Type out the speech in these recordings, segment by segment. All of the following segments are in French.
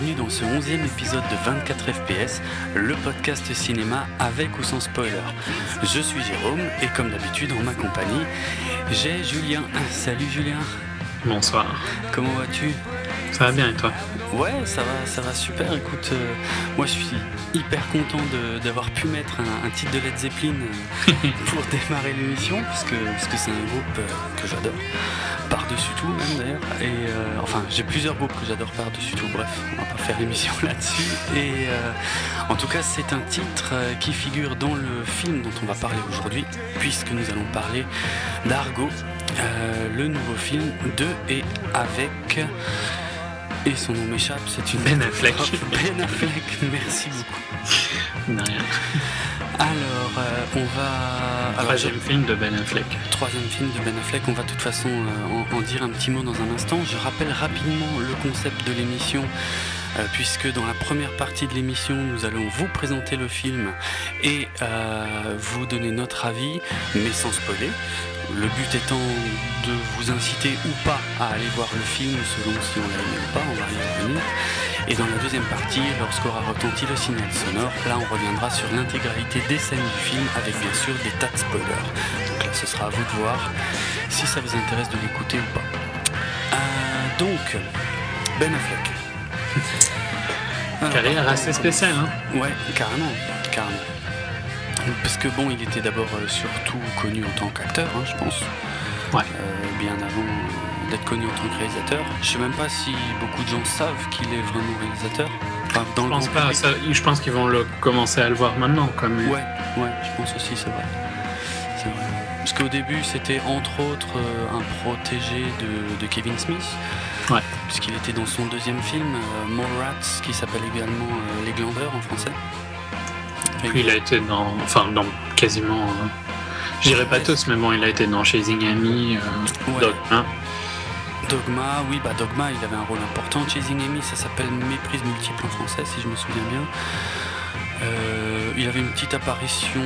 bienvenue dans ce 11e épisode de 24 FPS, le podcast cinéma avec ou sans spoiler. Je suis Jérôme et comme d'habitude en ma compagnie, j'ai Julien. Salut Julien. Bonsoir. Comment vas-tu? Ça va bien et toi? Ouais, ça va, ça va super. Écoute, euh, moi je suis hyper content d'avoir pu mettre un, titre de Led Zeppelin euh, pour démarrer l'émission, parce que c'est un groupe euh, que j'adore tout même d'ailleurs. Et enfin, j'ai plusieurs groupes que j'adore par-dessus tout. Bref, on va pas faire l'émission là-dessus. Et en tout cas, c'est un titre qui figure dans le film dont on va parler aujourd'hui, puisque nous allons parler d'Argo, le nouveau film de et avec et son nom m'échappe, c'est une Ben Affleck. Ben Affleck, merci beaucoup. De rien. Alors, euh, on va. Troisième film de Ben Affleck. Troisième film de Ben Affleck, on va de toute façon euh, en, dire un petit mot dans un instant. Je rappelle rapidement le concept de l'émission. Euh, puisque dans la première partie de l'émission, nous allons vous présenter le film et vous donner notre avis, mais sans spoiler. Le but étant de vous inciter ou pas à aller voir le film selon si on l'a aimé ou pas, on va y revenir. Et dans la deuxième partie, lorsqu'aura retenti le signal sonore, là on reviendra sur l'intégralité des scènes du film avec bien sûr des tas de spoilers. Donc là ce sera à vous de voir si ça vous intéresse de l'écouter ou pas. Euh, donc, Ben Affleck. Carrière assez spéciale, hein Ouais, carrément, carrément. Parce que bon, il était d'abord euh, surtout connu en tant qu'acteur, hein, je pense. Ouais. Euh, bien avant d'être connu en tant que réalisateur. Je sais même pas si beaucoup de gens savent qu'il est vraiment réalisateur. dans je, pense pas, je pense qu'ils vont le, commencer à le voir maintenant. Comme... Ouais, ouais, je pense aussi, c'est vrai. C'est vrai. Parce qu'au début, c'était entre autres un protégé de, Kevin Smith. Ouais. Puisqu'il était dans son deuxième film, More Rats, qui s'appelle également Les Glandeurs en français. Puis il a été dans, enfin dans quasiment, euh, j'irai pas tous, mais bon, il a été dans Chasing Amy, euh, Dogma. Dogma, oui, bah Dogma, il avait un rôle important. Chasing Amy, ça s'appelle Méprise multiple en français, si je me souviens bien. Euh, il avait une petite apparition,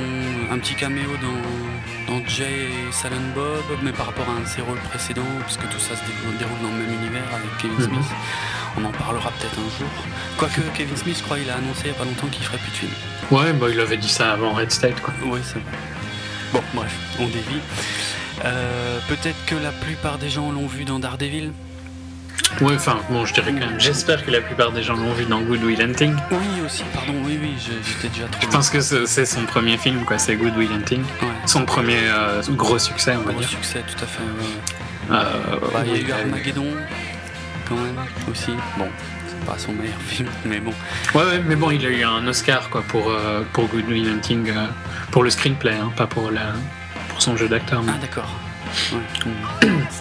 un petit caméo dans, dans Jay et Silent Bob, mais par rapport à un de ses rôles précédents, parce que tout ça se déroule dans le même univers avec Kevin mhm. Smith. On en parlera peut-être un jour. Quoique Kevin Smith, je crois, il a annoncé il n'y a pas longtemps qu'il ferait plus de films. Ouais, bah il avait dit ça avant Red State, quoi. Oui, c'est vrai. Bon, bref, on dévie. Euh, peut-être que la plupart des gens l'ont vu dans Daredevil. Oui, enfin, bon, je dirais quand même. J'espère que la plupart des gens l'ont vu dans Good Will Hunting. Oui, aussi, pardon, oui, oui, j'étais déjà trop. Je pense que c'est son premier film, quoi, c'est Good Will Hunting. Son premier euh, gros succès, on va dire. Gros succès, tout à fait. Euh, bah, il y a eu Armageddon, quand même, aussi. Bon, c'est pas son meilleur film, mais bon. Ouais, ouais, mais bon, il a eu un Oscar, quoi, pour, euh, pour Good Will Hunting, pour le screenplay, hein, pas pour, la, pour son jeu d'acteur. Ah, d'accord.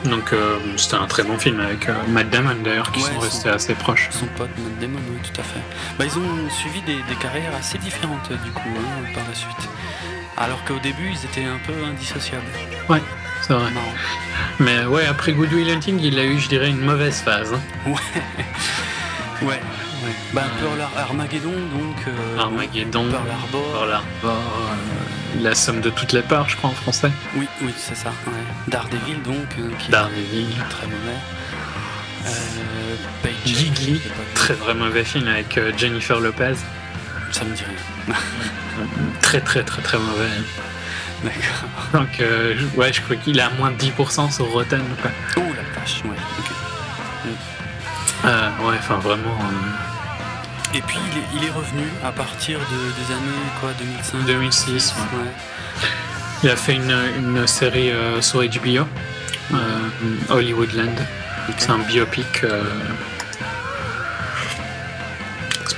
Donc euh, c'était un très bon film avec euh, Matt Damon d'ailleurs qui sont restés assez proches. Son pote Matt Damon, oui tout à fait. Bah, ils ont suivi des, carrières assez différentes du coup hein, par la suite. Alors qu'au début ils étaient un peu indissociables. Ouais, c'est vrai. Mais ouais, après Good Will Hunting, il a eu, je dirais, une mauvaise phase. Hein. Ouais. ouais. Bah, Pearl Armageddon, donc. Euh, Armageddon. Pearl Harbor. Pearl Harbor. Euh, la somme de toutes les parts, je crois, en français. Oui, oui, c'est ça. Ouais. Daredevil, donc. Euh, qui Daredevil. très mauvais. Euh, très très mauvais film avec Jennifer Lopez. Ça me dit rien. très très très très mauvais. D'accord. Donc, ouais, je crois qu'il a moins de 10% sur Rotten. Quoi. Oh la vache, ouais, ouais, enfin vraiment. Et puis il est, revenu à partir de, des années quoi, 2005 2006. Ouais. Il a fait une, série euh, sur HBO, euh, Hollywoodland. C'est un biopic. Euh,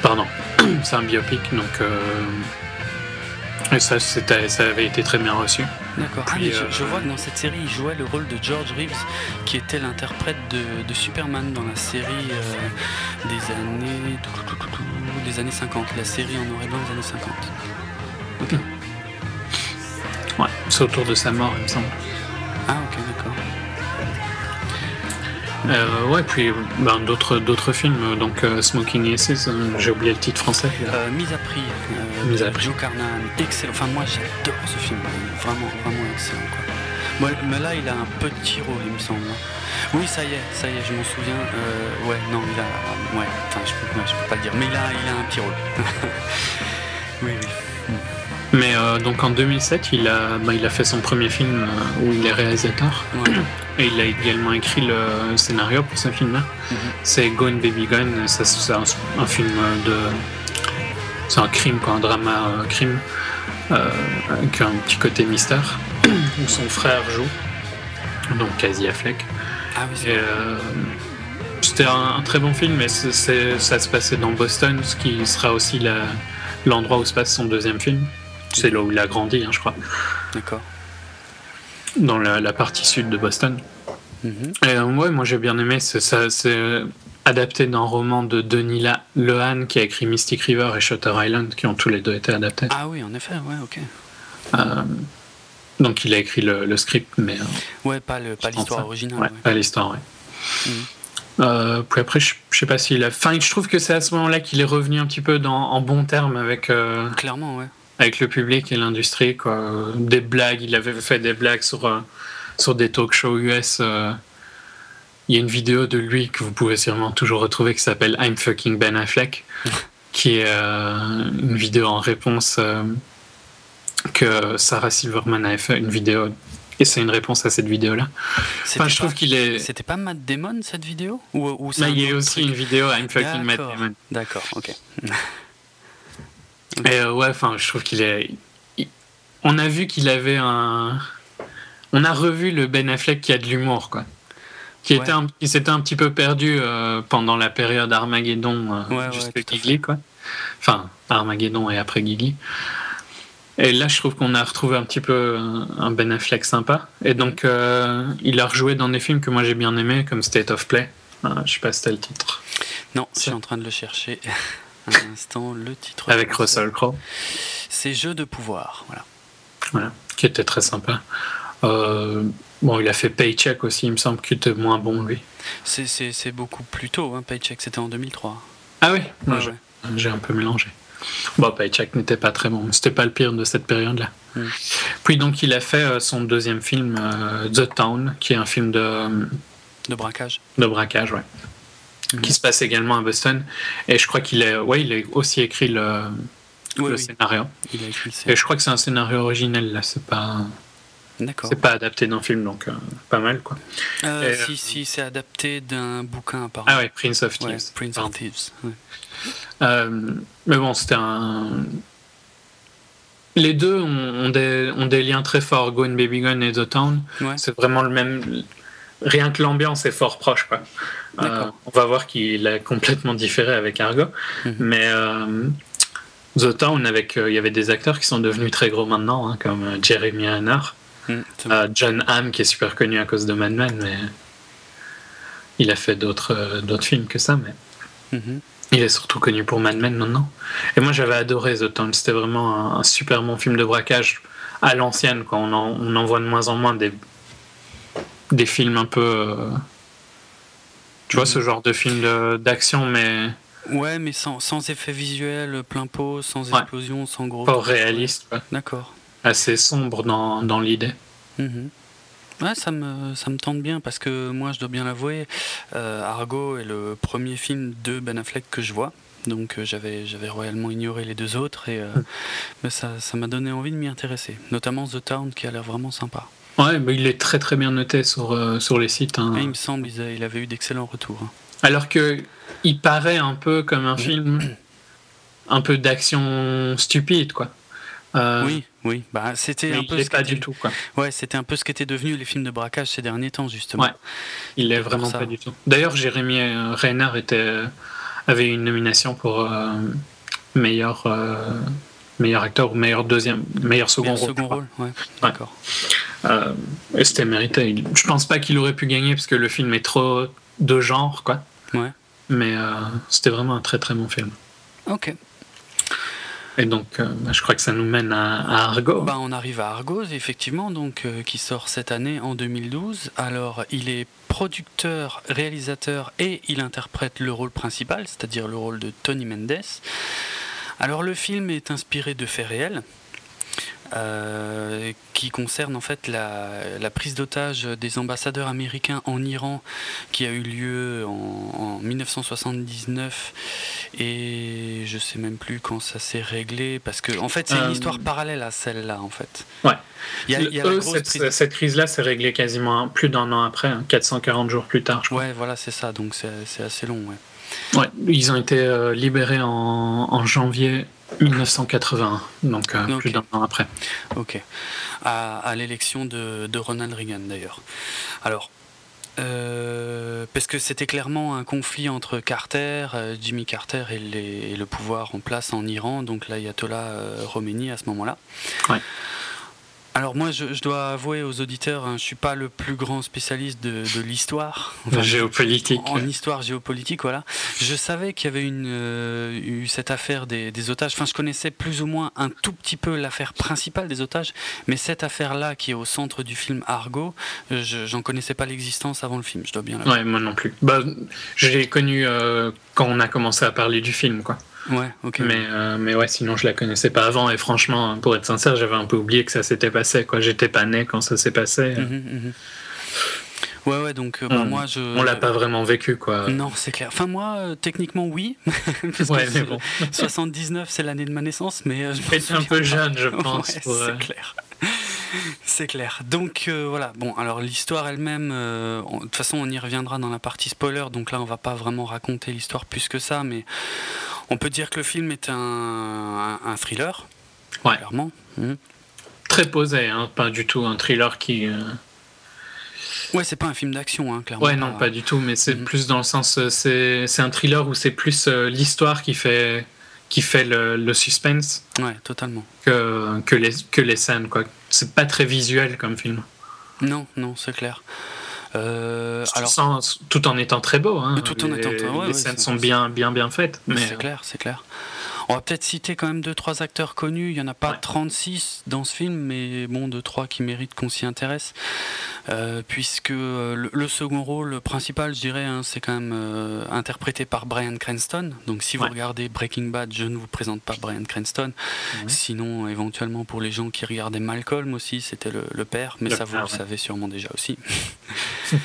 pardon, c'est un biopic donc. Et ça, ça avait été très bien reçu. D'accord. Ah, je, vois que dans cette série, il jouait le rôle de George Reeves, qui était l'interprète de, Superman dans la série euh, des années des années 50, la série en noir et blanc des années 50. Ok. Ouais, c'est autour de sa mort, il me semble. Ah ok, d'accord. Euh, ouais, puis ben, d'autres, d'autres films, donc euh, Smoking Aces, euh, j'ai oublié le titre français. Mise à prix, Mise à prix. Joe Carnan, excellent. Enfin, moi j'adore ce film, vraiment, vraiment excellent. Quoi. mais là, il a un petit rôle, il me semble. Oui, ça y est, ça y est, je m'en souviens. Euh, ouais, non, il a. Ouais, enfin, je peux, je peux pas le dire, mais il a, il a un petit rôle. oui, oui. Mais euh, donc en 2007, il a, bah, il a fait son premier film euh, où il est réalisateur. Ouais. Et il a également écrit le scénario pour ce film-là. Mhm. C'est Gone Baby Gone. C'est un, un film de. C'est un crime, quoi, un drama euh, crime. euh, avec un petit côté mystère. Où son frère joue. Donc Casey Affleck. Ah oui, C'était un, un très bon film, mais ça se passait dans Boston, ce qui sera aussi l'endroit où se passe son deuxième film. C'est là où il a grandi, hein, je crois, D'accord. dans la, la partie sud de Boston. Mhm. Et euh, ouais, moi j'ai bien aimé. C'est ça- c'est, euh, adapté d'un roman de Denis Lehane qui a écrit Mystic River et Shutter Island, qui ont tous les deux été adaptés. Ah oui, en effet, ouais, ok. Euh, donc il a écrit le, le script, mais euh, Ouais, pas l'histoire originale. Ouais, ouais. pas l'histoire, ouais. Euh, puis après, je, je sais pas s'il a. Enfin, je trouve que c'est à ce moment-là qu'il est revenu un petit peu dans, en bon terme avec, euh, Clairement, ouais. Avec le public et l'industrie. quoi. Des blagues, il avait fait des blagues sur, euh, sur des talk shows US. euh. Il y a une vidéo de lui que vous pouvez sûrement toujours retrouver qui s'appelle I'm fucking Ben Affleck, qui est euh, une vidéo en réponse que Sarah Silverman avait fait, une vidéo. Et c'est une réponse à cette vidéo-là. C'était Enfin, je trouve pas- qu'il est. C'était pas Matt Damon cette vidéo? Ou, ou Bah, il y a aussi truc? une vidéo I'm fucking Matt. Damon. D'accord, ok. Et euh, ouais, enfin, je trouve qu'il est. il- On a vu qu'il avait un. On a revu le Ben Affleck qui a de l'humour, quoi. Qui, Ouais. était un... qui s'était un petit peu perdu euh, pendant la période Armageddon euh, Ouais, ouais, Gigli, quoi. Enfin, Armageddon et après Gigli. Et là, je trouve qu'on a retrouvé un petit peu un un Ben Affleck sympa. Et donc, euh, il a rejoué dans des films que moi j'ai bien aimés, comme State of Play. Euh, je sais pas si c'était le titre. Non, je suis en train de le chercher. Un instant, le titre. Avec Russell Crowe. C'est Jeu de pouvoir, voilà. Voilà, qui était très sympa. Euh, bon, il a fait Paycheck aussi, il me semble qu'il était moins bon, lui. C'est- beaucoup plus tôt, hein, Paycheck, c'était en 2003. Ah oui j'ai- ouais. Un peu mélangé. Bon, Paycheck n'était pas très bon, mais c'était pas le pire de cette période-là. Mm. Puis donc, il a fait euh, son deuxième film, euh, The Town, qui est un film de, De braquage. de braquage, ouais. Mhm. Qui se passe également à Boston. Et je crois qu'il a, ouais, il a aussi écrit le, Oui, le oui, scénario. il a écrit le Et je crois que c'est un scénario original, là, c'est pas, D'accord. c'est pas adapté d'un film, donc euh, pas mal, quoi. Euh, et, si, si, c'est adapté d'un bouquin apparemment. Ah ouais, Prince of Thieves. Ouais, Prince of Thieves. ouais. Euh, mais bon, c'était un. Les deux ont, ont des, ont des liens très forts, Gone Baby Gone et The Town. Ouais. C'est vraiment le même. Rien que l'ambiance est fort proche, quoi. Euh, on va voir qu'il a complètement différé avec Argo. Mhm. Mais euh, The Town, avec, euh, il y avait des acteurs qui sont devenus très gros maintenant, hein, comme Jeremy Renner, Mm, John Hamm, qui est super connu à cause de Mad Men, mais il a fait d'autres d'autres films que ça. Mais Mhm. il est surtout connu pour Mad Men maintenant. Et moi j'avais adoré The Town, c'était vraiment un, un super bon film de braquage à l'ancienne. On, en, on en voit de moins en moins des, des films un peu. euh, tu vois, ce genre de film d'action, mais Ouais, mais sans, sans effet visuel, plein pot, sans Ouais. explosion, sans gros. pas réaliste, quoi. D'accord. assez sombre dans, dans l'idée. Mhm. Ouais, ça me, ça me tente bien parce que moi, je dois bien l'avouer, euh, Argo est le premier film de Ben Affleck que je vois. Donc euh, j'avais, j'avais royalement ignoré les deux autres et euh, mais ça, ça m'a donné envie de m'y intéresser. Notamment The Town qui a l'air vraiment sympa. Ouais, mais il est très très bien noté sur, euh, sur les sites. hein. Et il me semble il, avait eu d'excellents retours. hein. Alors que il paraît un peu comme un film un peu d'action stupide, quoi. Euh, Oui, oui. Bah, c'était un il peu ce pas du tout, quoi. Ouais, c'était un peu ce qu'étaient devenus les films de braquage ces derniers temps justement. Ouais. Il l'est vraiment pas du tout. D'ailleurs, Jérémy euh, Renner était, avait une nomination pour euh, meilleur, meilleur acteur ou meilleur deuxième, meilleur second Mais rôle. second rôle, ouais. D'accord. Euh, et c'était mérité. Je pense pas qu'il aurait pu gagner parce que le film est trop de genre, quoi. Ouais. Mais euh, c'était vraiment un très très bon film. Ok. Et donc, euh, bah, je crois que ça nous mène à, à Argo. Bah, on arrive à Argos, effectivement, donc, euh, qui sort cette année en 2012. Alors, il est producteur, réalisateur et il interprète le rôle principal, c'est-à-dire le rôle de Tony Mendes. Alors, le film est inspiré de faits réels. euh, qui concerne en fait la, la prise d'otage des ambassadeurs américains en Iran qui a eu lieu en, en 1979 et je sais même plus quand ça s'est réglé parce que en fait c'est une Euh, histoire parallèle à celle-là en fait. Ouais. Il y a, il y a la Eux, cette, prise- cette crise-là s'est réglée quasiment plus d'un an après, hein, 440 jours plus tard, je crois. Ouais, voilà, c'est ça, donc c'est c'est assez long. Ouais. Ouais, ils ont été euh, libérés en, en janvier 1981, donc euh, plus d'un an après. Ok. À, à l'élection de, de Ronald Reagan d'ailleurs. Alors, euh, parce que c'était clairement un conflit entre Carter, euh, Jimmy Carter et, les- et le pouvoir en place en Iran, donc l'ayatollah Khomeini à ce moment-là. Ouais. Alors moi, je, je dois avouer aux auditeurs, hein, je suis pas le plus grand spécialiste de, de l'histoire. Enfin, géopolitique. en histoire géopolitique, voilà. Je savais qu'il y avait une, euh, eu cette affaire des, des otages. Enfin, je connaissais plus ou moins un tout petit peu l'affaire principale des otages, mais cette affaire-là, qui est au centre du film Argo, euh, je j'en connaissais pas l'existence avant le film. Je dois bien l'avouer. Ouais, moi non plus. Bah, je l'ai connu euh, quand on a commencé à parler du film, quoi. Ouais, ok. Mais, euh, mais ouais, sinon je la connaissais pas avant. Et franchement, pour être sincère, j'avais un peu oublié que ça s'était passé. Quoi, j'étais pas né quand ça s'est passé. Mhm, mhm. Ouais, ouais. Donc, euh, bah, On- moi, je. On l'a pas vraiment vécu, quoi. Non, c'est clair. Enfin, moi, euh, techniquement, oui. Parce que Ouais, mais c'est- bon. 79, c'est l'année de ma naissance, mais euh, J'étais un peu pas. jeune, je pense. Ouais, pour, euh, c'est clair. C'est clair. Donc euh, voilà. Bon, alors l'histoire elle-même, euh, on- de toute façon, on y reviendra dans la partie spoiler. Donc là, on va pas vraiment raconter l'histoire plus que ça, mais on peut dire que le film est un, un, un thriller. Ouais. Clairement. Mhm. Très posé, hein, pas du tout un thriller qui. euh, Ouais, c'est pas un film d'action, hein, clairement. Ouais, non, pas du tout, mais c'est Mhm. plus dans le sens. euh, C'est c'est un thriller où c'est plus euh, l'histoire qui fait, qui fait le, le suspense Ouais, totalement. que, que, les, que les scènes, quoi. C'est pas très visuel comme film. Non, non, c'est clair. Euh, alors, Sans- tout en étant très beau. Hein. Tout en les, étant- ouais, les ouais, scènes sont bien, bien, bien faites. Mais c'est clair, c'est clair. On va peut-être citer quand même deux trois acteurs connus. Il y en a pas Ouais. 36 dans ce film, mais bon, deux trois qui méritent qu'on s'y intéresse, Euh, puisque euh, le, le second rôle principal, je dirais, hein, c'est quand même euh, interprété par Brian Cranston. Donc, si vous Ouais. regardez Breaking Bad, je ne vous présente pas Brian Cranston. Sinon, éventuellement pour les gens qui regardaient Malcolm aussi, c'était le, le père, mais Le ça vous père, le ouais. savez sûrement déjà aussi.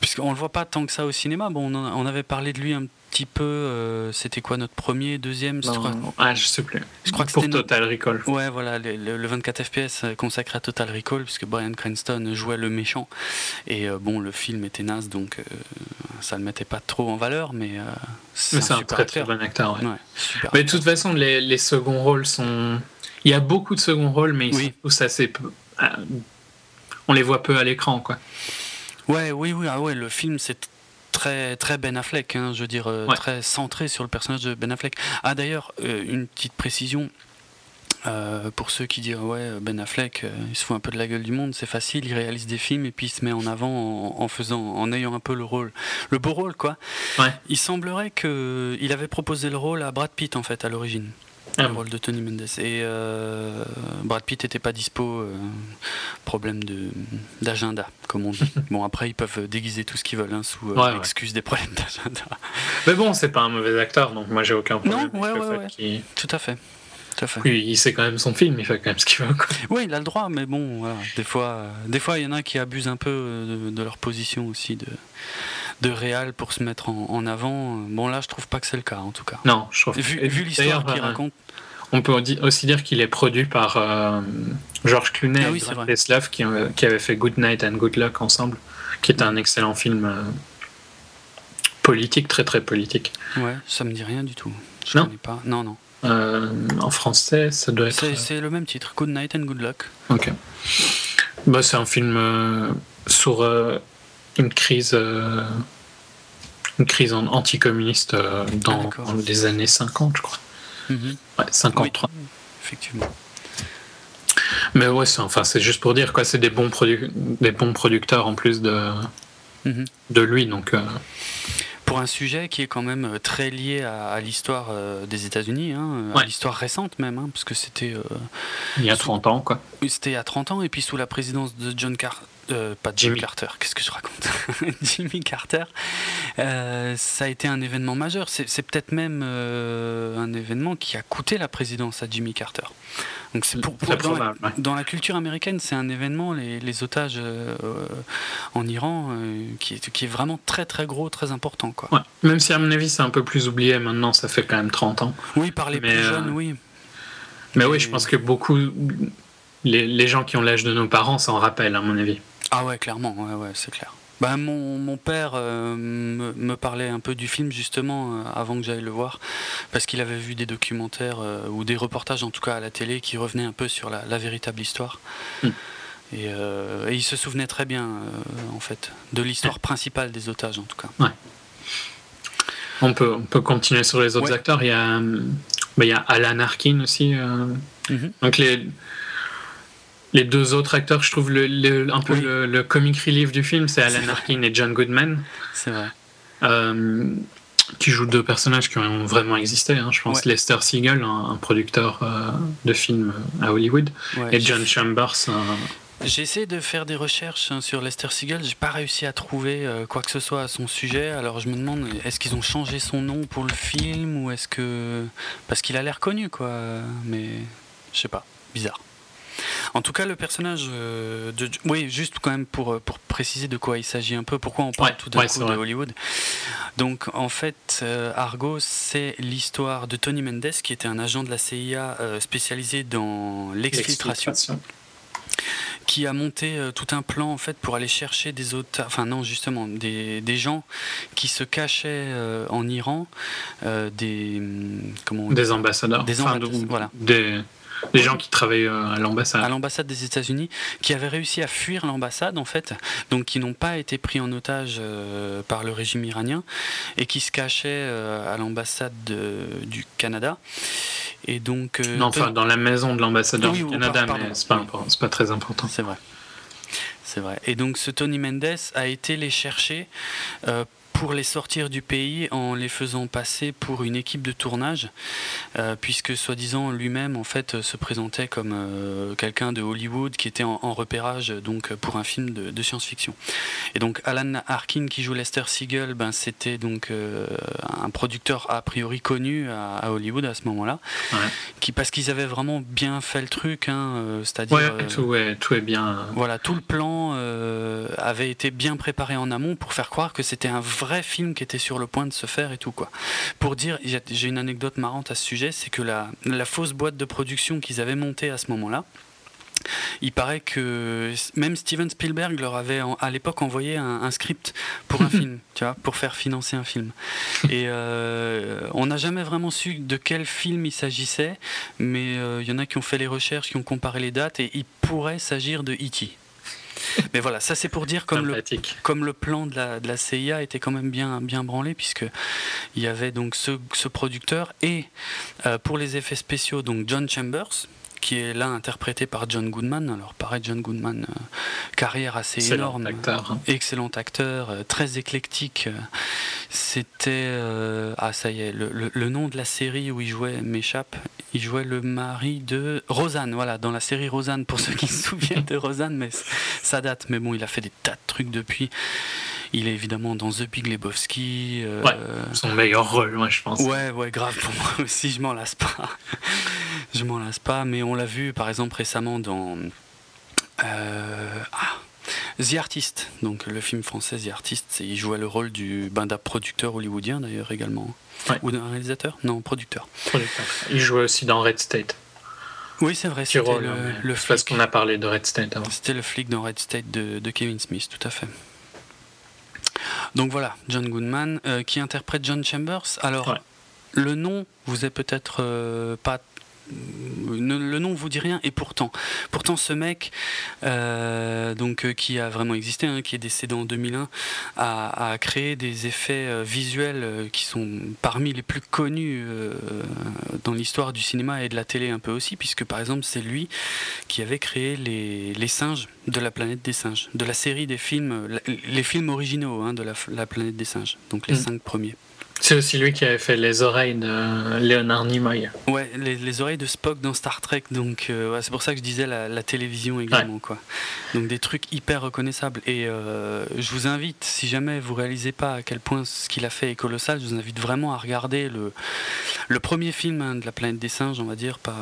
Puisqu'on le voit pas tant que ça au cinéma. Bon, on, en- on avait parlé de lui un petit peu. euh, c'était quoi notre premier, deuxième je crois, Non, ah, je sais plus. je crois que Pour notre- Total Recall. Ouais, voilà, le, le- le 24 FPS euh, consacré à Total Recall, puisque Brian Cranston jouait le méchant. Et euh, bon, le film était naze, donc euh, ça le mettait pas trop en valeur, mais c'est un un super très très bon acteur. ouais. Ouais, super. Mais de toute façon, les, les seconds rôles sont. Il y a beaucoup de seconds rôles, mais ils Oui. sont tous assez peu. On les voit peu à l'écran, quoi. Ouais, oui, oui, ah ouais, le film c'est très très Ben Affleck, hein, je veux dire euh, Ouais. très centré sur le personnage de Ben Affleck. Ah d'ailleurs, euh, une petite précision. euh, pour ceux qui disent ouais Ben Affleck euh, il se fout un peu de la gueule du monde c'est facile il réalise des films et puis il se met en avant en, en faisant en ayant un peu le rôle le beau rôle quoi Ouais. il semblerait que il avait proposé le rôle à Brad Pitt en fait à l'origine Ah le bon. rôle de Tony Mendes et euh, Brad Pitt n'était pas dispo euh, problème d'agenda comme on dit bon après ils peuvent déguiser tout ce qu'ils veulent hein, sous euh, Ouais, ouais. excuse des problèmes d'agenda Mais bon, c'est pas un mauvais acteur, donc moi j'ai aucun problème. Non, ouais, avec le ouais, fait tout à fait tout à fait Oui, il sait quand même son film, il fait quand même ce qu'il veut. Quoi. oui il a le droit mais bon voilà, des fois euh, des fois il y en a qui abusent un peu euh, de, de leur position aussi de de réal pour se mettre en, en avant bon là je trouve pas que c'est le cas en tout cas Non, je trouve. vu, vu l'histoire qu'il euh, raconte On peut aussi dire qu'il est produit par euh, George Clooney Ah et oui. Teslav qui, euh, qui avaient fait Good Night and Good Luck ensemble, qui est un excellent film euh, politique, très très politique. ouais ça me dit rien du tout je Non connais pas non non Euh, en français, ça doit être. c'est le même titre Good Night and Good Luck Ok. Bah, c'est un film euh, sur euh, une crise, euh, une crise anticommuniste euh, dans, Ah, dans les années 50, je crois. Mhm. Ouais, 53. Oui, effectivement. Mais ouais, c'est enfin, c'est juste pour dire quoi, c'est des bons des bons producteurs en plus de Mhm. de lui, donc euh, Pour un sujet qui est quand même euh, très lié à, à l'histoire des États-Unis, hein, à l'histoire récente même, hein, parce que c'était il y a 30 ans, quoi. c'était il y a 30 ans, et puis sous la présidence de John Carter, pas de Jimmy. Carter, qu'est-ce que je raconte Jimmy Carter, euh, ça a été un événement majeur. C'est peut-être même euh, un événement qui a coûté la présidence à Jimmy Carter. Donc c'est pour, dans, la, culture américaine, c'est un événement, les, otages en Iran, qui, est, qui est vraiment très très gros, très important. Quoi. Même si à mon avis c'est un peu plus oublié maintenant, ça fait quand même 30 ans. Oui, par les plus jeunes, oui. Mais oui, je pense que beaucoup, les, gens qui ont l'âge de nos parents s'en rappellent, à mon avis. Ah ouais, clairement, ouais, ouais, c'est clair. Bah, mon, mon père euh, me, parlait un peu du film justement euh, avant que j'aille le voir, parce qu'il avait vu des documentaires euh, ou des reportages en tout cas à la télé qui revenaient un peu sur la, véritable histoire. Hmm. Et, il se souvenait très bien en fait de l'histoire principale des otages en tout cas. Ouais. On peut, on peut continuer sur les autres acteurs. Il y, a, bah, il y a Alan Arkin aussi. Mhm. Donc les les deux autres acteurs, je trouve le, un peu le, comic relief du film, c'est Alan Arkin et John Goodman. C'est vrai. Euh, qui jouent deux personnages qui ont vraiment existé. Hein. Je pense Lester Siegel, un, producteur euh, de films à Hollywood, et John Chambers. J'ai essayé de faire des recherches hein, sur Lester Siegel, j'ai pas réussi à trouver euh, quoi que ce soit à son sujet. Alors je me demande, est-ce qu'ils ont changé son nom pour le film ou est-ce que parce qu'il a l'air connu quoi, mais je sais pas, bizarre. En tout cas, le personnage euh, de. Oui, juste quand même pour, euh, pour préciser de quoi il s'agit un peu, pourquoi on parle tout d'un coup de Hollywood. Donc, en fait, euh, Argo, c'est l'histoire de Tony Mendes, qui était un agent de la CIA spécialisé dans l'exfiltration qui a monté tout un plan en fait pour aller chercher des autres enfin non justement des, des gens qui se cachaient en Iran des hum, comment des ambassadeurs des ambassadeurs voilà des des gens qui travaillent euh, à l'ambassade. À l'ambassade des États-Unis, qui avaient réussi à fuir l'ambassade, en fait, donc qui n'ont pas été pris en otage euh, par le régime iranien, et qui se cachaient euh, à l'ambassade du Canada. Et donc. non, enfin, dans la maison de l'ambassadeur du Canada, mais c'est pas, pas très important. C'est vrai. C'est vrai. Et donc ce Tony Mendes a été les chercher pour les sortir du pays en les faisant passer pour une équipe de tournage, euh, puisque soi-disant lui-même en fait se présentait comme euh, quelqu'un de Hollywood qui était en, repérage donc pour un film de, science-fiction. Et donc Alan Arkin qui joue Lester Siegel, ben c'était donc euh, un producteur a priori connu à, Hollywood à ce moment-là, qui parce qu'ils avaient vraiment bien fait le truc, hein, c'est-à-dire ouais, tout, tout, est bien. Voilà, tout le plan avait été bien préparé en amont pour faire croire que c'était un vrai vrai film qui était sur le point de se faire et tout quoi. Pour dire, j'ai une anecdote marrante à ce sujet, c'est que la, la fausse boîte de production qu'ils avaient montée à ce moment-là, il paraît que même Steven Spielberg leur avait à l'époque envoyé un, script pour un film, tu vois, pour faire financer un film. Et euh, on n'a jamais vraiment su de quel film il s'agissait, mais euh, il y en a qui ont fait les recherches, qui ont comparé les dates, et il pourrait s'agir de E.T. Mais voilà, ça c'est pour dire comme le, comme le plan de la, de la, CIA était quand même bien, bien branlé, puisque il y avait donc ce, ce producteur et euh, pour les effets spéciaux, donc John Chambers, qui est là interprété par John Goodman. Alors pareil, John Goodman, euh, carrière assez excellent énorme, acteur, hein. excellent acteur, euh, très éclectique. C'était ah ça y est, le, le, nom de la série où il jouait m'échappe. Il jouait le mari de Rosanne, voilà, dans la série Rosanne, pour ceux qui se souviennent de Rosanne, mais ça date. Mais bon, il a fait des tas de trucs depuis. Il est évidemment dans The Big Lebowski. Euh, ouais, son meilleur rôle, moi, je pense. Ouais, ouais, grave pour moi aussi, je m'en lasse pas. je m'en lasse pas, mais on l'a vu par exemple récemment dans. Euh, ah, The Artist, donc le film français The Artist, il jouait le rôle du ben, d'un producteur hollywoodien d'ailleurs également. Ou d'un réalisateur? Non, producteur. producteur. Il jouait aussi dans Red State. Oui, c'est vrai. C'était le, le Parce qu'on a parlé de Red State avant. C'était le flic dans Red State de, de, Kevin Smith, tout à fait. Donc voilà, John Goodman euh, qui interprète John Chambers. Alors, le nom vous est peut-être euh, pas le nom vous dit rien et pourtant pourtant ce mec euh, donc euh, qui a vraiment existé hein, qui est décédé en 2001 a, créé des effets euh, visuels qui sont parmi les plus connus dans l'histoire du cinéma et de la télé un peu aussi puisque par exemple c'est lui qui avait créé les, les, singes de la planète des singes de la série des films les films originaux hein, de la, planète des singes donc les mm. cinq premiers C'est aussi lui qui avait fait les oreilles de Leonard Nimoy. Ouais, les, oreilles de Spock dans Star Trek, donc euh, c'est pour ça que je disais la, télévision également. Quoi. Donc des trucs hyper reconnaissables. Et euh, je vous invite, si jamais vous réalisez pas à quel point ce qu'il a fait est colossal, je vous invite vraiment à regarder le, le premier film hein, de la planète des singes, on va dire. Pas,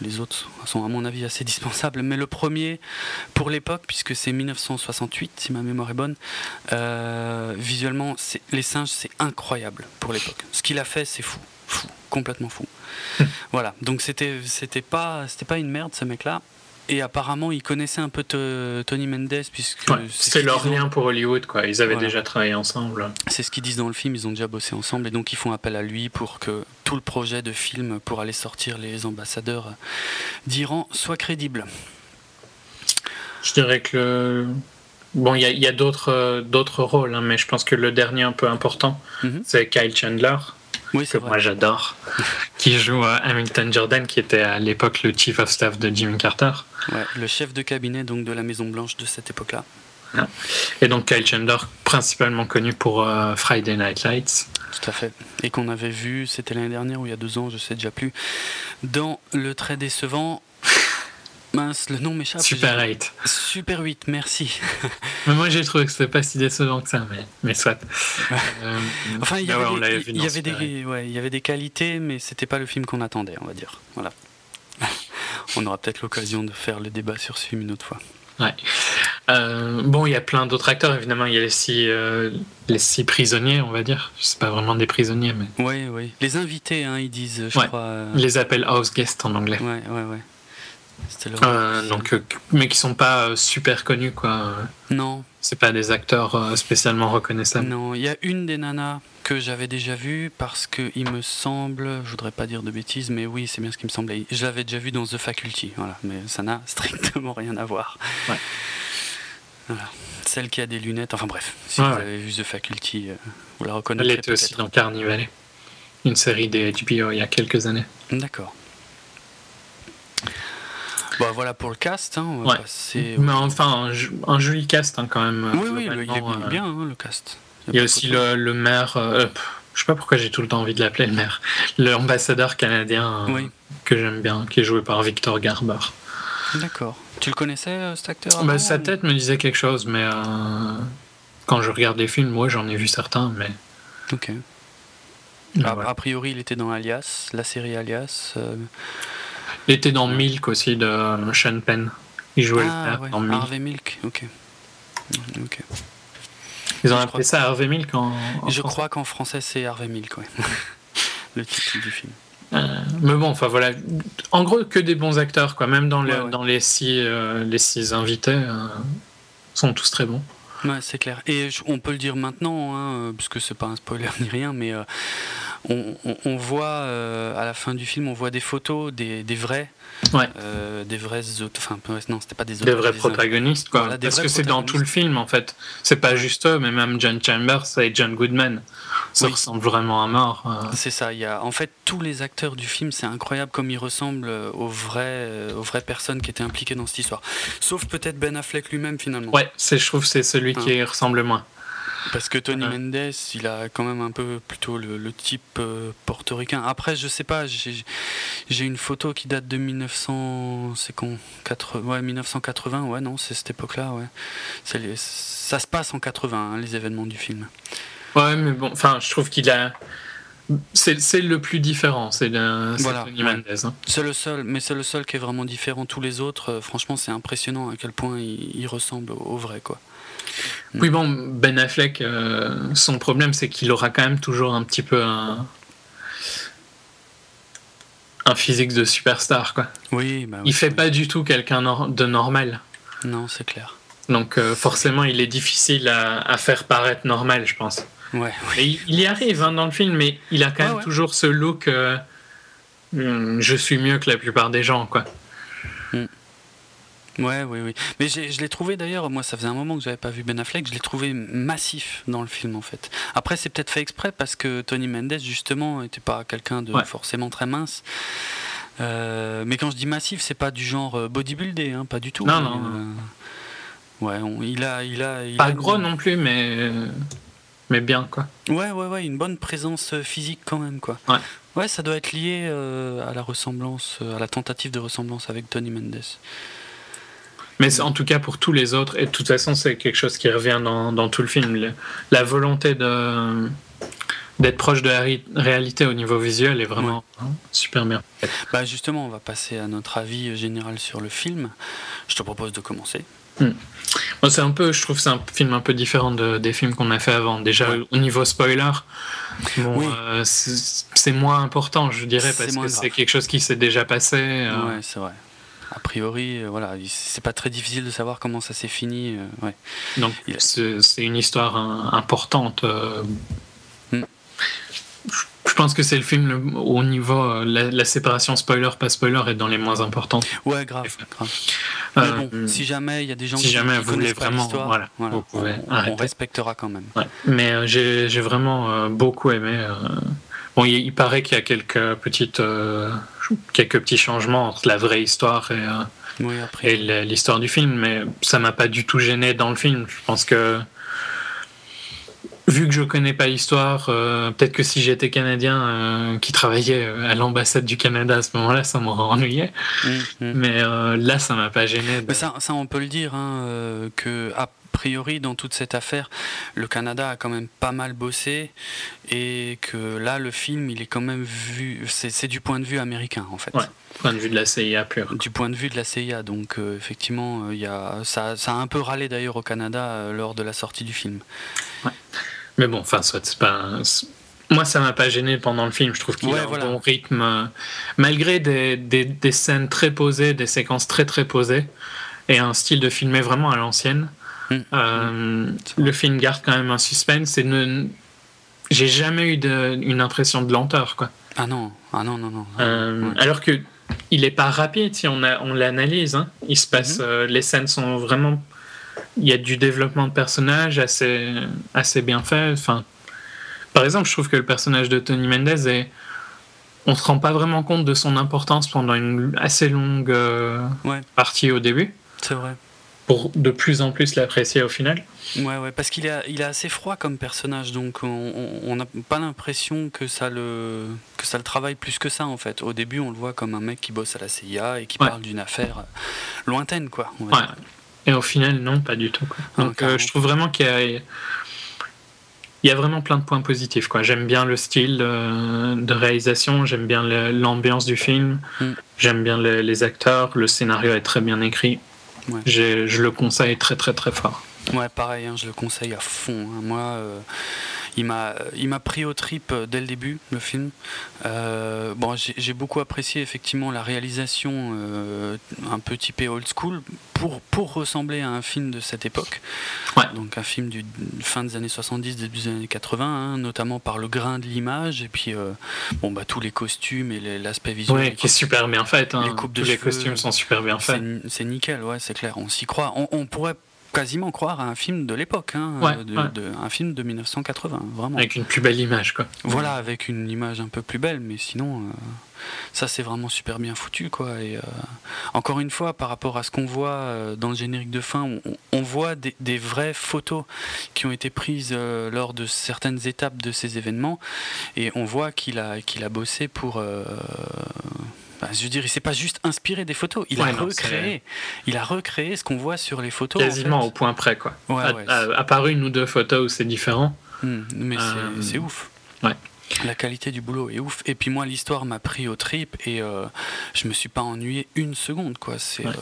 les autres sont à mon avis assez dispensables, mais le premier pour l'époque, puisque c'est 1968, si ma mémoire est bonne, euh, visuellement, les singes, c'est incroyable pour l'époque. Ce qu'il a fait, c'est fou, fou, complètement fou. Hmm. voilà, donc c'était c'était pas c'était pas une merde ce mec-là. Et apparemment, il connaissait un peu Tony Mendes puisque c'est leur lien pour Hollywood quoi. Ils avaient déjà travaillé ensemble. C'est ce qu'ils disent dans le film. Ils ont déjà bossé ensemble et donc ils font appel à lui pour que tout le projet de film pour aller sortir les ambassadeurs d'Iran soit crédible. Je dirais que Bon, il y a, d'autres, euh, d'autres rôles, hein, mais je pense que le dernier un peu important, mhm. c'est Kyle Chandler, oui, que moi j'adore, qui joue euh, Hamilton Jordan, qui était à l'époque le chief of staff de Jimmy Carter. Ouais, le chef de cabinet donc de la Maison Blanche de cette époque-là. Et donc Kyle Chandler, principalement connu pour euh, Friday Night Lights. Tout à fait. Et qu'on avait vu, c'était l'année dernière ou il y a deux ans, je sais déjà plus, dans Le Très Décevant Mince, le nom m'échappe. Super 8. Super 8, merci. mais moi j'ai trouvé que c'était pas si décevant que ça, mais, mais soit. Euh, enfin, il y, avait, des, il, y avait des, ouais, il y avait des qualités, mais c'était pas le film qu'on attendait, on va dire. Voilà. on aura peut-être l'occasion de faire le débat sur ce film une autre fois. Ouais. Euh, bon, il y a plein d'autres acteurs, évidemment. Il y a les six, euh, les six prisonniers, on va dire. C'est pas vraiment des prisonniers, mais. Oui, oui. Les invités, hein, ils disent, je crois. Les appellent house guests en anglais. Ouais, ouais, ouais. Euh, donc, euh, mais qui sont pas euh, super connus, quoi. Non. C'est pas des acteurs spécialement reconnaissables. Non, il y a une des nanas que j'avais déjà vue parce que il me semble, je voudrais pas dire de bêtises, mais oui, c'est bien ce qui me semblait. Je l'avais déjà vue dans The Faculty, voilà, mais ça n'a strictement rien à voir. Ouais. Voilà. Celle qui a des lunettes, enfin bref, si vous avez vu The Faculty, vous la reconnaîtrez. Elle était aussi dans Carnival, une série des HBO il y a quelques années. D'accord. Bah, voilà pour le cast. Hein, on va Mais enfin, un, joli cast hein, quand même. Oui, oui, il est euh, bien hein, le cast. Il y a, aussi le, le, maire. Euh, je sais pas pourquoi j'ai tout le temps envie de l'appeler le maire. L'ambassadeur canadien euh, que j'aime bien, qui est joué par Victor Garber. D'accord. Tu le connaissais cet acteur bah, Sa tête me disait quelque chose, mais quand je regarde les films, moi j'en ai vu certains, mais. Ok. A, priori, il était dans Alias, la série Alias. Il était dans Milk aussi de Sean Penn. Il jouait ah, dans Milk. Harvey Milk, ok. ok. Ils ont appelé ça Harvey Milk en, Je crois qu'en français c'est Harvey Milk, ouais. le titre du film. Euh, mais bon, enfin voilà. En gros, que des bons acteurs, quoi. Même dans, dans les, six, euh, les six invités, euh, sont tous très bons. Ouais, c'est clair. Et on peut le dire maintenant, hein, parce que c'est pas un spoiler ni rien, mais on, voit euh, à la fin du film, on voit des photos des, vrais. Euh, des vrais enfin non c'était pas des des vrais protagonistes quoi. Parce que c'est dans tout le film en fait. C'est pas juste eux mais même John Chambers et John Goodman ça ressemble vraiment à mort euh. c'est ça il y a en fait tous les acteurs du film c'est incroyable comme ils ressemblent aux vraies aux vraies personnes qui étaient impliquées dans cette histoire. Sauf peut-être Ben Affleck lui-même finalement. Ouais c'est je trouve c'est celui qui hein. ressemble moins parce que Tony Mendes, il a quand même un peu plutôt le, type euh, portoricain. Après, je sais pas, j'ai une photo qui date de 1900, c'est con, ouais, 1980, ouais, non, c'est cette époque-là, ouais. ça se passe en 80, hein, les événements du film. Ouais, mais bon, enfin, je trouve qu'il a. C'est le plus différent, c'est Tony Mendes. Hein. C'est le seul, mais c'est le seul qui est vraiment différent. Tous les autres, euh, franchement, c'est impressionnant à quel point il, il ressemble au vrai, quoi. Oui, bon, Ben Affleck, euh, son problème, c'est qu'il aura quand même toujours un petit peu un, un physique de superstar, quoi. Oui, bah Il fait pas du tout quelqu'un de normal. Non, c'est clair. Donc, euh, forcément, il est difficile à, faire paraître normal, je pense. Ouais. Il, y arrive hein, dans le film, mais il a quand même toujours ce look. Euh, hmm, je suis mieux que la plupart des gens, quoi. Ouais, oui, oui. Mais je l'ai trouvé d'ailleurs, moi ça faisait un moment que j'avais pas vu Ben Affleck, je l'ai trouvé massif dans le film en fait. Après c'est peut-être fait exprès parce que Tony Mendes justement était pas quelqu'un de forcément très mince. Euh, mais quand je dis massif, c'est pas du genre euh, bodybuildé, hein, pas du tout. Non, non. Euh, ouais, il a, il a, pas gros non plus, mais mais bien, quoi. Ouais, ouais, ouais, une bonne présence physique quand même, quoi. Ouais. Ouais, ça doit être lié à la ressemblance, à la tentative de ressemblance avec Tony Mendes. Mais en tout cas, pour tous les autres, et de toute façon, c'est quelque chose qui revient dans, dans tout le film. la volonté de d'être proche de la réalité au niveau visuel est vraiment super bien. Bah justement, on va passer à notre avis général sur le film. Je te propose de commencer. Hmm. c'est un peu, je trouve, c'est un film un peu différent de, des films qu'on a fait avant. Déjà au niveau spoiler, euh, c'est moins important, je dirais, parce que c'est quelque chose qui s'est déjà passé. Euh. Ouais, c'est vrai. A priori, euh, voilà, c'est pas très difficile de savoir comment ça s'est fini. ouais. Donc c'est une histoire importante je pense que c'est le film au niveau euh, la, séparation spoiler pas spoiler est dans les moins importantes. Ouais, grave. Mais bon, euh, si jamais il y a des gens si qui, jamais vous voulez vraiment, voilà, vous pouvez on, respectera quand même. Mais euh, j'ai vraiment beaucoup aimé. Bon, il, paraît qu'il y a quelques petites quelques petits changements entre la vraie histoire et, et l'histoire du film, mais ça m'a pas du tout gêné dans le film. Je pense que vu que je connais pas l'histoire, euh, peut-être que si j'étais canadien euh, qui travaillait euh, à l'ambassade du Canada à ce moment-là, ça m'aurait ennuyé. Mmh, mmh. Mais là, ça m'a pas gêné. Ça, ça, on peut le dire, hein, que priori, dans toute cette affaire, le Canada a quand même pas mal bossé et que là, le film, il est quand même vu. C'est du point de vue américain, en fait. Ouais, point de vue de la CIA pure. Du point de vue de la CIA, donc effectivement, il y a, ça, ça, a un peu râlé d'ailleurs au Canada lors de la sortie du film. Ouais. Mais bon, enfin, c'est pas. Moi, ça m'a pas gêné pendant le film. Je trouve qu'il a un bon rythme, euh, malgré des, des, des, scènes très posées, des séquences très très posées, et un style de filmer vraiment à l'ancienne. Euh, le film garde quand même un suspense et ne... j'ai jamais eu de, une impression de lenteur, quoi. Ah non, ah non, non, non. Euh, alors que il est pas rapide si on, a, on l'analyse. Hein. Il se passe, mm-hmm. les scènes sont vraiment il y a du développement de personnage assez, assez bien fait. Enfin, par exemple, je trouve que le personnage de Tony Mendez est. On se rend pas vraiment compte de son importance pendant une assez longue euh, partie au début. C'est vrai. Pour de plus en plus l'apprécier au final. Ouais, ouais, parce qu'il est, il est assez froid comme personnage, donc on n'a pas l'impression que ça le que ça le travaille plus que ça en fait. Au début, on le voit comme un mec qui bosse à la CIA et qui parle d'une affaire lointaine, quoi. ouais. Et au final, non, pas du tout. Donc, euh, je trouve vraiment qu'il y a, il y a vraiment plein de points positifs. Quoi. J'aime bien le style de, réalisation, j'aime bien l'ambiance du film, mm. j'aime bien les, acteurs, le scénario est très bien écrit. Je le conseille très très très fort. Ouais, pareil, hein, je le conseille à fond. Hein. Moi, euh, il m'a, il m'a pris au trip dès le début, le film. Euh, bon, j'ai, beaucoup apprécié effectivement la réalisation euh, un peu typée old school pour, pour ressembler à un film de cette époque. Donc un film du fin des années 70, début des années 80, hein, notamment par le grain de l'image et puis euh, bon bah tous les costumes et l'aspect visuel. Ouais, qui est super bien fait. Hein. Les coupes de Tous les costumes sont super bien faits. C'est, nickel, ouais, c'est clair. On s'y croit. On, on pourrait quasiment croire à un film de l'époque, hein, de, un film de 1980, vraiment. Avec une plus belle image, quoi. Voilà, avec une image un peu plus belle, mais sinon, euh, ça c'est vraiment super bien foutu, quoi. Et euh, encore une fois, par rapport à ce qu'on voit euh, dans le générique de fin, on, voit des, vraies photos qui ont été prises lors de certaines étapes de ces événements, et on voit qu'il a, qu'il a bossé pour bah, je veux dire, il s'est pas juste inspiré des photos, il a recréé. Il a recréé ce qu'on voit sur les photos. Quasiment au point près, quoi. à, part une ou deux photos où c'est différent. Hmm, mais c'est euh, ouf. Ouais. La qualité du boulot est ouf. Et puis moi, l'histoire m'a pris au trip et euh, je me suis pas ennuyé une seconde. Quoi. C'est, euh,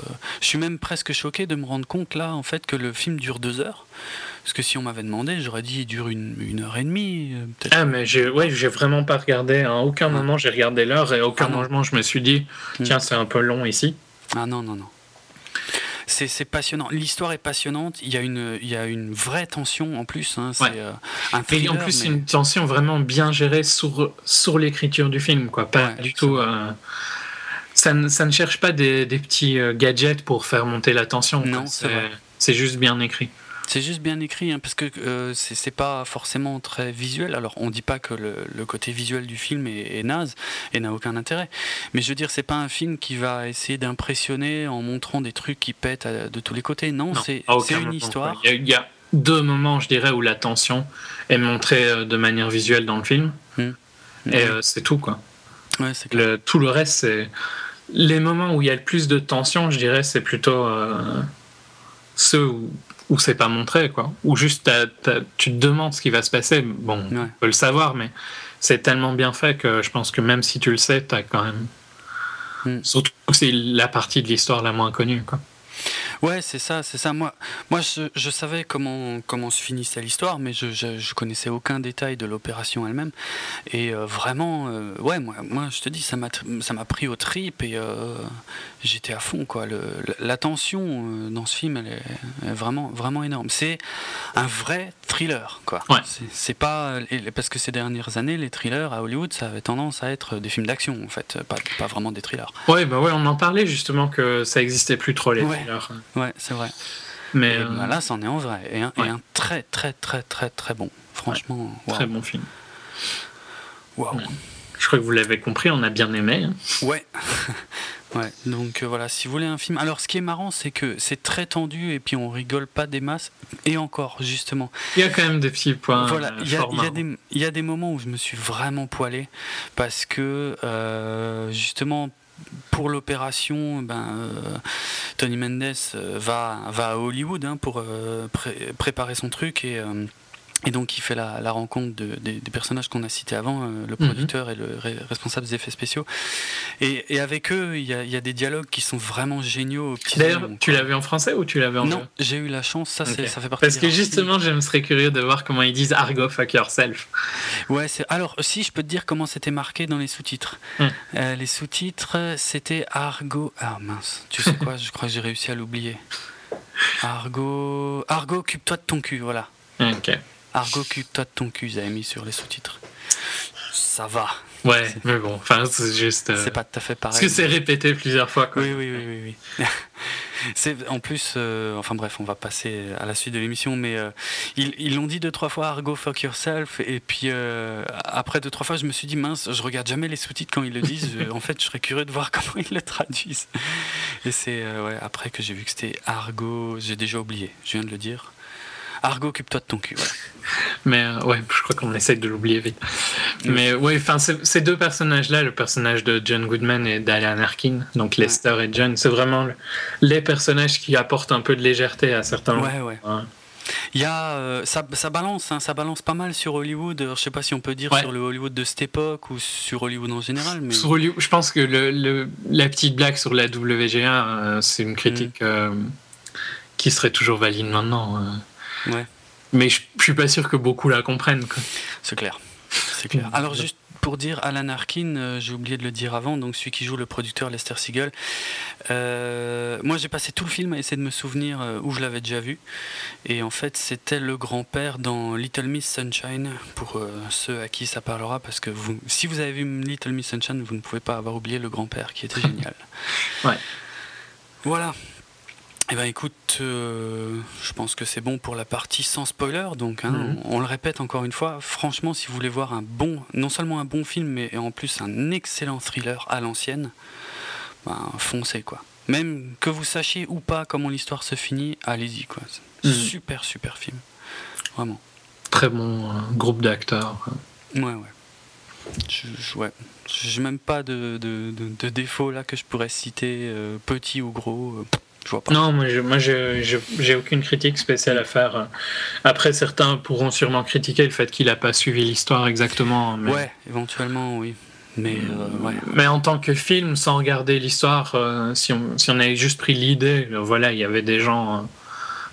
je suis même presque choqué de me rendre compte là, en fait, que le film dure deux heures. Parce que si on m'avait demandé, j'aurais dit il dure une, une heure et demie. Euh, peut-être. Ah, mais j'ai, ouais, j'ai vraiment pas regardé. À aucun ah. moment j'ai regardé l'heure et à aucun ah moment je me suis dit hmm. tiens, c'est un peu long ici. Ah non, non, non. C'est, passionnant. L'histoire est passionnante. Il y a une, il y a une vraie tension en plus. Hein. C'est euh, un Et en plus, une tension vraiment bien gérée sur, sur l'écriture du film. Quoi. Pas du tout. Euh, ça, ne, ça, ne, cherche pas des, des petits gadgets pour faire monter la tension. Non, c'est juste bien écrit. C'est juste bien écrit, hein, parce que euh, c'est pas forcément très visuel. Alors, on dit pas que le, côté visuel du film est, naze et n'a aucun intérêt. Mais je veux dire, c'est pas un film qui va essayer d'impressionner en montrant des trucs qui pètent de tous les côtés. Non, c'est une histoire. Il y, a, deux moments, je dirais, où la tension est montrée euh, de manière visuelle dans le film. Hmm. Et euh, c'est tout, quoi. Ouais, c'est clair. Le- tout le reste, c'est. Les moments où il y a le plus de tension, je dirais, c'est plutôt euh, ceux où, où c'est pas montré, quoi. Où juste tu te demandes ce qui va se passer. Bon, Ouais. on peut le savoir, mais c'est tellement bien fait que je pense que même si tu le sais, t'as quand même. Mm. Surtout que c'est la partie de l'histoire la moins connue, quoi. Ouais, c'est ça, c'est ça. Moi, moi je, je savais comment, comment se finissait l'histoire, mais je, je, je connaissais aucun détail de l'opération elle-même. Et euh, vraiment, euh, ouais, moi, moi, je te dis, ça m'a tr- ça m'a pris au trip et euh, j'étais à fond, quoi. Le, la tension euh, dans ce film, elle est, vraiment, vraiment énorme. C'est un vrai thriller, quoi. Ouais. C'est- pas. Parce que ces dernières années, les thrillers à Hollywood, ça avait tendance à être des films d'action, en fait, pas, pas vraiment des thrillers. Ouais, bah ouais, on en parlait justement que ça existait plus trop les Ouais. thrillers. Ouais, c'est vrai. Mais euh, bah là, c'en est en vrai. Et un, et ouais. un très, très, très, très, très bon. Franchement, waouh. très bon film. Waouh. Je crois que vous l'avez compris, on a bien aimé. hein. Ouais. ouais. Donc euh, voilà, si vous voulez un film. Alors, ce qui est marrant, c'est que c'est très tendu et puis on rigole pas des masses. Et encore, justement. Il y a quand même des petits points. voilà, euh, il y, a- y des- il y a des moments où je me suis vraiment poilé parce que euh, justement. Pour l'opération, ben, euh, Tony Mendes va, va à Hollywood hein, pour euh, pré- préparer son truc et, euh, et donc il fait la, la rencontre de- des, des personnages qu'on a cités avant, euh, le Mhm. producteur et le ré- responsable des effets spéciaux. Et, et avec eux, il y, a, il y a des dialogues qui sont vraiment géniaux. D'ailleurs, tu vu en français ou tu l'avais en Non, j'ai eu la chance, ça, c'est- Ok. ça fait partie Parce que justement, je me serais curieux de voir comment ils disent Argo fuck yourself. Ouais, alors si je peux te dire comment c'était marqué dans les sous-titres. Hmm. Euh, les sous-titres, c'était Argo. Ah mince, tu sais quoi Je crois que j'ai réussi à l'oublier. Argo. Argo, occupe-toi de ton cul, voilà. Ok. Argo, occupe-toi de ton cul, ils avaient mis sur les sous-titres. Ça va. Ouais, mais bon, enfin, c'est juste. euh, C'est pas tout à fait pareil. Parce que c'est répété plusieurs fois, quoi. Oui, oui, oui, oui. oui. c'est en plus, euh, enfin bref, on va passer à la suite de l'émission, mais euh, ils l'ont dit deux trois fois, Argo fuck yourself, et puis après deux trois fois, je me suis dit mince, je regarde jamais les sous-titres quand ils le disent. En fait, je serais curieux de voir comment ils le traduisent. Et c'est ouais, après que j'ai vu que c'était Argo, j'ai déjà oublié, je viens de le dire. Argo, occupe-toi de ton cul. voilà. Mais euh, ouais, je crois qu'on essaye de l'oublier vite. Mais ouais, enfin, ces deux personnages-là, le personnage de John Goodman et d'Alan Arkin, donc Lester et John, c'est vraiment le- les personnages qui apportent un peu de légèreté à certains moments. Ouais, ouais. Ouais. Il y a, euh, ça, ça balance, hein, ça balance pas mal sur Hollywood. Je sais pas si on peut dire Ouais. sur le Hollywood de cette époque ou sur Hollywood en général, mais Sur Hollywood, je pense que le, le- la petite blague sur la WGA, euh, c'est une critique euh, qui serait toujours valide maintenant. Ouais. Mais je, je suis pas sûr que beaucoup la comprennent. C'est clair. C'est clair. Alors juste pour dire Alan Arkin, euh, j'ai oublié de le dire avant, donc celui qui joue le producteur Lester Siegel. euh, moi j'ai passé tout le film à essayer de me souvenir euh, où je l'avais déjà vu. Et en fait c'était le grand-père dans Little Miss Sunshine, pour euh, ceux à qui ça parlera, parce que vous, si vous avez vu Little Miss Sunshine, vous ne pouvez pas avoir oublié le grand-père qui était génial. Ouais. Voilà. Eh ben écoute, euh, je pense que c'est bon pour la partie sans spoiler. Donc, hein, Mhm. on, on le répète encore une fois. Franchement, si vous voulez voir un bon, non seulement un bon film, mais en plus un excellent thriller à l'ancienne, ben, foncez quoi. Même que vous sachiez ou pas comment l'histoire se finit, allez-y quoi. Mhm. Super super film, vraiment. Très bon euh, groupe d'acteurs. Ouais ouais. Je, je- ouais. J'ai même pas de, de, de, de défauts là que je pourrais citer, euh, petit ou gros. euh, je vois pas. Non, moi, je, moi je- je- j'ai aucune critique spéciale à faire. Après, certains pourront sûrement critiquer le fait qu'il n'a pas suivi l'histoire exactement. Mais, Ouais, éventuellement oui. Mais euh, ouais. mais en tant que film, sans regarder l'histoire, euh, si, on, si on avait juste pris l'idée, euh, voilà, il y avait des gens euh,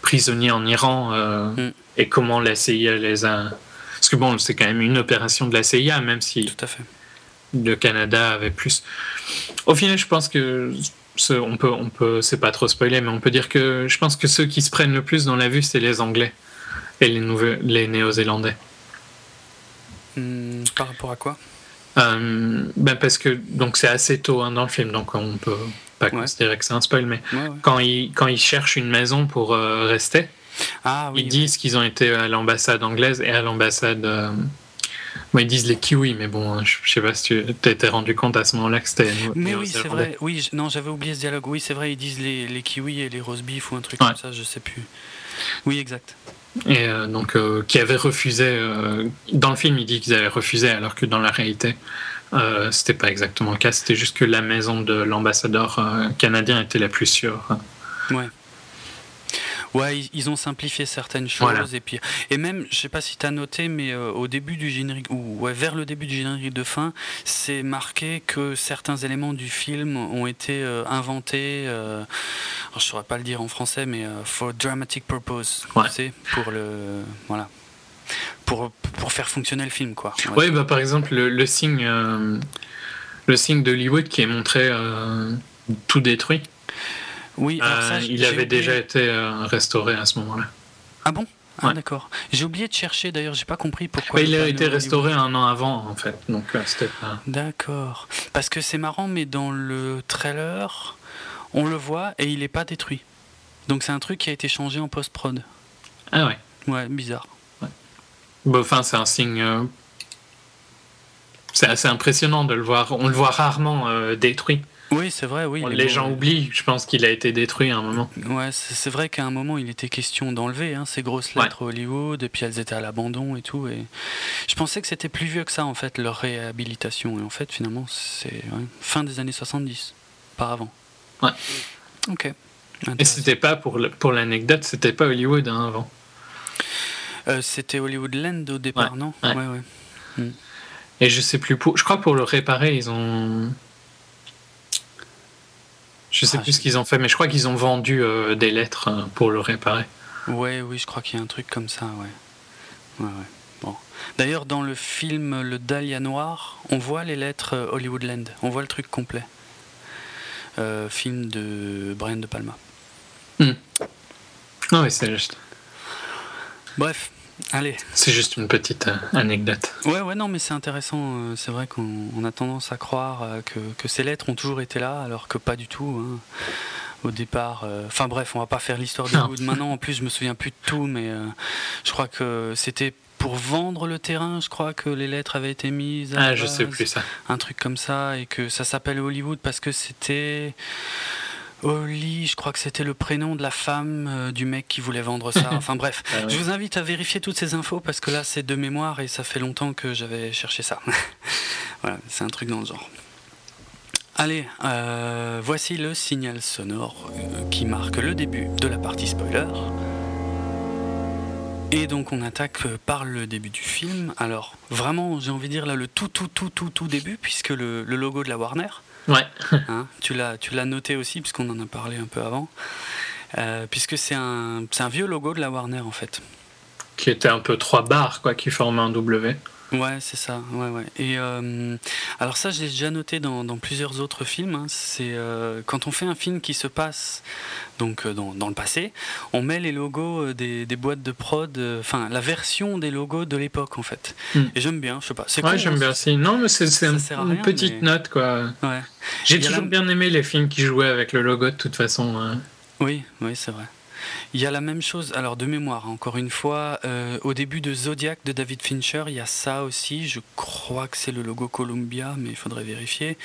prisonniers en Iran Mm. et comment la CIA les a. Parce que bon, c'est quand même une opération de la CIA, même si Tout à fait. le Canada avait plus. Au final, je pense que on peut, on peut, c'est pas trop spoiler, mais on peut dire que je pense que ceux qui se prennent le plus dans la vue, c'est les Anglais et les nouveaux, les Néo-Zélandais. Hmm, par rapport à quoi? Euh, ben parce que donc c'est assez tôt hein, dans le film, donc on peut pas Ouais. considérer que c'est un spoil, mais Ouais, ouais. quand ils quand ils cherchent une maison pour euh, rester, Ah oui. ils disent qu'ils ont été à l'ambassade anglaise et à l'ambassade. euh, bon, ils disent les kiwis, mais bon, je, je sais pas si tu t'étais rendu compte à ce moment-là que c'était. Mais oui, c'est vrai. Oui, non, j'avais oublié ce dialogue. Oui, c'est vrai, ils disent les, les kiwis et les roast beef ou un truc Ouais. comme ça, je sais plus. Oui, exact. Et donc, qui avait refusé. dans le film, il dit qu'ils avaient refusé, alors que dans la réalité, c'était pas exactement le cas. C'était juste que la maison de l'ambassadeur canadien était la plus sûre. Ouais. Ouais, ils, ont simplifié certaines choses et puis et même, je sais pas si tu as noté, mais euh, au début du générique ou ouais, vers le début du générique de fin, c'est marqué que certains éléments du film ont été euh, inventés. Euh, je saurais pas le dire en français, mais for dramatic purpose, tu pour le voilà. Pour, pour faire fonctionner le film quoi. Oui, bah par exemple le, le signe le signe d'Hollywood qui est montré tout détruit. Oui, euh, il avait déjà été euh, restauré à ce moment-là. Ah bon? Ah, d'accord. J'ai oublié de chercher d'ailleurs, j'ai pas compris pourquoi. il a été restauré un an avant en fait, donc euh, c'était pas. D'accord. Parce que c'est marrant, mais dans le trailer, on le voit et il est pas détruit. Donc c'est un truc qui a été changé en post-prod. Ah ouais. Ouais, bizarre. Bon, enfin, c'est un signe. C'est assez impressionnant de le voir. On le voit rarement détruit. Oui, c'est vrai, oui. les gens oublient, je pense qu'il a été détruit à un moment. Ouais, c'est vrai qu'à un moment, il était question d'enlever hein, ces grosses lettres Hollywood, et puis elles étaient à l'abandon et tout. Et je pensais que c'était plus vieux que ça, en fait, leur réhabilitation. Et en fait, finalement, c'est fin des années 70, pas avant. Ouais. Ok. Et c'était pas, pour l'anecdote, c'était pas Hollywood hein, avant. Euh, c'était Hollywood Land au départ, non? Ouais, ouais. Hmm. Et je sais plus, pour, je crois pour le réparer, ils ont je sais ah, plus ce qu'ils ont fait, mais je crois qu'ils ont vendu euh, des lettres euh, pour le réparer. Ouais, oui, je crois qu'il y a un truc comme ça, ouais. ouais, ouais. Bon. D'ailleurs, dans le film Le Dahlia Noir, on voit les lettres euh, Hollywoodland, on voit le truc complet. film de Brian De Palma. Hmm. Ah oui, c'est juste. Bref, Allez. C'est juste une petite euh, anecdote. Ouais, ouais, non, mais c'est intéressant. Euh, c'est vrai qu'on a tendance à croire euh, que, ces lettres ont toujours été là, alors que pas du tout. Hein. Au départ, enfin bref, on va pas faire l'histoire de maintenant. En plus, je me souviens plus de tout, mais je crois que c'était pour vendre le terrain, je crois que les lettres avaient été mises. ah, je sais plus ça. Un truc comme ça, et que ça s'appelle Hollywood parce que c'était. Oli, je crois que c'était le prénom de la femme euh, du mec qui voulait vendre ça. Enfin bref, ah je vous invite à vérifier toutes ces infos parce que là c'est de mémoire et ça fait longtemps que j'avais cherché ça. voilà, c'est un truc dans le genre. Allez, euh, voici le signal sonore euh, qui marque le début de la partie spoiler. Et donc on attaque par le début du film. Alors vraiment, j'ai envie de dire là le tout tout tout tout tout début puisque le logo de la Warner. Ouais. Hein, tu l'as noté aussi, puisqu'on en a parlé un peu avant. Euh, puisque c'est un, un vieux logo de la Warner, en fait. Qui était un peu trois barres, quoi, qui formaient un W. Ouais, c'est ça. Ouais, ouais. Et euh, alors ça, j'ai déjà noté dans, plusieurs autres films. Hein. c'est euh, quand on fait un film qui se passe donc euh, dans, le passé, on met les logos des, boîtes de prod, enfin la version des logos de l'époque en fait. Hmm. Et j'aime bien. Je sais pas. Ouais, j'aime bien aussi. Non, mais c'est une petite note quoi. Ouais. J'ai toujours bien aimé les films qui jouaient avec le logo de toute façon. Hein. Oui, oui, c'est vrai. Il y a la même chose, alors de mémoire, encore une fois, euh, au début de Zodiac de David Fincher, il y a ça aussi. Je crois que c'est le logo Columbia, mais il faudrait vérifier.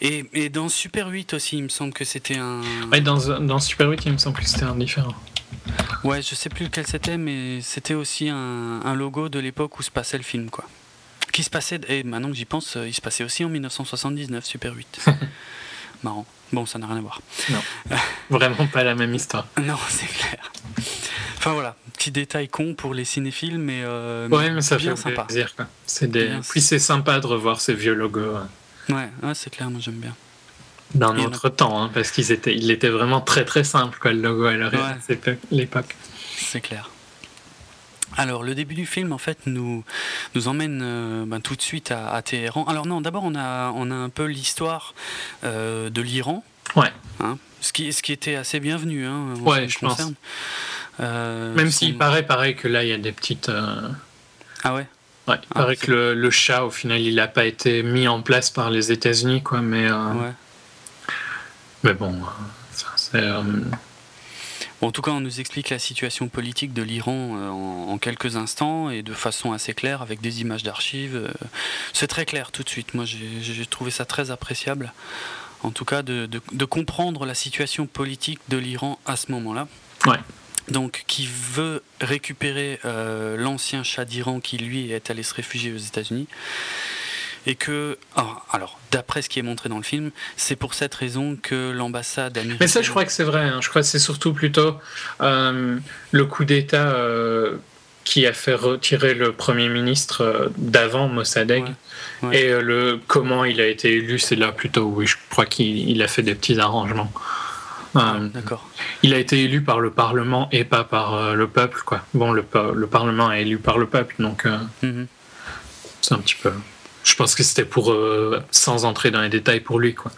Et, dans Super 8 aussi, il me semble que c'était un. Ouais, dans, dans Super 8, il me semble que c'était un différent. Ouais, je sais plus lequel c'était, mais c'était aussi un, un, logo de l'époque où se passait le film, quoi. Qui se passait, et maintenant que j'y pense, euh, il se passait aussi en 1979, Super 8. Marrant. Bon, ça n'a rien à voir. Non. Vraiment pas la même histoire. non, c'est clair. Enfin voilà, petit détail con pour les cinéphiles, mais, euh, ouais, mais ça fait sympa. plaisir. C'est des... Puis c'est sympa de revoir ces vieux logos. Ouais, ouais c'est clair, moi j'aime bien. D'un autre temps, hein, parce qu'il était, il était vraiment très très simple, quoi, le logo à l'époque. C'est clair. Alors, le début du film, en fait, nous, nous emmène euh, ben, tout de suite à, Téhéran. Alors, non, d'abord, on a, on a un peu l'histoire euh, de l'Iran. Ouais. Hein, ce, qui, ce qui était assez bienvenu, hein, ouais, je pense. Euh, Même s'il paraît pareil que là, il y a des petites. Ah ouais? Ouais, il paraît ah, que le, le, chat, au final, il n'a pas été mis en place par les États-Unis, quoi, mais. Ouais. Mais bon, c'est en tout cas, on nous explique la situation politique de l'Iran euh, en, quelques instants et de façon assez claire avec des images d'archives. Euh, c'est très clair tout de suite. Moi, j'ai trouvé ça très appréciable, en tout cas, de, comprendre la situation politique de l'Iran à ce moment-là. Ouais. donc qui veut récupérer euh, l'ancien Shah d'Iran qui lui est allé se réfugier aux États-Unis. Et que, alors, d'après ce qui est montré dans le film, c'est pour cette raison que l'ambassade américaine. Mais ça, je crois que c'est vrai. Hein. Je crois que c'est surtout plutôt euh, le coup d'État euh, qui a fait retirer le premier ministre d'avant, Mossadegh. Et le comment il a été élu, c'est là plutôt. Oui, je crois qu'il a fait des petits arrangements. Euh, D'accord. Il a été élu par le Parlement et pas par euh, le peuple, quoi. Bon, le, le, Parlement est élu par le peuple, donc euh, mhm. c'est un petit peu. Je pense que c'était pour, sans entrer dans les détails pour lui, quoi.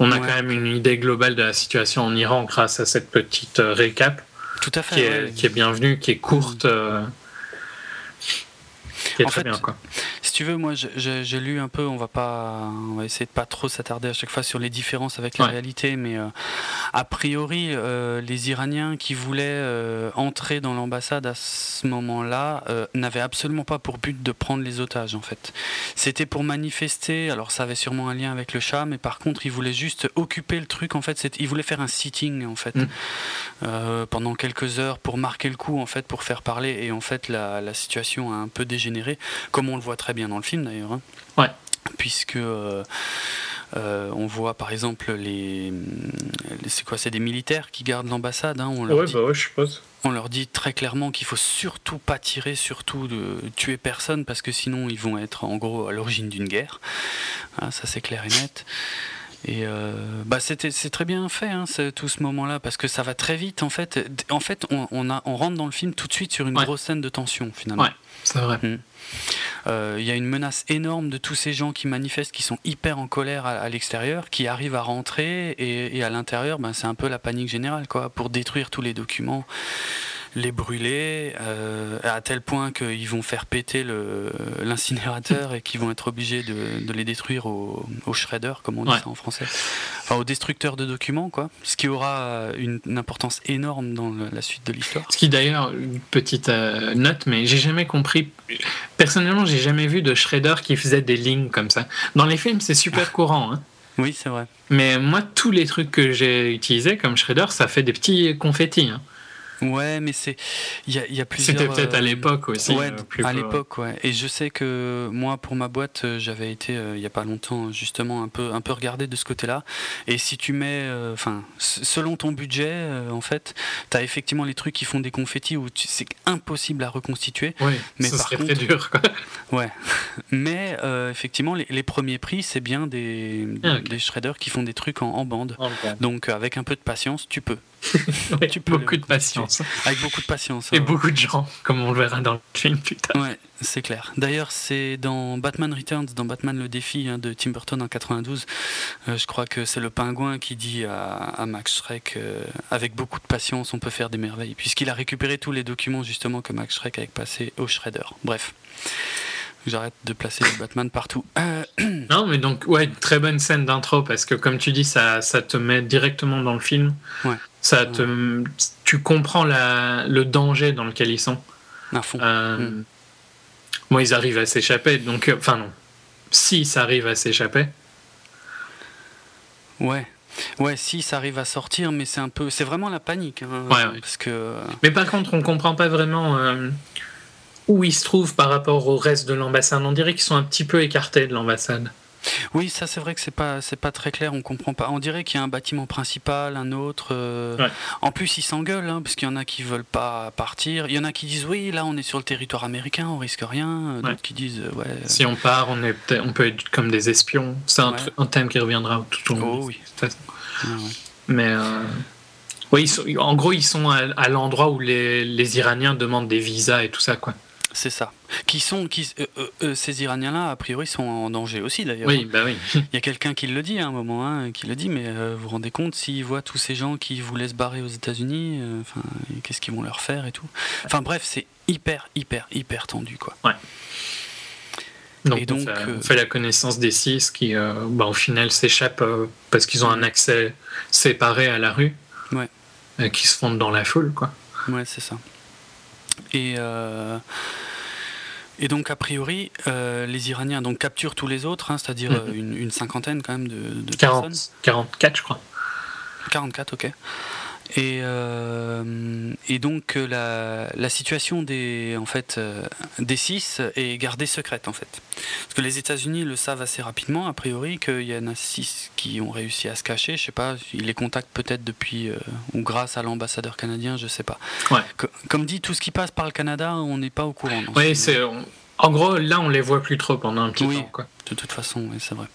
On a quand même une idée globale de la situation en Iran grâce à cette petite récap. Tout à fait. Qui est, qui est bienvenue, qui est courte. En fait, Si tu veux, moi j'ai lu un peu, on va pas, on va essayer de pas trop s'attarder à chaque fois sur les différences avec la réalité, mais euh, a priori, euh, les Iraniens qui voulaient euh, entrer dans l'ambassade à ce moment-là n'avaient absolument pas pour but de prendre les otages en fait. C'était pour manifester, alors ça avait sûrement un lien avec le chat, mais par contre ils voulaient juste occuper le truc en fait, ils voulaient faire un sitting en fait mm. pendant quelques heures pour marquer le coup en fait, pour faire parler, et en fait la, la situation a un peu dégénéré comme on le voit très bien dans le film d'ailleurs. Hein. Ouais. Puisque euh, euh, on voit par exemple les, c'est quoi, c'est des militaires qui gardent l'ambassade. Hein, on leur dit, bah ouais, je suppose. On leur dit très clairement qu'il faut surtout pas tirer, surtout de tuer personne parce que sinon ils vont être en gros à l'origine d'une guerre. Hein, ça c'est clair et net. Et euh, bah c'était c'est très bien fait hein, tout ce moment-là parce que ça va très vite en fait. En fait, on, a on rentre dans le film tout de suite sur une grosse scène de tension finalement. Ouais, c'est vrai. Hmm. Euh, il y a une menace énorme de tous ces gens qui manifestent, qui sont hyper en colère à, l'extérieur, qui arrivent à rentrer et, à l'intérieur, ben, c'est un peu la panique générale quoi, pour détruire tous les documents les brûler euh, à tel point qu'ils vont faire péter l'incinérateur et qu'ils vont être obligés de, les détruire au, shredder, comme on dit ça en français, enfin au destructeur de documents, quoi. Ce qui aura une, importance énorme dans la suite de l'histoire. Ce qui d'ailleurs, une petite euh, note, mais j'ai jamais compris. Personnellement, j'ai jamais vu de shredder qui faisait des lignes comme ça. Dans les films, c'est super courant. Hein. Oui, c'est vrai. Mais moi, tous les trucs que j'ai utilisés comme shredder, ça fait des petits confettis. Hein. Ouais, mais c'est il y a, y a, plusieurs. C'était peut-être à euh, l'époque aussi. Ouais, euh, à l'époque, ouais. Et je sais que moi, pour ma boîte, euh, j'avais été il y a pas longtemps justement un peu un peu regardé de ce côté-là. Et si tu mets, enfin, selon ton budget, en fait, tu as effectivement les trucs qui font des confettis où c'est impossible à reconstituer. Oui, mais ça par serait très dur. Quoi. Ouais. Mais effectivement, les, premiers prix, c'est bien des, ah, des shredders qui font des trucs en, bande. Donc avec un peu de patience, tu peux. tu peux beaucoup de patience. Avec beaucoup de patience. Et beaucoup de gens, comme on le verra dans le film plus tard. Ouais, c'est clair. D'ailleurs, c'est dans Batman Returns, dans Batman le défi hein, de Tim Burton en 92. Euh, je crois que c'est le pingouin qui dit à, Max Schreck euh, avec beaucoup de patience, on peut faire des merveilles. Puisqu'il a récupéré tous les documents justement que Max Schreck avait passé au Shredder. Bref. J'arrête de placer le Batman partout. Euh, non, mais donc, ouais, très bonne scène d'intro parce que, comme tu dis, ça, ça te met directement dans le film. Ouais. Ça te, tu comprends la, le danger dans lequel ils sont. À fond. Euh, mm. Moi, ils arrivent à s'échapper, donc, euh, enfin, non. Si ça arrive à s'échapper. Ouais. Ouais, si ça arrive à sortir, mais c'est un peu, c'est vraiment la panique, hein, ouais, parce que. Mais par contre, on comprend pas vraiment où ils se trouvent par rapport au reste de l'ambassade. On dirait qu'ils sont un petit peu écartés de l'ambassade. Oui, ça c'est vrai que c'est pas c'est pas très clair, on comprend pas. On dirait qu'il y a un bâtiment principal, un autre. Euh, en plus, ils s'engueulent hein, parce qu'il y en a qui veulent pas partir. Il y en a qui disent oui, là on est sur le territoire américain, on risque rien. D'autres qui disent euh, ouais. Si on part, on est on peut être comme des espions. C'est un, un, thème qui reviendra tout au long. Oh, oui. Mais euh, oui, en gros, ils sont à, l'endroit où les, les Iraniens demandent des visas et tout ça, quoi. C'est ça. Qui sont, qui, euh, euh, euh, ces Iraniens-là, a priori, sont en danger aussi d'ailleurs. Oui, bah oui. Il y a quelqu'un qui le dit à un moment, hein, qui le dit, mais vous vous rendez compte s'ils voient tous ces gens qui voulaient se barrer aux États-Unis, enfin, qu'est-ce qu'ils vont leur faire et tout? Enfin bref, c'est hyper, hyper, hyper tendu, quoi. Ouais. Donc, et donc on, fait, la connaissance des six qui, bah, au final, s'échappent parce qu'ils ont un accès séparé à la rue. Ouais. qui se fondent dans la foule, quoi. Ouais, c'est ça. Et, euh, et donc, a priori, euh, les Iraniens donc, capturent tous les autres, hein, c'est-à-dire mhm. une, une, cinquantaine quand même de, de 40, 44, je crois. 44, ok. Et, euh, et donc la, la, situation des, en fait, euh, des six est gardée secrète en fait. Parce que les États-Unis le savent assez rapidement, a priori, qu'il y en a six qui ont réussi à se cacher. Je sais pas, ils les contactent peut-être depuis euh, ou grâce à l'ambassadeur canadien, je sais pas. Ouais. Comme dit, tout ce qui passe par le Canada, on n'est pas au courant. Oui, c'est. En gros, là, on les voit plus trop pendant un petit oui, temps. Quoi. De toute façon, oui, c'est vrai.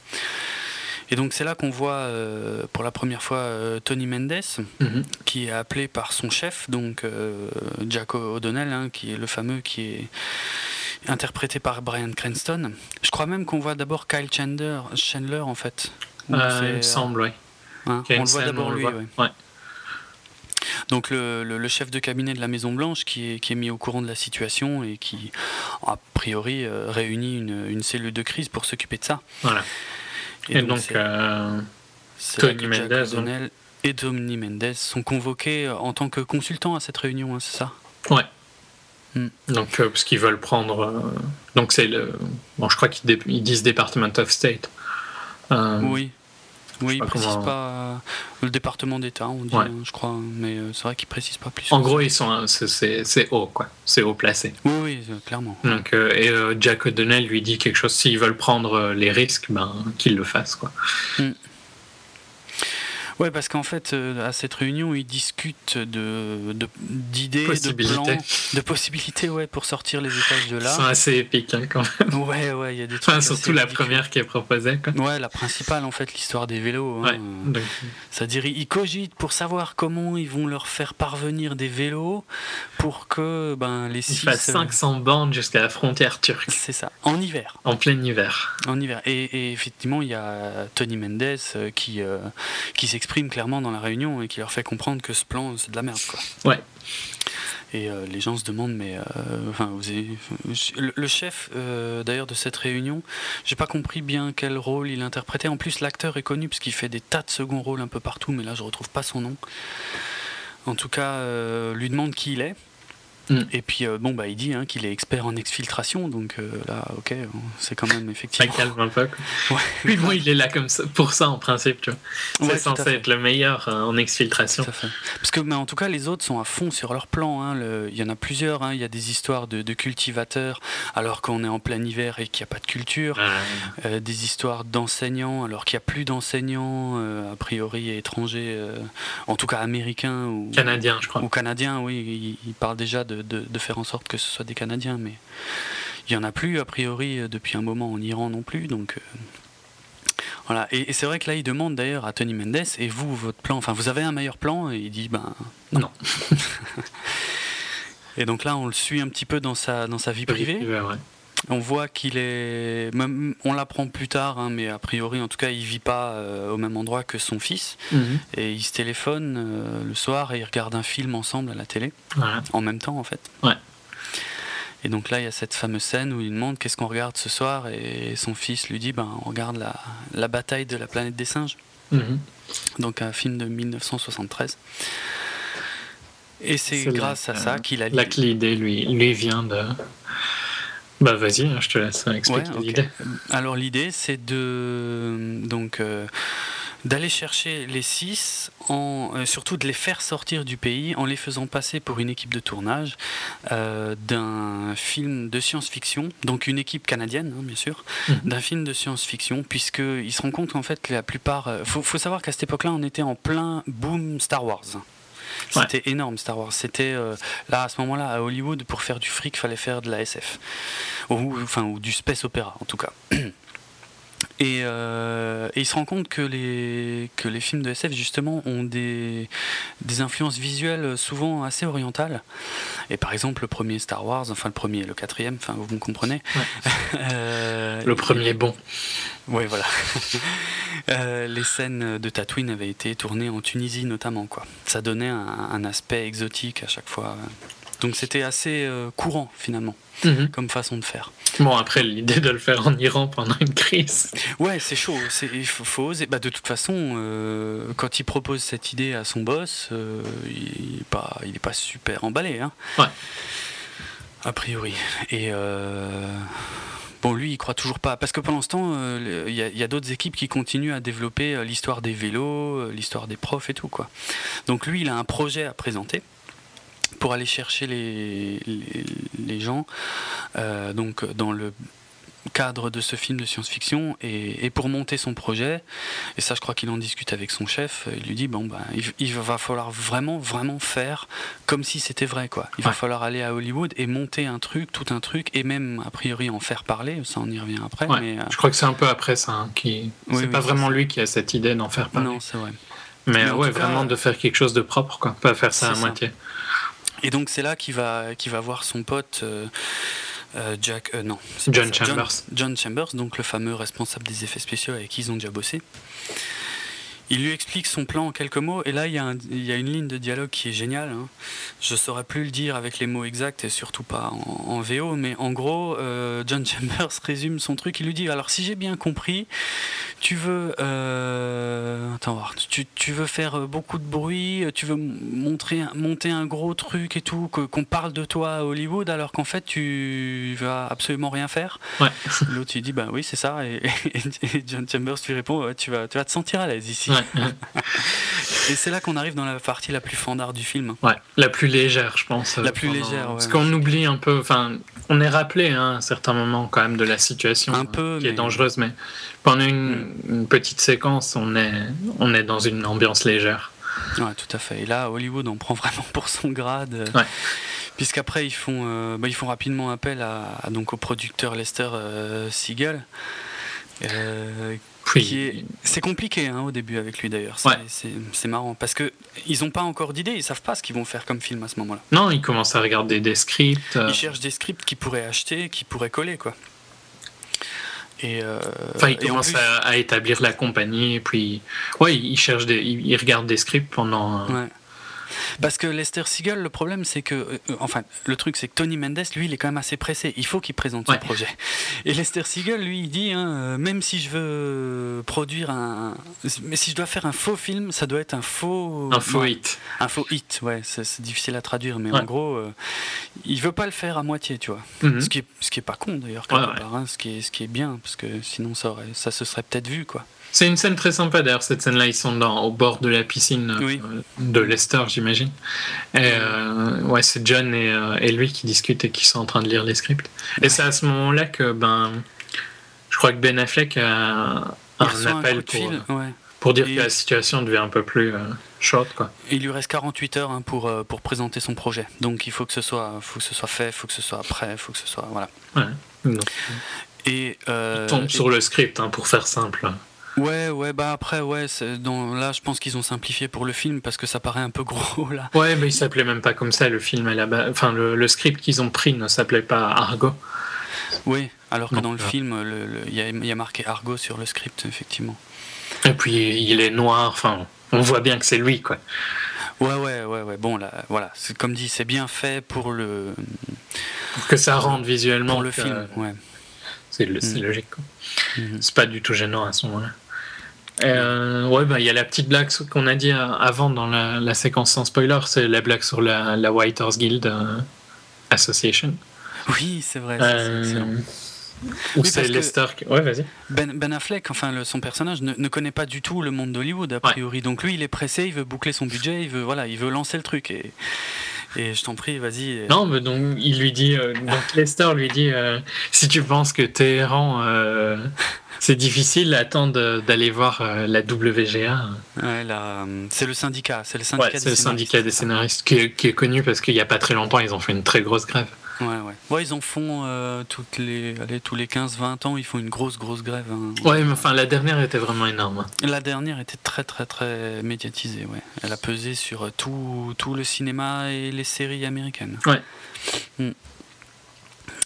Et donc c'est là qu'on voit euh, pour la première fois euh, Tony Mendes, mm -hmm. qui est appelé par son chef, donc euh, Jack O'Donnell, hein, qui est le fameux, qui est interprété par Brian Cranston. Je crois même qu'on voit d'abord Kyle Chandler, Chandler en fait. Il me semble, oui. Hein, on le voit d'abord lui. Ouais. Ouais. Donc le, le, le, chef de cabinet de la Maison Blanche qui est, qui est mis au courant de la situation et qui a priori réunit une, une, cellule de crise pour s'occuper de ça. Voilà. Et, et donc, donc euh, Tony Mendes donc... et Tony Mendes sont convoqués en tant que consultants à cette réunion, hein, c'est ça? Ouais. Mm. Donc euh, parce qu'ils veulent prendre. euh, donc c'est le. Bon, je crois qu'ils ils disent Department of State. Euh, oui. Oui, ils ne précisent comment... pas le département d'État, on dit, Ouais. hein, je crois, mais euh, c'est vrai qu'ils ne précisent pas plus. En gros, ils sont, c'est- c'est haut, quoi. C'est haut placé. Oui, oui, euh, clairement. Donc, euh, et euh, Jack O'Donnell lui dit quelque chose. S'ils veulent prendre euh, les risques, ben qu'ils le fassent, quoi. Ouais, parce qu'en fait, euh, à cette réunion, ils discutent de d'idées, de, Possibilités. plans, de possibilités, ouais, pour sortir les étages de Ils là. sont assez épiques, hein, quand même. Ouais, ouais, il y a des trucs. Enfin, surtout la première qui est proposée, quoi. Ouais, la principale, en fait, l'histoire des vélos. hein. Ouais. C'est-à-dire, ils cogitent pour savoir comment ils vont leur faire parvenir des vélos pour que ben, les six. fasse euh, 500 bandes jusqu'à la frontière turque, C'est ça, en hiver. en plein hiver. En hiver. Et, et effectivement, il y a Tony Mendes euh, qui, euh, qui s'exprime clairement dans la réunion et qui leur fait comprendre que ce plan, c'est de la merde. Quoi. Ouais. Et euh, les gens se demandent, mais. euh, enfin, vous avez- le, le chef, euh, d'ailleurs, de cette réunion, j'ai pas compris bien quel rôle il interprétait. En plus, l'acteur est connu parce qu'il fait des tas de second rôles un peu partout, mais là, je retrouve pas son nom. En tout cas, lui demande qui il est. Mm. Et puis, euh, bon, bah, il dit hein, qu'il est expert en exfiltration, donc euh, là, ok, c'est quand même Ça effectivement. calme un peu, quoi. Ouais. Puis bon, il est là comme ça, pour ça, en principe, tu vois. C'est Ouais, censé être le meilleur euh, en exfiltration. Tout à fait. Parce que, mais en tout cas, les autres sont à fond sur leur plan. hein. Le- Il y en a plusieurs. hein. Il y a des histoires de, de cultivateurs alors qu'on est en plein hiver et qu'il n'y a pas de culture. Des histoires d'enseignants alors qu'il n'y a plus d'enseignants, euh, a priori étrangers, euh, en tout cas américains ou Canadien, je crois. ou canadiens. Oui, ils il parlent déjà de, de- de faire en sorte que ce soit des Canadiens, mais il n'y en a plus, a priori, euh, depuis un moment en Iran non plus. Donc. euh, voilà, et, et c'est vrai que là, il demande d'ailleurs à Tony Mendes, et vous, votre plan, enfin, vous avez un meilleur plan Et il dit, ben, Non. Et donc là, on le suit un petit peu dans sa, dans sa vie privée. Ouais. On voit qu'il est. Même, on l'apprend plus tard, hein, mais a priori, en tout cas, il vit pas euh, au même endroit que son fils. Mhm. Et ils se téléphonent euh, le soir et ils regardent un film ensemble à la télé, Voilà. en même temps, en fait. Ouais. Et donc là, il y a cette fameuse scène où il demande qu'est-ce qu'on regarde ce soir, et son fils lui dit ben, on regarde la, la bataille de la planète des singes. Mhm. Donc un film de 1973. Et c'est grâce à ça euh, qu'il a Là que l'idée lui, lui vient de. Bah vas-y, hein, je te laisse expliquer Ouais, ok. l'idée. Alors l'idée c'est de donc euh, d'aller chercher les six, en, euh, surtout de les faire sortir du pays en les faisant passer pour une équipe de tournage euh, d'un film de science-fiction, donc une équipe canadienne hein, bien sûr, Mhm. d'un film de science-fiction, puisqu'ils se rendent compte qu'en fait la plupart... Il faut, faut savoir qu'à cette époque-là on était en plein boom Star Wars. C'était énorme Star Wars. C'était euh, là à ce moment-là à Hollywood pour faire du fric, fallait faire de la SF ou enfin ou du space opéra en tout cas. Et, euh, et il se rend compte que les, que les films de SF justement ont des, des influences visuelles souvent assez orientales. Et par exemple le premier Star Wars, enfin le premier le quatrième, enfin vous me comprenez. Euh, Le premier bon. oui, voilà. Euh, les scènes de Tatooine avaient été tournées en Tunisie notamment. Quoi. Ça donnait un, un aspect exotique à chaque fois. Donc c'était assez euh, courant finalement Mhm. comme façon de faire. Bon, après, l'idée de le faire en Iran pendant une crise. Ouais, c'est chaud. c'est- Il faut, faut oser. Bah, de toute façon, euh, quand il propose cette idée à son boss, euh, il n'est pas, il est pas super emballé. Hein, Ouais. a priori. Et euh, bon, lui, il croit toujours pas. Parce que pendant ce temps, il y a, d'autres équipes qui continuent à développer l'histoire des vélos, l'histoire des profs et tout, quoi. Donc lui, il a un projet à présenter pour aller chercher les, les, gens donc dans le cadre de ce film de science-fiction et, pour monter son projet. Et ça, je crois qu'il en discute avec son chef. Il lui dit bon, ben, il, va falloir vraiment, vraiment faire comme si c'était vrai. quoi. Il va falloir aller à Hollywood et monter un truc, tout un truc, et même a priori en faire parler. Ça, on y revient après. Mais, euh, Je crois que c'est un peu après ça. Hein, qui... c'est pas vraiment lui qui a cette idée d'en faire parler. Non, c'est vrai. Mais, ouais, vraiment de faire quelque chose de propre, quoi. Pas faire ça à moitié. Et donc c'est là qu'il va, voir son pote. Euh, euh, Jack, euh, non, John Chambers. John, Chambers, donc le fameux responsable des effets spéciaux avec qui ils ont déjà bossé. Il lui explique son plan en quelques mots, et là il y, a il y a une ligne de dialogue qui est géniale. Hein. Je saurais plus le dire avec les mots exacts et surtout pas en, VO, mais en gros, euh, John Chambers résume son truc. Il lui dit Alors, si j'ai bien compris, tu veux, euh, attends, voir, tu, tu, veux faire beaucoup de bruit, tu veux montrer, monter un gros truc et tout, qu'on parle de toi à Hollywood, alors qu'en fait tu vas absolument rien faire? Ouais. L'autre il dit Bah oui, c'est ça, et, John Chambers lui répond Tu vas, tu vas te sentir à l'aise ici. Et c'est là qu'on arrive dans la partie la plus fandard du film. Ouais, la plus légère, je pense. La plus légère, ouais. Parce qu'on oublie un peu, enfin, on est rappelé hein, à un certain moment quand même de la situation un peu, qui est dangereuse, mais pendant une, une, petite séquence, on est, on est dans une ambiance légère. Ouais, tout à fait. Et là, Hollywood, on prend vraiment pour son grade. Ouais. Puisqu'après, ils, font, euh, bah, ils font rapidement appel à, donc, au producteur Lester euh, Siegel. Euh, c'est compliqué hein, au début avec lui d'ailleurs. C'est marrant parce que ils n'ont pas encore d'idée, ils savent pas ce qu'ils vont faire comme film à ce moment-là. Non, ils commencent à regarder des scripts. Ils cherchent des scripts qu'ils pourraient acheter, qui pourraient coller quoi. Et euh, enfin, ils commencent à, établir la compagnie, et puis ouais, ils cherchent des, ils, regardent des scripts pendant. Ouais. Parce que Lester Siegel, le problème, c'est que. Euh, enfin, le truc, c'est que Tony Mendes, lui, il est quand même assez pressé. Il faut qu'il présente son projet. Et Lester Siegel, lui, il dit hein, euh, même si je veux produire un. Mais si je dois faire un faux film, ça doit être un faux. Un faux hit. Un faux hit, ouais. C'est difficile à traduire, mais en gros, euh, il veut pas le faire à moitié, tu vois. Mhm. ce, qui est, ce qui est pas con, d'ailleurs, hein, ce, qui est, ce qui est bien, parce que sinon, ça, aurait, ça se serait peut-être vu, quoi. C'est une scène très sympa d'ailleurs, cette scène-là, ils sont dans, au bord de la piscine euh, de Lester, j'imagine. Et euh, ouais, c'est John euh, et, lui qui discutent et qui sont en train de lire les scripts. Et c'est à ce moment-là que ben, je crois que Ben Affleck a, un appel pour, pour dire que la situation devient un peu plus short. Quoi. Il lui reste 48 heures hein, pour, pour présenter son projet. Donc il faut que ce soit, faut que ce soit fait, il faut que ce soit prêt, il faut que ce soit. Voilà. Ouais. et, il tombe sur le script, hein, pour faire simple. Ouais, ouais, bah après, ouais, dans, là, je pense qu'ils ont simplifié pour le film parce que ça paraît un peu gros là. Ouais, mais il s'appelait même pas comme ça le film à la base. Enfin, le, script qu'ils ont pris ne s'appelait pas Argo. Oui, alors que dans le film, il y, a marqué Argo sur le script, effectivement. Et puis il est noir, enfin, on voit bien que c'est lui, quoi. Ouais, ouais, ouais, ouais. Bon, là, voilà, comme dit, c'est bien fait pour le. Pour que ça rende visuellement. Pour le film, ouais. C'est mm. logique. Quoi. Mm. C'est pas du tout gênant à ce moment-là. Euh, ouais, bah, il y a la petite blague qu'on a dit avant dans la, séquence sans spoiler, c'est la blague sur la, la White Horse Guild euh, Association. Oui, c'est vrai. Euh, Ou c'est Lester. Ouais, vas-y. Ben, ben, Affleck, enfin son personnage, ne, connaît pas du tout le monde d'Hollywood a priori. Donc lui, il est pressé, il veut boucler son budget, il veut voilà, il veut lancer le truc et. Et je t'en prie, vas-y. Non, mais donc il lui dit, donc Lester lui dit, si tu penses que Téhéran c'est difficile d'attendre d'aller voir euh, la WGA. Ouais, c'est le syndicat, c'est le syndicat, des, le syndicat des scénaristes qui est, connu parce qu'il n'y a pas très longtemps, ils ont fait une très grosse grève. Ouais, ouais. ouais ils en font euh, toutes les, allez, tous les 15-20 ans, ils font une grosse, grosse grève. Hein. Ouais, mais enfin, la dernière était vraiment énorme. La dernière était très, très, très médiatisée, ouais. Elle a pesé sur tout, tout le cinéma et les séries américaines. Ouais. Mm.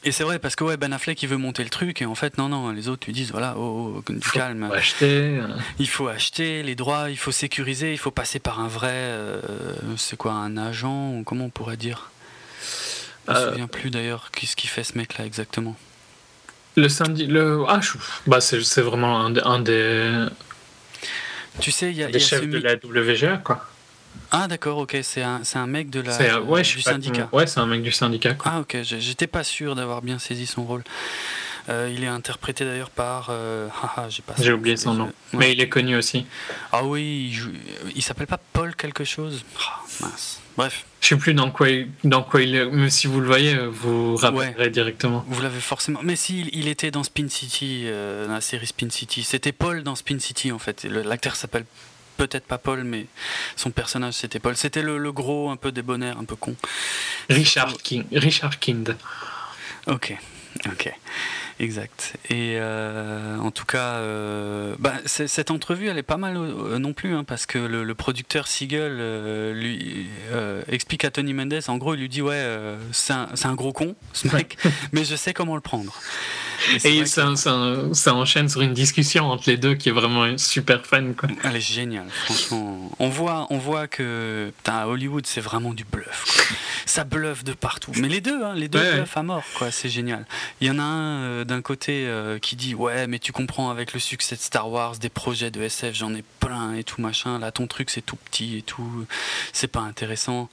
Et c'est vrai parce que ouais, Ben Affleck il veut monter le truc et en fait non non les autres lui disent voilà oh, oh du calme. Faut acheter. Euh. Il faut acheter les droits, il faut sécuriser, il faut passer par un vrai euh, c'est quoi un agent ou comment on pourrait dire? Je me euh. souviens plus d'ailleurs qu'est-ce qu'il fait ce mec là exactement. Le syndicat le ah bah c'est vraiment un, des tu sais il y a, des chefs de la WGA quoi. Ah d'accord, ok, c'est un, un mec de la, ouais, du syndicat. Ouais, c'est un mec du syndicat. Ah ok, j'étais pas sûr d'avoir bien saisi son rôle. Il est interprété d'ailleurs par. j'ai oublié son nom. Mais il est connu aussi. Ah oui, il, s'appelle pas Paul quelque chose? Ah, Mince. Bref. Je sais plus dans quoi, il, dans quoi il est. Mais si vous le voyez, vous rappellerez directement. Vous l'avez forcément. Mais si, il était dans Spin City, dans la série Spin City. C'était Paul dans Spin City en fait. L'acteur s'appelle peut-être pas Paul, mais son personnage c'était Paul. C'était le, gros, un peu débonnaire, un peu con. Richard King. Richard Kind. Ok, ok. Exact. Et euh, en tout cas, euh, bah, cette entrevue, elle est pas mal euh, non plus, hein, parce que le, producteur Siegel lui explique à Tony Mendes, en gros, il lui dit Ouais, c'est un, un, gros con, ce mec, mais je sais comment le prendre. Et, ça, ça, enchaîne sur une discussion entre les deux qui est vraiment super fun. Quoi. Elle est géniale, franchement. On voit, on voit que à Hollywood, c'est vraiment du bluff. Ça bluffe de partout. Mais les deux, hein, les deux bluffent à mort. Quoi. C'est génial. Il y en a un d'un côté euh, qui dit Ouais, mais tu comprends, avec le succès de Star Wars, des projets de SF, j'en ai plein et tout machin. Là, ton truc, c'est tout petit et tout. C'est pas intéressant.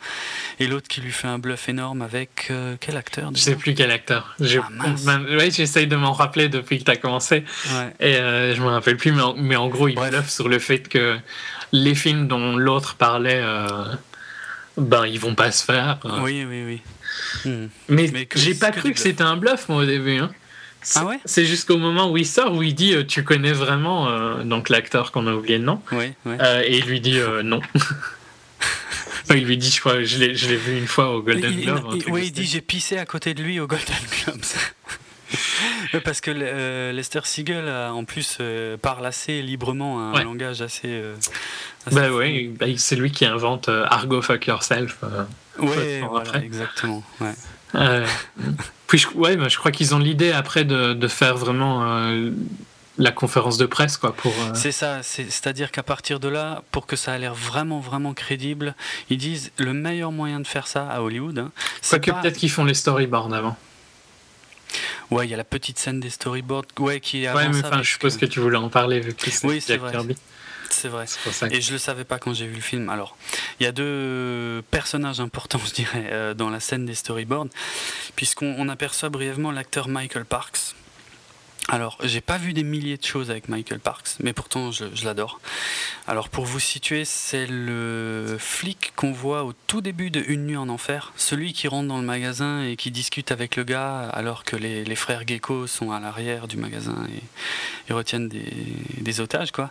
Et l'autre qui lui fait un bluff énorme avec euh, quel acteur Je sais plus quel acteur. Ah, j'essaye de m'en rappeler depuis que tu as commencé. Et euh, je me rappelle plus, mais en, mais en gros, il bluffe sur le fait que les films dont l'autre parlait, euh, ben, ils vont pas se faire. Oui, oui, oui. Hmm. Mais, j'ai pas cru que c'était un bluff, moi, au début. Hein. Ah ouais C'est jusqu'au moment où il sort, où il dit euh, Tu connais vraiment euh, donc l'acteur qu'on a oublié le nom oui, Et il lui dit non. il lui dit, je crois, je l'ai vu une fois au Golden Globe. oui, il dit J'ai pissé à côté de lui au Golden Globe. Parce que euh, Lester Siegel, en plus, euh, parle assez librement, un langage assez. Euh, bah oui, bah, c'est lui qui invente Argo Fuck Yourself. oui, exactement. Puis je, ouais, je crois qu'ils ont l'idée après de, de, faire vraiment la conférence de presse quoi pour c'est ça c'est à dire qu'à partir de là pour que ça a l'air vraiment vraiment crédible ils disent le meilleur moyen de faire ça à Hollywood hein, c'est que peut-être qu'ils font les storyboards avant Ouais, il y a la petite scène des storyboards ouais, qui est Ouais, mais enfin, je suppose que... tu voulais en parler vu que c'est oui, Jack. Kirby. C'est vrai. Et je le savais pas quand j'ai vu le film. Alors, il y a deux personnages importants, je dirais, euh, dans la scène des storyboards, puisqu'on aperçoit brièvement l'acteur Michael Parks, alors, j'ai pas vu des milliers de choses avec Michael Parks, mais pourtant je, l'adore. Alors, pour vous situer, c'est le flic qu'on voit au tout début de Une nuit en enfer, celui qui rentre dans le magasin et qui discute avec le gars alors que les, frères Gecko sont à l'arrière du magasin et, retiennent des, otages, quoi.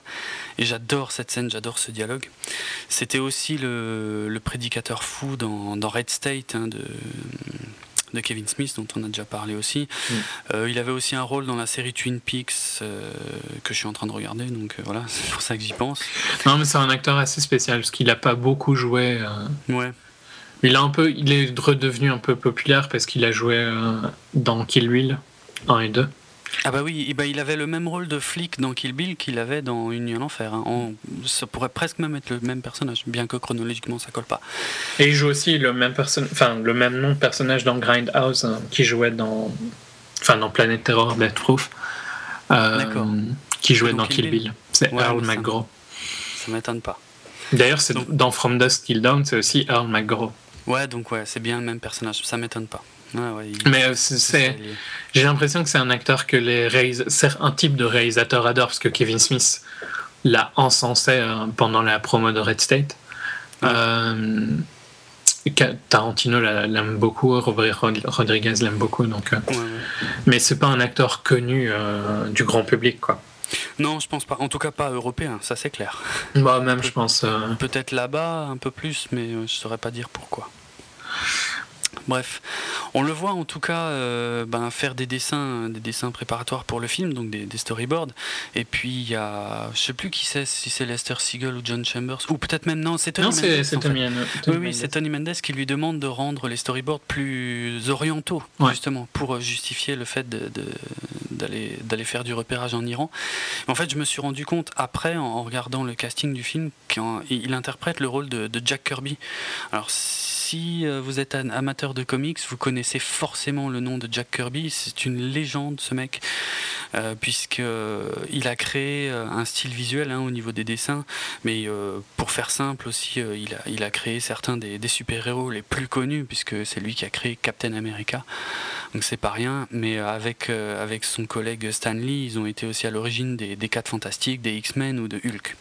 Et j'adore cette scène, j'adore ce dialogue. C'était aussi le, prédicateur fou dans, Red State hein, de de Kevin Smith, dont on a déjà parlé aussi. Mm. Euh, il avait aussi un rôle dans la série Twin Peaks euh, que je suis en train de regarder, donc euh, voilà, c'est pour ça que j'y pense. Non, mais c'est un acteur assez spécial parce qu'il n'a pas beaucoup joué. Ouais. Il, a un peu, il est redevenu un peu populaire parce qu'il a joué dans Kill Bill 1 et 2. Ah bah oui, bah il avait le même rôle de flic dans Kill Bill qu'il avait dans en enfer. Hein. ça pourrait presque même être le même personnage, bien que chronologiquement ça colle pas. Et il joue aussi le même enfin le même nom de personnage dans Grindhouse, hein, qui jouait dans, enfin dans Planet Terror, Death Proof, euh, qui jouait dans, Kill, Bill. C'est Earl McGraw. Ça m'étonne pas. D'ailleurs, c'est dans From Dusk Till Dawn, c'est aussi Earl McGraw. Ouais, donc ouais, c'est bien le même personnage. Ça m'étonne pas. Mais euh, c'est, j'ai l'impression que c'est un acteur que les c'est un type de réalisateur adore parce que Kevin Smith l'a encensé euh, pendant la promo de Red State. Euh, Tarantino l'aime beaucoup, Robert Rodriguez l'aime beaucoup, donc. Mais c'est pas un acteur connu du grand public, quoi. Non, je pense pas. En tout cas, pas européen, ça c'est clair. Bah, même, je pense. Peut-être là-bas, un peu plus, mais je saurais pas dire pourquoi. Bref, on le voit en tout cas euh, ben, faire des dessins, des dessins préparatoires pour le film, donc des, storyboards. Et puis il y a, je sais plus qui c'est, si c'est Lester Siegel ou John Chambers, ou peut-être même non, c'est Tony Mendes. C'est Tony, oui, oui, c'est Tony Mendes qui lui demande de rendre les storyboards plus orientaux, justement, pour justifier le fait d'aller d'aller faire du repérage en Iran. En fait, je me suis rendu compte après, en regardant le casting du film, qu'il interprète le rôle de, de Jack Kirby. Alors si euh, vous êtes un amateur de comics, vous connaissez forcément le nom de Jack Kirby. C'est une légende, ce mec, euh, puisqu'il euh, a créé un style visuel hein, au niveau des dessins. Mais pour faire simple aussi, il, a, il a créé certains des, super-héros les plus connus, puisque c'est lui qui a créé Captain America. Donc c'est pas rien. Mais avec, avec son collègue Stan Lee, ils ont été aussi à l'origine des, des 4 Fantastiques, des X-Men ou de Hulk.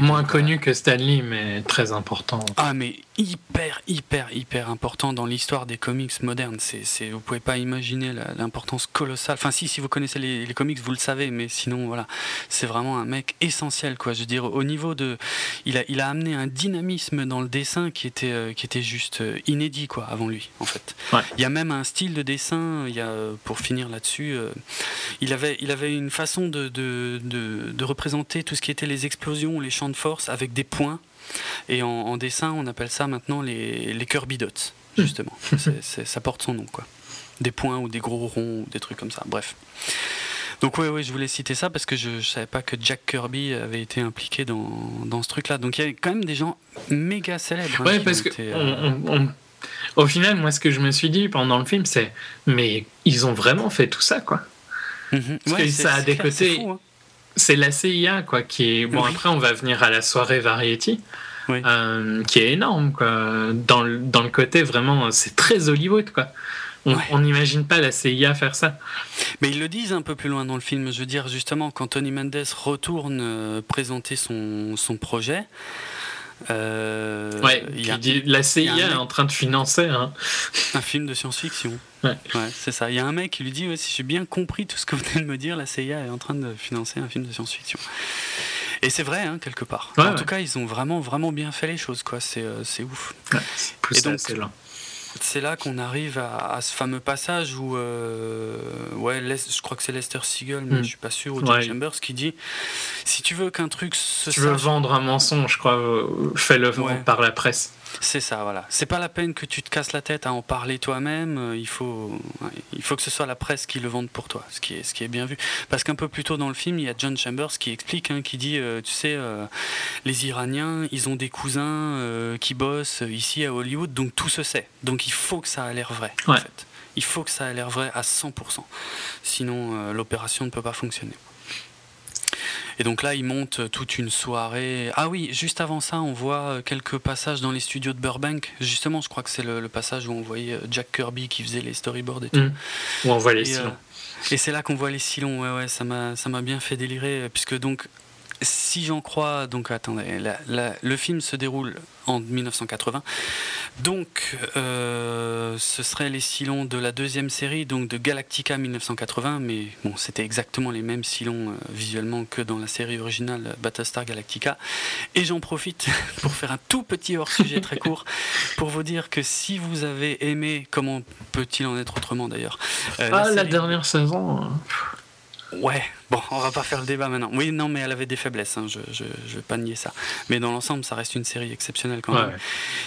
Moins connu que Stanley, mais très important. Ah, mais hyper, hyper, hyper important dans l'histoire des comics modernes. C'est, vous pouvez pas imaginer l'importance colossale. Enfin, si, si vous connaissez les, comics, vous le savez, mais sinon, voilà, c'est vraiment un mec essentiel, quoi. Je veux dire, au niveau de, il a, il a amené un dynamisme dans le dessin qui était, euh, qui était juste euh, inédit, quoi, avant lui, en fait. Il y a même un style de dessin. Il y a, pour finir là-dessus, euh, il avait, il avait une façon de, de, de, de représenter tout ce qui était les explosions, les champs de force avec des points. Et en, dessin, on appelle ça maintenant les, les Kirby dots, justement. ça porte son nom, quoi. Des points ou des gros ronds ou des trucs comme ça. Bref. Donc oui, ouais, je voulais citer ça parce que je ne savais pas que Jack Kirby avait été impliqué dans, dans ce truc-là. Donc il y a quand même des gens méga célèbres. Hein, parce que euh, au final, moi, ce que je me suis dit pendant le film, c'est mais ils ont vraiment fait tout ça, quoi. Mhm. Parce que ça a des côtés. Hein c'est la CIA quoi qui est bon après on va venir à la soirée Variety euh, qui est énorme quoi. Dans le, dans le côté vraiment c'est très Hollywood quoi. On n'imagine pas la CIA faire ça. Mais ils le disent un peu plus loin dans le film. Je veux dire, justement, quand Tony Mendes retourne euh, présenter son, son projet, euh, ouais, il dit, la CIA est en train de financer un film de science-fiction. Ouais. c'est ça. Il y a un mec qui lui dit si j'ai bien compris tout ce que vous venez de me dire, la CIA est en train de financer un film de science-fiction. Et c'est vrai, hein, quelque part. en tout cas, ils ont vraiment, vraiment bien fait les choses, quoi. C'est, euh, c'est ouf. Et donc, c'est là qu'on arrive à, ce fameux passage où, euh, ouais, je crois que c'est Lester Siegel, mais je hmm. je suis pas sûr, ou John Chambers, qui dit si tu veux qu'un truc se. tu veux vendre un mensonge, je crois, euh, fais-le par la presse. C'est ça, voilà. C'est pas la peine que tu te casses la tête à en parler toi-même. Euh, il faut, il faut que ce soit la presse qui le vende pour toi, ce qui est, ce qui est bien vu. Parce qu'un peu plus tôt dans le film, il y a John Chambers qui explique, hein, qui dit, euh, tu sais, euh, les Iraniens, ils ont des cousins qui bossent ici à Hollywood, donc tout se sait. Donc il faut que ça a l'air vrai. En fait. Il faut que ça ait l'air vrai à 100%. Sinon, l'opération ne peut pas fonctionner. Et donc là, il monte toute une soirée. Ah oui, juste avant ça, on voit quelques passages dans les studios de Burbank. Justement, je crois que c'est le, passage où on voyait Jack Kirby qui faisait les storyboards et tout. Mmh. Où on voit les silons. Euh, et c'est là qu'on voit les silons. Ouais, ouais, ça m'a, ça m'a bien fait délirer, puisque donc si j'en crois, donc attendez, le film se déroule en 1980. Donc, euh, ce seraient les silons de la deuxième série, donc de Galactica 1980, mais bon, c'était exactement les mêmes silons euh, visuellement que dans la série originale Battlestar Galactica. Et j'en profite pour faire un tout petit hors-sujet très court pour vous dire que si vous avez aimé, comment peut-il en être autrement d'ailleurs euh, Ah, la, la dernière saison. Hein. Ouais, bon, on va pas faire le débat maintenant. Oui, non, mais elle avait des faiblesses, hein, je, je, je, vais pas nier ça. Mais dans l'ensemble, ça reste une série exceptionnelle quand même.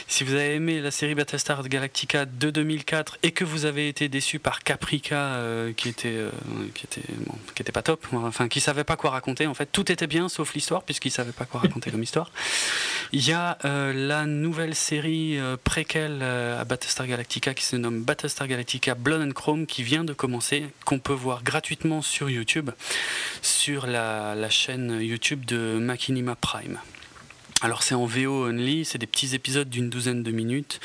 Si vous avez aimé la série Battlestar Galactica de 2004 et que vous avez été déçu par Caprica, euh, qui était, euh, qui était, bon, qui était pas top, enfin, qui savait pas quoi raconter, en fait, tout était bien sauf l'histoire, puisqu'il savait pas quoi raconter comme histoire. Il y a euh, la nouvelle série préquelle à Battlestar Galactica qui se nomme Battlestar Galactica Blood and Chrome, qui vient de commencer, qu'on peut voir gratuitement sur YouTube sur la, chaîne YouTube de Machinima Prime. Alors c'est en VO only, c'est des petits épisodes d'une douzaine de minutes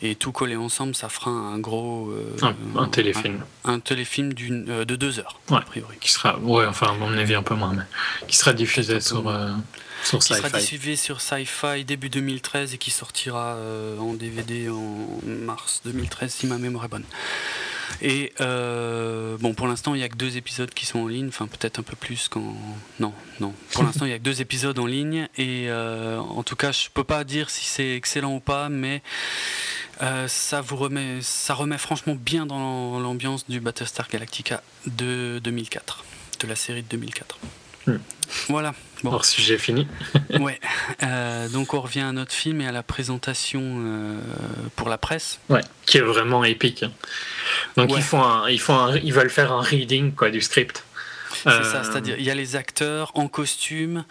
et tout collé ensemble, ça fera un gros euh, un, téléfilm, un, téléfilm d'une euh, de deux heures a priori. Qui sera, ouais, enfin à mon avis un peu moins, mais qui sera diffusé sur euh, sur Qui sera diffusé sur Sci-Fi début 2013 et qui sortira en DVD en mars 2013 si ma mémoire est bonne. Et euh, bon, pour l'instant, il n'y a que deux épisodes qui sont en ligne, enfin peut-être un peu plus quand. Non, non. Pour l'instant, il n'y a que deux épisodes en ligne, et euh, en tout cas, je peux pas dire si c'est excellent ou pas, mais euh, ça vous remet, ça remet franchement bien dans l'ambiance du Battlestar Galactica de 2004, de la série de 2004. Hmm. Voilà. Bon. Alors, sujet fini. ouais. Euh, donc, on revient à notre film et à la présentation euh, pour la presse. Ouais, qui est vraiment épique. Hein. Donc, ils, font un, ils, font ils veulent faire un reading quoi, du script. C'est ça, euh, c'est-à-dire il y a les acteurs en costume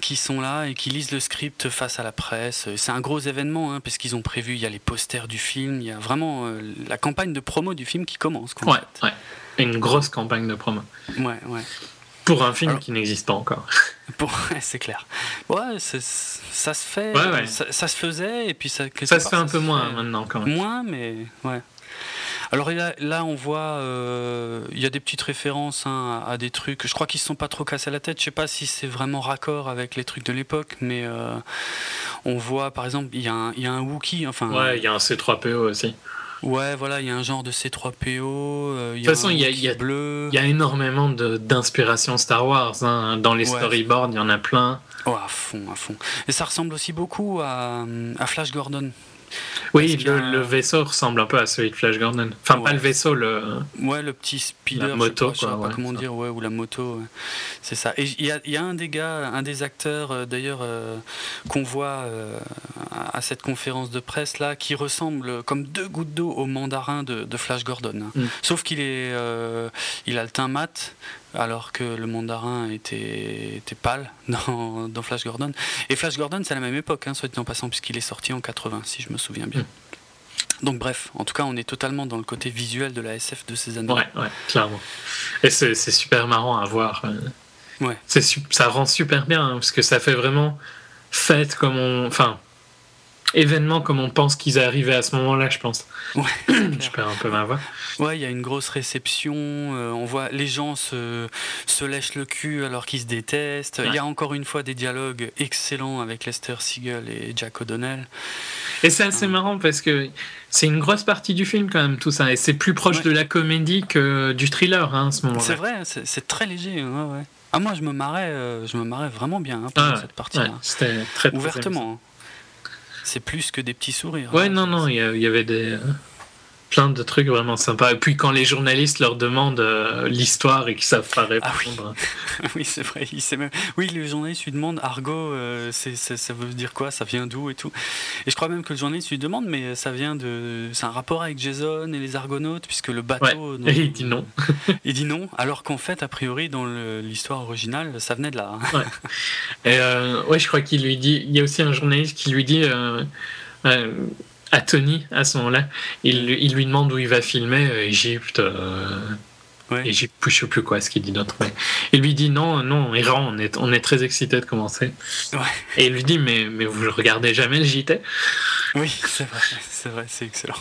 qui sont là et qui lisent le script face à la presse. C'est un gros événement hein, parce qu'ils ont prévu, il y a les posters du film, il y a vraiment la campagne de promo du film qui commence. ouais, ouais, une grosse campagne de promo. Ouais, ouais. Pour un film qui n'existe pas encore. Pour, c'est clair. Ouais, ça se fait, Ça, se faisait et puis ça. Ça se fait un peu moins maintenant quand même. Moins, mais ouais. Alors là, là on voit, il y a des petites références hein, à, des trucs. Je crois qu'ils se sont pas trop cassés la tête. Je sais pas si c'est vraiment raccord avec les trucs de l'époque, mais on voit par exemple, il y, a un, y a un Wookie. Enfin, ouais, il y a un C3PO aussi. Ouais, voilà, il y a un genre de C3PO. de toute façon, il y, a, y, a, y a énormément d'inspiration Star Wars. Hein. Dans les storyboards, il y en a plein. Oh, à fond, à fond. Et ça ressemble aussi beaucoup à, à Flash Gordon. Oui, le, vaisseau ressemble un peu à celui de Flash Gordon. Enfin, pas le vaisseau, le. Ouais, le petit speeder. La moto, je sais pas, comment dire, ouais, ou la moto. C'est ça. Et il y a, y a, un des gars, un des acteurs, euh, d'ailleurs, euh, qu'on voit euh, à cette conférence de presse là, qui ressemble comme deux gouttes d'eau au mandarin de, Flash Gordon. Mm. Sauf qu'il est, il a le teint mat, alors que le mandarin était, était pâle dans, dans, Flash Gordon. Et Flash Gordon, c'est à la même époque, hein, soit dit en passant, puisqu'il est sorti en 80, si je me souviens bien. Hmm. Donc bref, en tout cas, on est totalement dans le côté visuel de la SF de ces années. Ouais, ouais, clairement. Et c'est super marrant à voir. Euh. Ouais. Ça rend super bien, hein, parce que ça fait vraiment fête comme on... Enfin, événement comme on pense qu'ils arrivaient à ce moment-là, je pense. Ouais, je perds un peu ma voix. Ouais, il y a une grosse réception. Euh, on voit les gens se, se lèchent le cul alors qu'ils se détestent. Il y a encore une fois des dialogues excellents avec Lester Siegel et Jack O'Donnell. Et c'est assez marrant parce que c'est une grosse partie du film quand même tout ça. Et c'est plus proche de la comédie que du thriller hein, à ce moment-là. C'est vrai, c'est très léger. Ouais, Ah moi je me marrais, euh, je me marrais vraiment bien hein, pendant ah, cette partie-là. C'était très ouvertement. C'est plus que des petits sourires. Ouais, hein, non, non, il y, avait des, plein de trucs vraiment sympas. Et puis quand les journalistes leur demandent euh, l'histoire et qu'ils savent pas répondre. Ah oui, c'est vrai. Il sait même... Oui, les journalistes lui demandent Argo, euh, c'est, ça veut dire quoi? Ça vient d'où et tout? Et je crois même que le journaliste lui demande, mais ça vient de. C'est un rapport avec Jason et les Argonautes, puisque le bateau. Et il dit non. il dit non, alors qu'en fait, a priori, dans l'histoire originale, ça venait de là. Hein. ouais. Et euh, ouais, je crois qu'il lui dit. Il y a aussi un journaliste qui lui dit à Tony à ce moment-là. Il, il, lui demande où il va filmer, euh, Égypte. Euh, Égypte, je sais plus quoi ce qu'il dit d'autre. Mais il lui dit non, non, Iran, on est, on est très excité de commencer. Et il lui dit mais, mais vous regardez jamais le JT Oui, c'est vrai, c'est vrai, c'est excellent.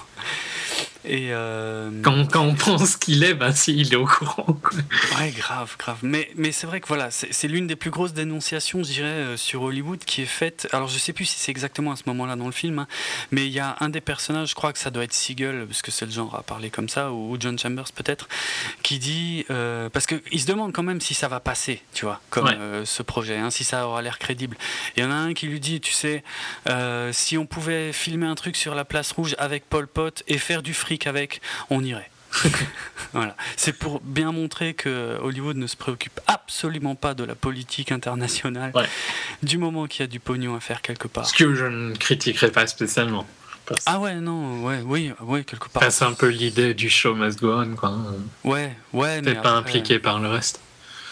Et euh, quand, quand, on pense qu'il est, ben si, il est au courant. Quoi. Ouais, grave, grave. Mais, mais c'est vrai que voilà, c'est l'une des plus grosses dénonciations, je dirais, euh, sur Hollywood qui est faite. Alors, je sais plus si c'est exactement à ce moment-là dans le film, hein, mais il y a un des personnages, je crois que ça doit être Siegel, parce que c'est le genre à parler comme ça, ou John Chambers peut-être, qui dit. Euh, parce qu'il se demande quand même si ça va passer, tu vois, comme ce projet, hein, si ça aura l'air crédible. Il y en a un qui lui dit, tu sais, si on pouvait filmer un truc sur la place rouge avec Paul Pot et faire du fric avec, on irait. voilà. C'est pour bien montrer que Hollywood ne se préoccupe absolument pas de la politique internationale du moment qu'il y a du pognon à faire quelque part. Ce que je ne critiquerai pas spécialement. Ah ouais, non, ouais, oui, ouais, quelque part. C'est un peu l'idée du show must go on, quoi. Ouais, ouais, mais. pas impliqué par le reste.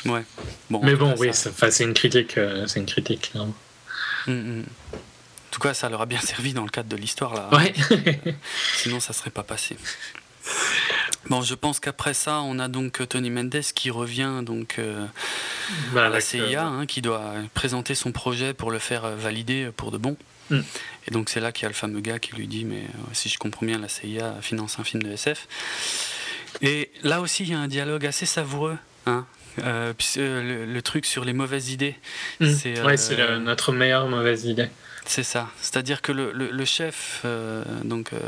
Ouais. Bon, mais bon, oui, c'est une critique, euh, c'est une critique, clairement. Mm, mm. En tout cas, ça leur a bien servi dans le cadre de l'histoire là. Ouais. Sinon, ça serait pas passé. Bon, je pense qu'après ça, on a donc Tony Mendes qui revient donc euh, bah, à la CIA, hein, qui doit présenter son projet pour le faire valider pour de bon. Hmm. Et donc c'est là qu'il y a le fameux gars qui lui dit, mais euh, si je comprends bien, la CIA finance un film de SF. Et là aussi, il y a un dialogue assez savoureux. Hein, euh, le, truc sur les mauvaises idées. Hmm. C'est notre meilleure mauvaise idée. C'est ça. C'est-à-dire que le, le, chef euh, donc, euh,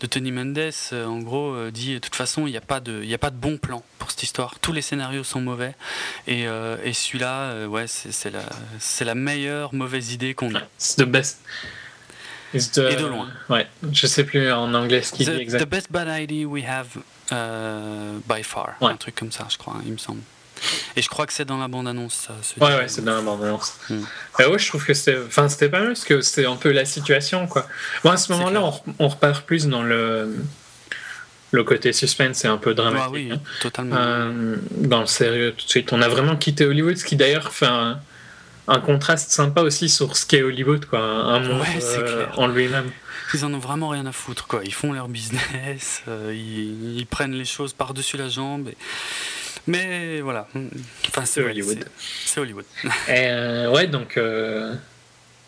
de Tony Mendes, euh, en gros, dit de toute façon, il n'y a, pas de, a pas de bon plan pour cette histoire. Tous les scénarios sont mauvais. Et, et celui-là, ouais, c'est la, la meilleure mauvaise idée qu'on a. C'est the best. et de loin. Ouais, je sais plus en anglais ce qu'il dit exactement. The best bad idea we have by far. Un truc comme ça, je crois, il me semble. Et je crois que c'est dans la bande-annonce, ça. Ouais, ouais, c'est dans la bande-annonce. Hmm. ouais, je trouve que c'était, enfin, c'était pas mal parce que c'était un peu la situation, quoi. Bon, à ce moment-là, on, repart plus dans le, le côté suspense et un peu dramatique. Ah oui, hein. totalement. Euh, dans le sérieux, tout de suite. On a vraiment quitté Hollywood, ce qui d'ailleurs fait un, contraste sympa aussi sur ce qu'est Hollywood, quoi. Un monde euh, en lui-même. Ils en ont vraiment rien à foutre, quoi. Ils font leur business, euh, ils, ils, prennent les choses par-dessus la jambe. Et mais voilà. Enfin, c'est Hollywood. C'est Hollywood. Euh, ouais, donc euh,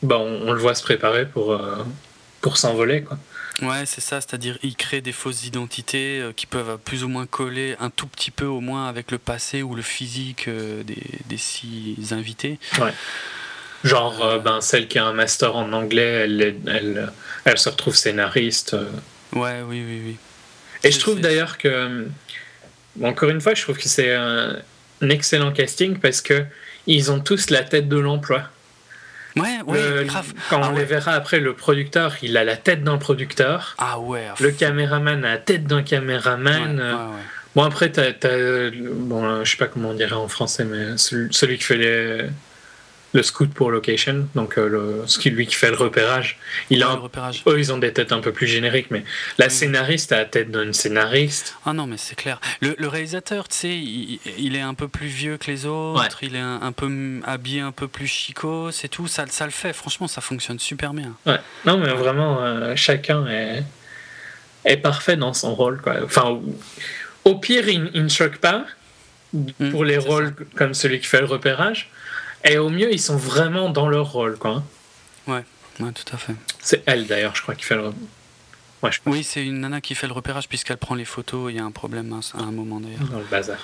bah, on, le voit se préparer pour, euh, pour s'envoler. quoi. Ouais, c'est ça, c'est-à-dire il crée des fausses identités euh, qui peuvent plus ou moins coller un tout petit peu au moins avec le passé ou le physique euh, des, des, six invités. Ouais. Genre, euh, ben, celle qui a un master en anglais, elle, elle, elle se retrouve scénariste. Ouais, oui, oui, oui. Et je trouve d'ailleurs que, encore une fois, je trouve que c'est un, un excellent casting parce que ils ont tous la tête de l'emploi. Ouais, ouais, grave. Quand Ah on ouais. les verra après, le producteur, il a la tête d'un producteur. Ah ouais. Le caméraman a la tête d'un caméraman. ouais, Euh, ouais. Bon, après, t'as, t'as- bon, euh, je sais pas comment on dirait en français, mais celui, celui qui fait les, le scout pour location, donc euh, le, ce qui, lui qui fait le repérage, il a Ouais, un- le repérage. eux, ils ont des têtes un peu plus génériques, mais la Oui. scénariste a la tête d'une scénariste. Ah non, mais c'est clair. Le, le réalisateur, tu sais, il, il est un peu plus vieux que les autres, il est un, un peu habillé un peu plus chico, c'est tout, ça, ça le fait. Franchement, ça fonctionne super bien. Ouais. Non, mais vraiment, euh, chacun est, est parfait dans son rôle. Quoi. Enfin, au, pire, il, il ne choque pas Mm, pour les rôles comme celui qui fait le repérage. Et au mieux, ils sont vraiment dans leur rôle. Quoi. Ouais, tout à fait. C'est elle, d'ailleurs, je crois, qui fait le repérage. Ouais, je Oui, c'est une nana qui fait le repérage puisqu'elle prend les photos. Il y a un problème à, à un moment d'ailleurs. dans le bazar.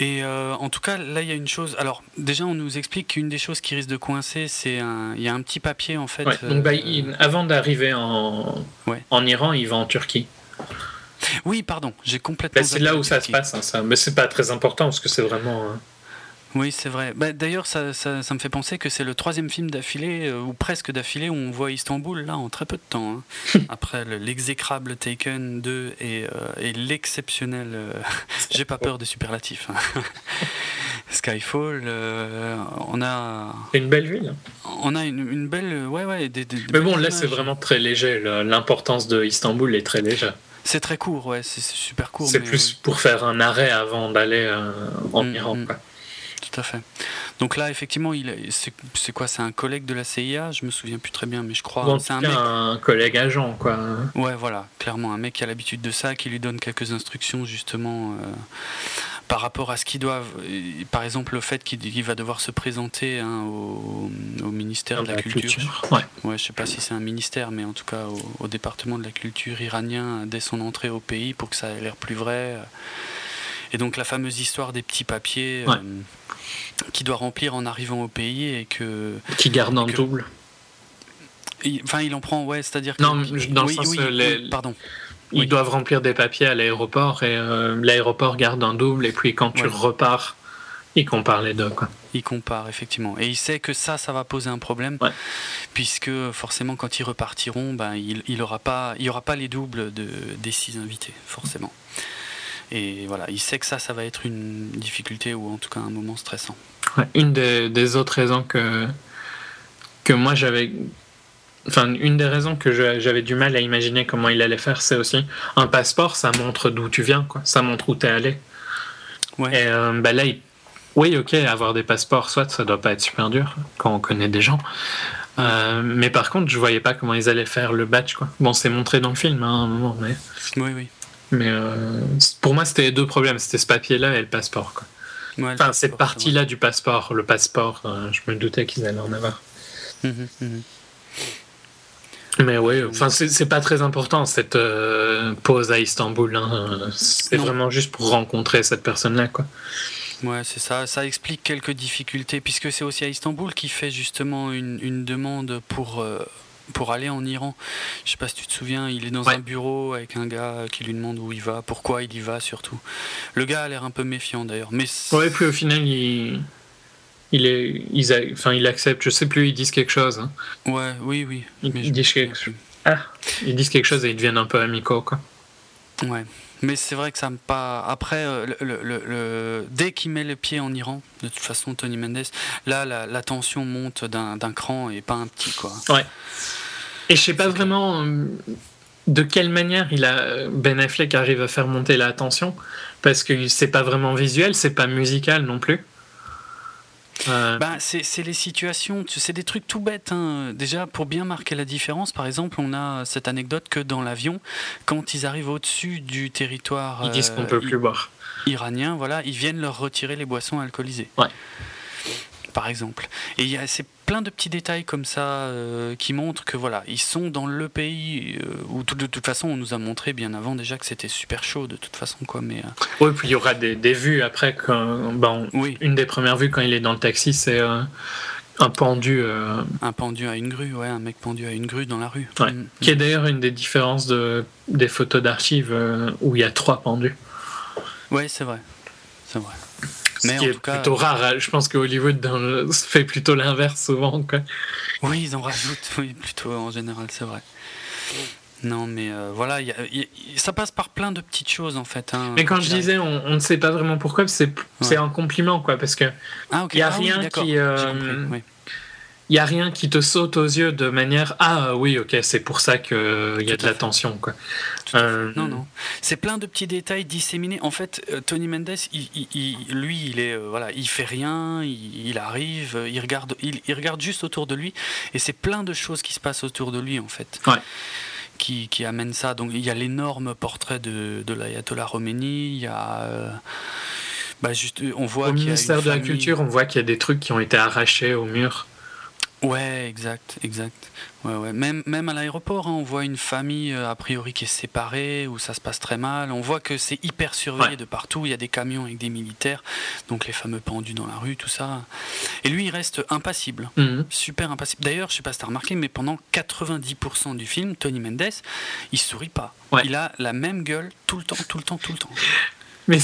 Et euh, en tout cas, là, il y a une chose. Alors, déjà, on nous explique qu'une des choses qui risque de coincer, c'est un. Il y a un petit papier en fait. Ouais, donc, bah, euh, il- avant d'arriver en, Ouais. en Iran, il va en Turquie. Oui, pardon, j'ai complètement. Bah, c'est là où ça se passe, hein, ça. mais c'est pas très important parce que c'est vraiment. euh, Oui, c'est vrai. Bah, D'ailleurs, ça, ça, ça me fait penser que c'est le troisième film d'affilée, euh, ou presque d'affilée, où on voit Istanbul, là, en très peu de temps. hein. Après le- l'exécrable Taken 2 et, euh, et l'exceptionnel. euh, J'ai pas peur des superlatifs. hein. Skyfall, on a, une belle ville. on a une, une belle. Ouais, ouais. Des, Mais bon, là, c'est vraiment très léger. L'importance de Istanbul est très légère. C'est très court, ouais, c'est super court. C'est plus pour faire un arrêt avant d'aller en Mm, Iran. mm. quoi. À fait. Donc là, effectivement, il est- c'est quoi C'est un collègue de la CIA Je me souviens plus très bien, mais je crois. En c'est un mec. un collègue agent. Quoi. Ouais, voilà, clairement, un mec qui a l'habitude de ça, qui lui donne quelques instructions justement euh, par rapport à ce qu'ils doivent. Par exemple, le fait qu'il va devoir se présenter hein, au, au ministère de la, culture. Ouais. Ouais, je sais pas si c'est un ministère, mais en tout cas au, au département de la culture iranien dès son entrée au pays pour que ça ait l'air plus vrai. euh. Et donc la fameuse histoire des petits papiers Ouais. euh, qu'il doit remplir en arrivant au pays et que. Qui garde en Que- double. il- Enfin, il en prend, ouais, c'est-à-dire que. Non, dans le oui, sens, oui, euh, les- oui, pardon. Ils doivent remplir des papiers à l'aéroport et euh, l'aéroport garde un double. Et puis quand tu Ouais. repars, ils comparent les deux. Quoi. Il compare, effectivement. Et il sait que ça, ça va poser un problème, Ouais. puisque forcément, quand ils repartiront, ben, il n'y aura, pas- il aura pas les doubles de, des six invités, forcément. Et voilà, il sait que ça, ça va être une difficulté ou en tout cas un moment stressant. Une des, des autres raisons que, que moi j'avais. Enfin, une des raisons que j'avais du mal à imaginer comment il allait faire, c'est aussi un passeport, ça montre d'où tu viens, quoi. Ça montre où t'es allé. Ouais. Et euh, bah là, il- oui, ok, avoir des passeports, soit ça doit pas être super dur quand on connaît des gens. Euh, mais par contre, je voyais pas comment ils allaient faire le batch, quoi. Bon, c'est montré dans le film hein, à un moment, mais, Oui, oui. Mais euh, pour moi, c'était les deux problèmes. C'était ce papier-là et le passeport, quoi. Ouais, Enfin, cette partie-là du passeport, le passeport, euh, je me doutais qu'ils allaient en avoir. Mhm, mhm. Mais oui, enfin, c'est pas très important cette euh, pause à Istanbul. hein. C'est vraiment juste pour rencontrer cette personne-là, quoi. Ouais, c'est ça. Ça explique quelques difficultés, puisque c'est aussi à Istanbul qui fait justement une, une demande pour, pour aller en Iran. Je sais pas si tu te souviens, il est dans Ouais. un bureau avec un gars qui lui demande où il va, pourquoi il y va surtout. Le gars a l'air un peu méfiant d'ailleurs. Mais Ouais, puis au final, il, il est, ils a- enfin, il accepte. Je sais plus, ils disent quelque chose. hein. ouais, oui, oui. Ils mais disent quelque. Ah, ils disent quelque chose et ils deviennent un peu amicaux, quoi. Ouais. Mais c'est vrai que ça me pas. Après, euh, le, le- le- le- dès qu'il met le pied en Iran, de toute façon, Tony Mendes, là, la, la tension monte d'un d'un cran et pas un petit, quoi. Et je sais pas C'est vraiment euh, de quelle manière il a Ben Affleck arrive à faire monter la tension parce que c'est pas vraiment visuel, c'est pas musical non plus. Euh, Ben, c'est les situations, tu- c'est des trucs tout bêtes. hein. Déjà, pour bien marquer la différence, par exemple, on a cette anecdote que dans l'avion, quand ils arrivent au-dessus du territoire ils disent euh, qu'on peut plus boire. iranien, voilà, ils viennent leur retirer les boissons alcoolisées. Ouais. Par exemple. Et il y a- c'est plein de petits détails comme ça euh, qui montrent que voilà, ils sont dans le pays euh, où de, toute façon on nous a montré bien avant déjà que c'était super chaud de toute façon quoi. Mais euh, oui, puis il y aura des, des vues après. Quand, oui. Une des premières vues quand il est dans le taxi, c'est un pendu. Un pendu à une grue, ouais, un mec pendu à une grue dans la rue. Ouais. Mm. Qui est d'ailleurs une des différences de, des photos d'archives où il y a trois pendus. Ouais, c'est vrai, c'est vrai. Ce Mais qui en est tout cas, plutôt rare. hein. Je pense que Hollywood le- fait plutôt l'inverse souvent. Quoi. Oui, ils en rajoutent, oui, plutôt en général, c'est vrai. Non, mais euh, voilà, il y a- il y a- ça passe par plein de petites choses en fait. hein, Mais quand je disais, on, on ne sait pas vraiment pourquoi, c'est c'est un compliment, quoi, parce que Ah, il y a Ah rien qui, euh. Il y a rien qui te saute aux yeux de manière ah oui ok c'est pour ça qu'il y a de la fait. tension quoi. Euh, Non, non. C'est plein de petits détails disséminés. En fait, euh, Tony Mendes, il, il- il- lui, il est, euh, voilà, il fait rien, il, il arrive, euh, il regarde, il, il regarde juste autour de lui, et c'est plein de choses qui se passent autour de lui, en fait, Ouais. qui, qui amènent ça. Donc, il y a l'énorme portrait de, de l'ayatollah Khomeini, il y a, euh, bah, juste, on voit Au y a ministère de la Culture, on voit qu'il y a des trucs qui ont été arrachés au mur. Ouais, exact, exact. Ouais, ouais. Même, même à l'aéroport, hein, on voit une famille euh, a priori qui est séparée, où ça se passe très mal. On voit que c'est hyper surveillé Ouais. de partout. Il y a des camions avec des militaires, donc les fameux pendus dans la rue, tout ça. Et lui, il reste impassible, Mhm. super impassible. D'ailleurs, je sais pas si t'as remarqué, mais pendant 90% du film, Tony Mendes, il sourit pas. Il a la même gueule tout le temps, tout le temps, tout le temps. Mais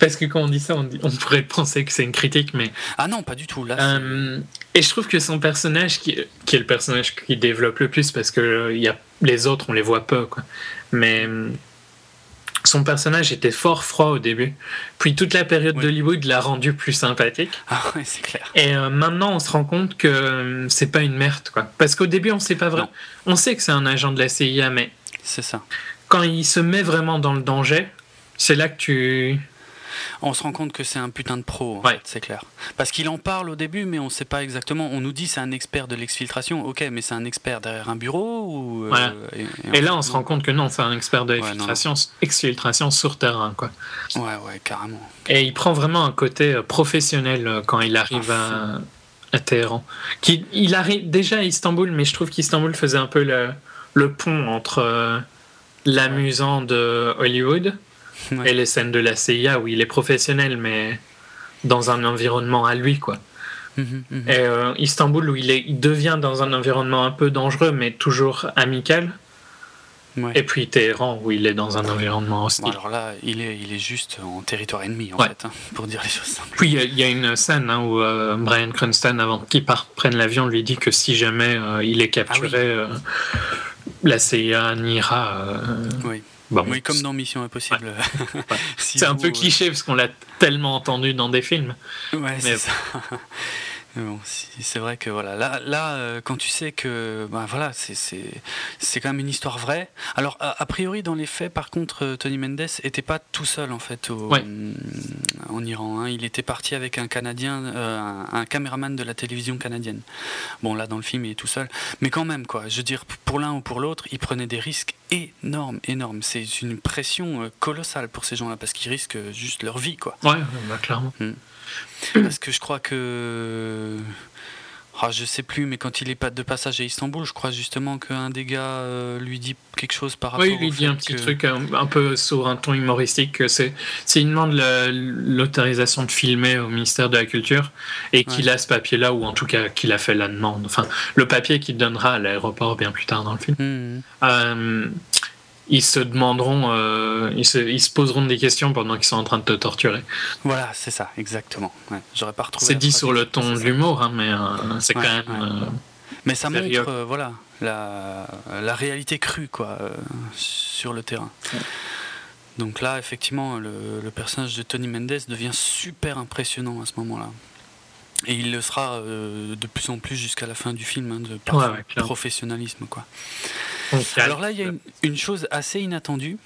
parce que quand on dit ça, on, dit- on pourrait penser que c'est une critique, mais Ah non, pas du tout. Là, Euh, et je trouve que son personnage, qui, qui est le personnage qui développe le plus, parce que euh, y a, les autres, on les voit peu, quoi. Mais euh, son personnage était fort froid au début. Puis toute la période Oui. d'Hollywood l'a rendu plus sympathique. Ah ouais, c'est clair. Et euh, maintenant, on se rend compte que euh, c'est pas une merde, quoi. Parce qu'au début, on sait pas vraiment. On sait que c'est un agent de la CIA, mais C'est ça. quand il se met vraiment dans le danger, c'est là que tu. On se rend compte que c'est un putain de pro, Ouais. c'est clair. Parce qu'il en parle au début, mais on ne sait pas exactement. On nous dit c'est un expert de l'exfiltration. Ok, mais c'est un expert derrière un bureau ou euh, et, et en Et là, on se rend compte que non, c'est un expert de Ouais, l'exfiltration, exfiltration sur terrain, quoi. Ouais, ouais, carrément. Et il prend vraiment un côté euh, professionnel euh, quand il arrive À à, à Téhéran. Qui, il arrive déjà à Istanbul, mais je trouve qu'Istanbul faisait un peu le, le pont entre euh, l'amusant de Hollywood Ouais. et les scènes de la CIA où il est professionnel, mais dans un environnement à lui, quoi. Mhm, mhm. Et euh, Istanbul où il, est, il devient dans un environnement un peu dangereux, mais toujours amical. Ouais. Et puis Téhéran où il est dans un environnement hostile. Bon, alors là, il est, il est juste en territoire ennemi, en Ouais. fait, hein, pour dire les choses simples. Puis il y a- il y, a une scène hein, où euh, Brian Cranston, avant qu'il prenne l'avion, lui dit que si jamais euh, il est capturé, Ah euh, la CIA niera. euh, Oui. Bon, oui, comme dans Mission Impossible. Si C'est un peu euh, cliché parce qu'on l'a tellement entendu dans des films. Ouais, c'est Mais- ça. Bon, c'est vrai que voilà, là, là euh, quand tu sais que, ben voilà, c'est quand même une histoire vraie. Alors a, a priori dans les faits, par contre, euh, Tony Mendes était pas tout seul en fait au- Ouais. en Iran. hein. Il était parti avec un Canadien, euh, un, un caméraman de la télévision canadienne. Bon là dans le film il est tout seul, mais quand même quoi. Je veux dire pour l'un ou pour l'autre, il prenait des risques énormes, énormes. C'est une pression euh, colossale pour ces gens-là parce qu'ils risquent juste leur vie quoi. Ouais, bah, clairement. Parce que je crois que. Ah, je sais plus, mais quand il est pas de passage à Istanbul, je crois justement qu'un des gars euh, lui dit quelque chose par rapport Oui, il lui au dit un petit que- truc un, un peu sur un ton humoristique. que C'est, c'est il demande la- l'autorisation de filmer au ministère de la Culture et qu'il Ouais. a ce papier-là, ou en tout cas qu'il a fait la demande. Enfin, le papier qu'il donnera à l'aéroport bien plus tard dans le film. Mhm. Euh, ils se demanderont, euh, ils, se, ils se poseront des questions pendant qu'ils sont en train de te torturer. Voilà, c'est ça, exactement. Ouais, J'aurais pas retrouvé. C'est dit sur le ton de l'humour, hein, mais euh, c'est Ouais, quand même. ouais. euh, Mais ça Sérieux. montre, voilà, la, la réalité crue, quoi, sur le terrain. Donc là, effectivement, le, le personnage de Tony Mendes devient super impressionnant à ce moment-là. Et il le sera de plus en plus jusqu'à la fin du film, hein, de par professionnalisme, quoi. Alors là, il y a une, une chose assez inattendue,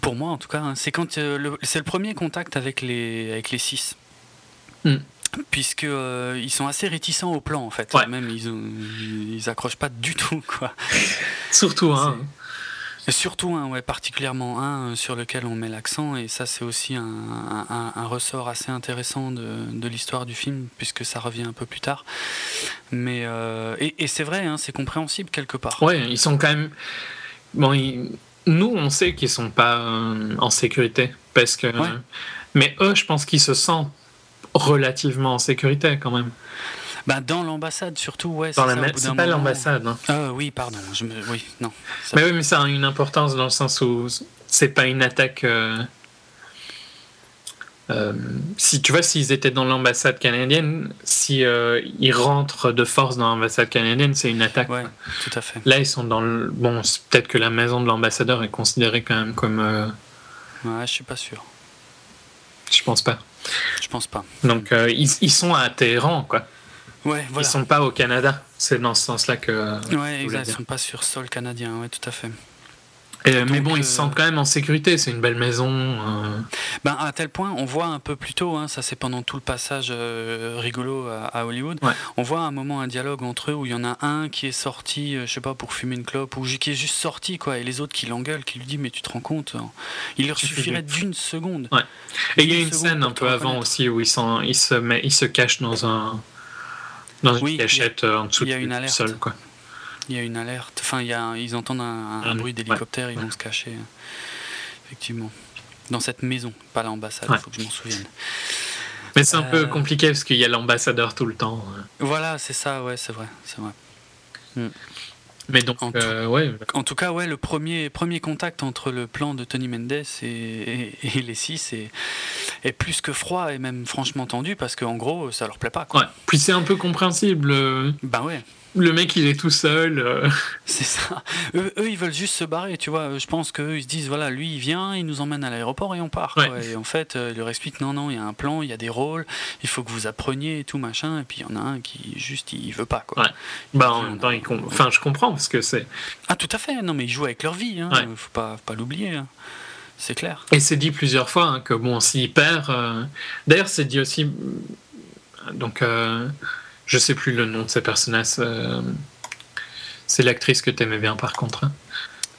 pour moi en tout cas, hein, c'est quand euh, le- c'est le premier contact avec les, avec les six. Hmm. Puisque euh, ils sont assez réticents au plan en fait. Ouais. Même ils, ont- ils accrochent pas du tout quoi. Surtout, hein, Et surtout un, ouais, particulièrement un sur lequel on met l'accent, et ça c'est aussi un, un, un, ressort assez intéressant de, de l'histoire du film, puisque ça revient un peu plus tard. Mais euh, et, et c'est vrai, hein, c'est compréhensible quelque part. Ouais, ils sont quand même. Bon, ils... nous on sait qu'ils sont pas euh, en sécurité, parce que. Ouais. Mais eux, je pense qu'ils se sentent relativement en sécurité quand même. Bah, dans l'ambassade surtout, ouais. Dans c'est la ça, C'est pas l'ambassade. hein. Ah oui, pardon. Je me... Oui, non. ça- Mais oui, mais ça a une importance dans le sens où c'est pas une attaque. euh, euh, si tu vois, s'ils étaient dans l'ambassade canadienne, si euh, ils rentrent de force dans l'ambassade canadienne, c'est une attaque. Ouais, tout à fait. Là, ils sont dans le. Bon, peut-être que la maison de l'ambassadeur est considérée quand même comme. euh, Ouais, je suis pas sûr. je pense pas. Je pense pas. Donc, ils, ils sont à Téhéran, quoi. Ouais, voilà. Ils sont pas au Canada. C'est dans ce sens-là que. Ouais, exact. Ils sont pas sur sol canadien. Ouais, tout à fait. Et, euh, mais bon, ils euh, se sentent quand même en sécurité. C'est une belle maison. euh, Ben, à tel point, on voit un peu plus tôt, hein, ça c'est pendant tout le passage euh, rigolo à, à Hollywood, Ouais. on voit à un moment un dialogue entre eux où il y en a un qui est sorti, euh, je sais pas, pour fumer une clope, ou qui est juste sorti, quoi, et les autres qui l'engueulent, qui lui disent, mais tu te rends compte, hein, il leur suffirait d'une seconde. Ouais. Et il y a Une scène un peu avant aussi où ils, sont, ils, se, met, ils se cachent dans un dans une Oui, il y a- cachette euh, en dessous y a une du alerte. sol. Quoi. Il y a une alerte, enfin, il y a, un- ils entendent un, un- un bruit d'hélicoptère, ils vont se cacher, effectivement. Dans cette maison, pas l'ambassade, il Ouais. faut que je m'en souvienne. Mais c'est un peu Euh. compliqué parce qu'il y a l'ambassadeur tout le temps. euh. Voilà, c'est ça, ouais, c'est vrai, c'est vrai. Mais donc, En tout- euh, ouais, En tout cas, ouais, le premier, premier contact entre le plan de Tony Mendes et, et, et les six est, est plus que froid et même franchement tendu parce qu'en gros, ça leur plaît pas. Quoi. ouais. Puis c'est un peu compréhensible. Ben ouais, Le mec, il est tout seul. euh, c'est ça. Eux, eux, ils veulent juste se barrer, tu vois. Je pense qu'eux, ils se disent, voilà, lui, il vient, il nous emmène à l'aéroport et on part. quoi. Ouais. Et en fait, euh, il leur explique, non, non, il y a un plan, il y a des rôles, il faut que vous appreniez et tout, machin. Et puis il y en a un qui, juste, il veut pas, quoi. Ouais. Bah, en même temps, enfin, je comprends parce que c'est. Ah, tout à fait. Non, mais ils jouent avec leur vie, hein. Ouais. faut pas, faut pas l'oublier. hein. C'est clair. Et c'est dit plusieurs fois hein, que bon, s'il perd. euh, D'ailleurs, c'est dit aussi. Donc, euh, je sais plus le nom de ces personnages. euh, C'est l'actrice que t'aimais bien, par contre. hein.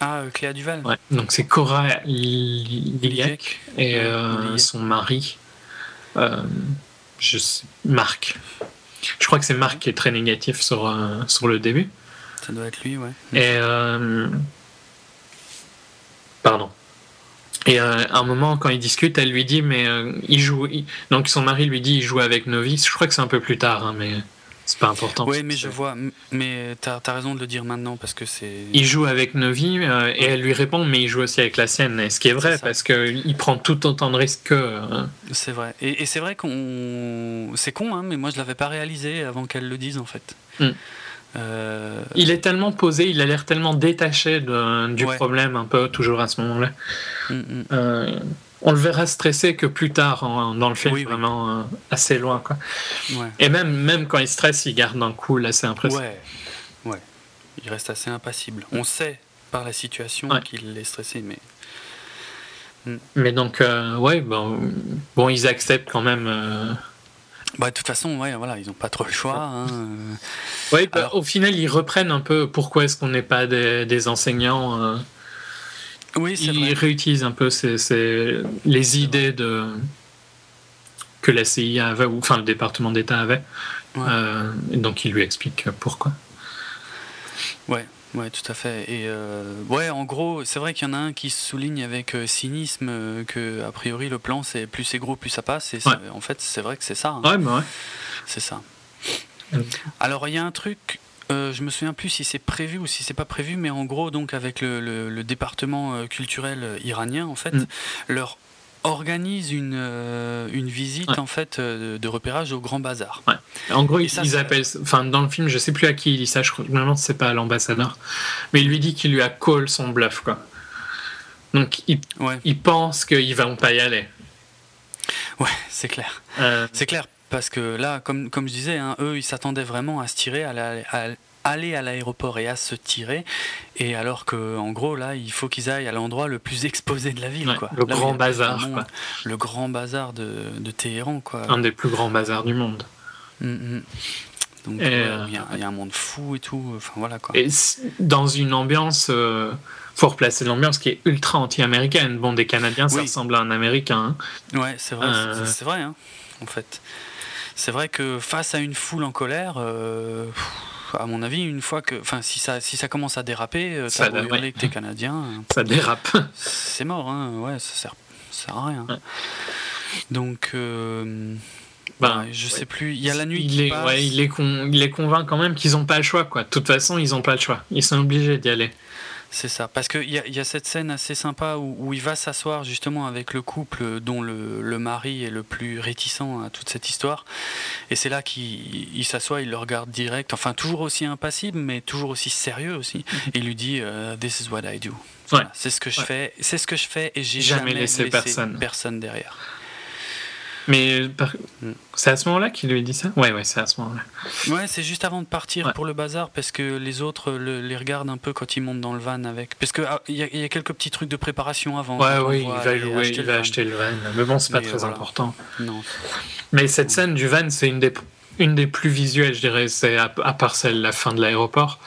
Ah, euh, Cléa Duval. Ouais. Donc, c'est Cora Li- Liliac et son mari, je sais, Marc. Je crois que c'est Marc qui est très négatif sur, sur le début. Ça doit être lui, ouais. Et. Pardon. Et euh, à un moment, quand ils discutent, elle lui dit, mais euh, il joue. il- Donc son mari lui dit, il joue avec Novice. Je crois que c'est un peu plus tard, hein, mais c'est pas important. Oui, mais je vois. Mais t'as as raison de le dire maintenant parce que c'est. Il joue avec Novi euh, et elle lui répond, mais il joue aussi avec la sienne. Et ce qui est vrai, C'est ça. parce qu'il prend tout autant de risques que. euh, C'est vrai. Et, et c'est vrai qu'on. C'est con, hein, mais moi je l'avais pas réalisé avant qu'elle le dise en fait. Mm. Euh, Il est tellement posé, il a l'air tellement détaché de- du Ouais. problème, un peu, toujours à ce moment-là. mm, mm. Euh, on le verra stressé que plus tard en- dans le film, Oui, oui. vraiment euh, assez loin. Quoi. Ouais. Et même, même quand il stresse, il garde un cool assez impressionnant. ouais. Ouais. Il reste assez impassible. On sait par la situation qu'il est stressé, mais. Mais donc, ouais, bon, bon, ils acceptent quand même. Bah, de toute façon, ouais, voilà, ils ont pas trop le choix. hein. Ouais, bah, Alors- au final, ils reprennent un peu pourquoi est-ce qu'on n'est pas des, des enseignants. euh, Oui, c'est ils vrai. réutilisent un peu ces, ces- les idées de que la CIA avait, ou enfin le département d'État avait. Ouais. Euh, donc, ils lui expliquent pourquoi. Ouais, ouais, tout à fait. Et euh, ouais, en gros, c'est vrai qu'il y en a un qui souligne avec euh, cynisme euh, que a priori le plan c'est plus c'est gros plus ça passe. Et Ouais. en fait, c'est vrai que c'est ça. hein. Ouais, bah ouais. C'est ça. Mm. Alors il y a un truc. euh, je me souviens plus si c'est prévu ou si c'est pas prévu, mais en gros, donc avec le, le- le département culturel iranien, en fait, Mm. leur organise une, euh, une visite Ouais. en fait euh, de repérage au Grand Bazar. En gros, Et ils, ça, ils ça- appellent. Enfin, dans le film, je sais plus à qui il dit ça. Je crois que maintenant, c'est pas à l'ambassadeur. Mais il lui dit qu'il lui a call son bluff, quoi. Donc, il, Ouais, il pense qu'ils vont pas y aller. ouais, c'est clair. Euh, C'est clair, parce que là, comme, comme je disais, hein, eux, ils s'attendaient vraiment à se tirer, à, la- à aller à l'aéroport et à se tirer. Et alors que, en gros, là, il faut qu'ils aillent à l'endroit le plus exposé de la ville. Ouais, quoi. le Là grand bazar, vraiment quoi. Le grand bazar de, de Téhéran, quoi. un des plus grands bazars du monde. Mm, mm. Donc Euh, il y, a- il y a un monde fou et tout. Enfin voilà quoi. Et dans une ambiance, euh, faut replacer l'ambiance qui est ultra anti-américaine. Bon, des Canadiens, ça ressemble à un Américain. hein. Ouais, c'est vrai, Euh. c'est vrai, hein, en fait. C'est vrai que face à une foule en colère, euh, à mon avis, une fois que, enfin, si ça, si ça commence à déraper, euh, Ça t'as beau hurler que t'es canadien, euh, Ça dérape. c'est mort, hein. Ouais, ça sert, ça sert à rien. Ouais. Donc, euh, Ben, ouais, je ouais. sais plus. Il y a la nuit il qui les, passe. ouais, il, les con- il les convainc quand même qu'ils n'ont pas le choix. Quoi. De toute façon, ils n'ont pas le choix. Ils sont obligés d'y aller. C'est ça, parce qu'il y, y a cette scène assez sympa où, où il va s'asseoir justement avec le couple dont le, le mari est le plus réticent à toute cette histoire. Et c'est là qu'il il s'assoit, il le regarde direct, enfin toujours aussi impassible, mais toujours aussi sérieux aussi. Et il lui dit euh, This is what I do. Voilà, c'est ce que je Ouais. fais, c'est ce que je fais, et j'ai Jamais jamais, laissé personne. personne derrière. Mais par- Mm. c'est à ce moment-là qu'il lui dit ça? Ouais, ouais, c'est à ce moment-là. Ouais, c'est juste avant de partir Ouais. pour le bazar parce que les autres le- les regardent un peu quand ils montent dans le van avec. Parce qu'il y, a- il y a quelques petits trucs de préparation avant. Ouais, oui, il va, louer, acheter il le va van. acheter le van. Mais bon, c'est pas Mais, très voilà. important. Non. Mais cette scène du van, c'est une des, une des plus visuelles, je dirais. C'est à, à part celle, la fin de l'aéroport.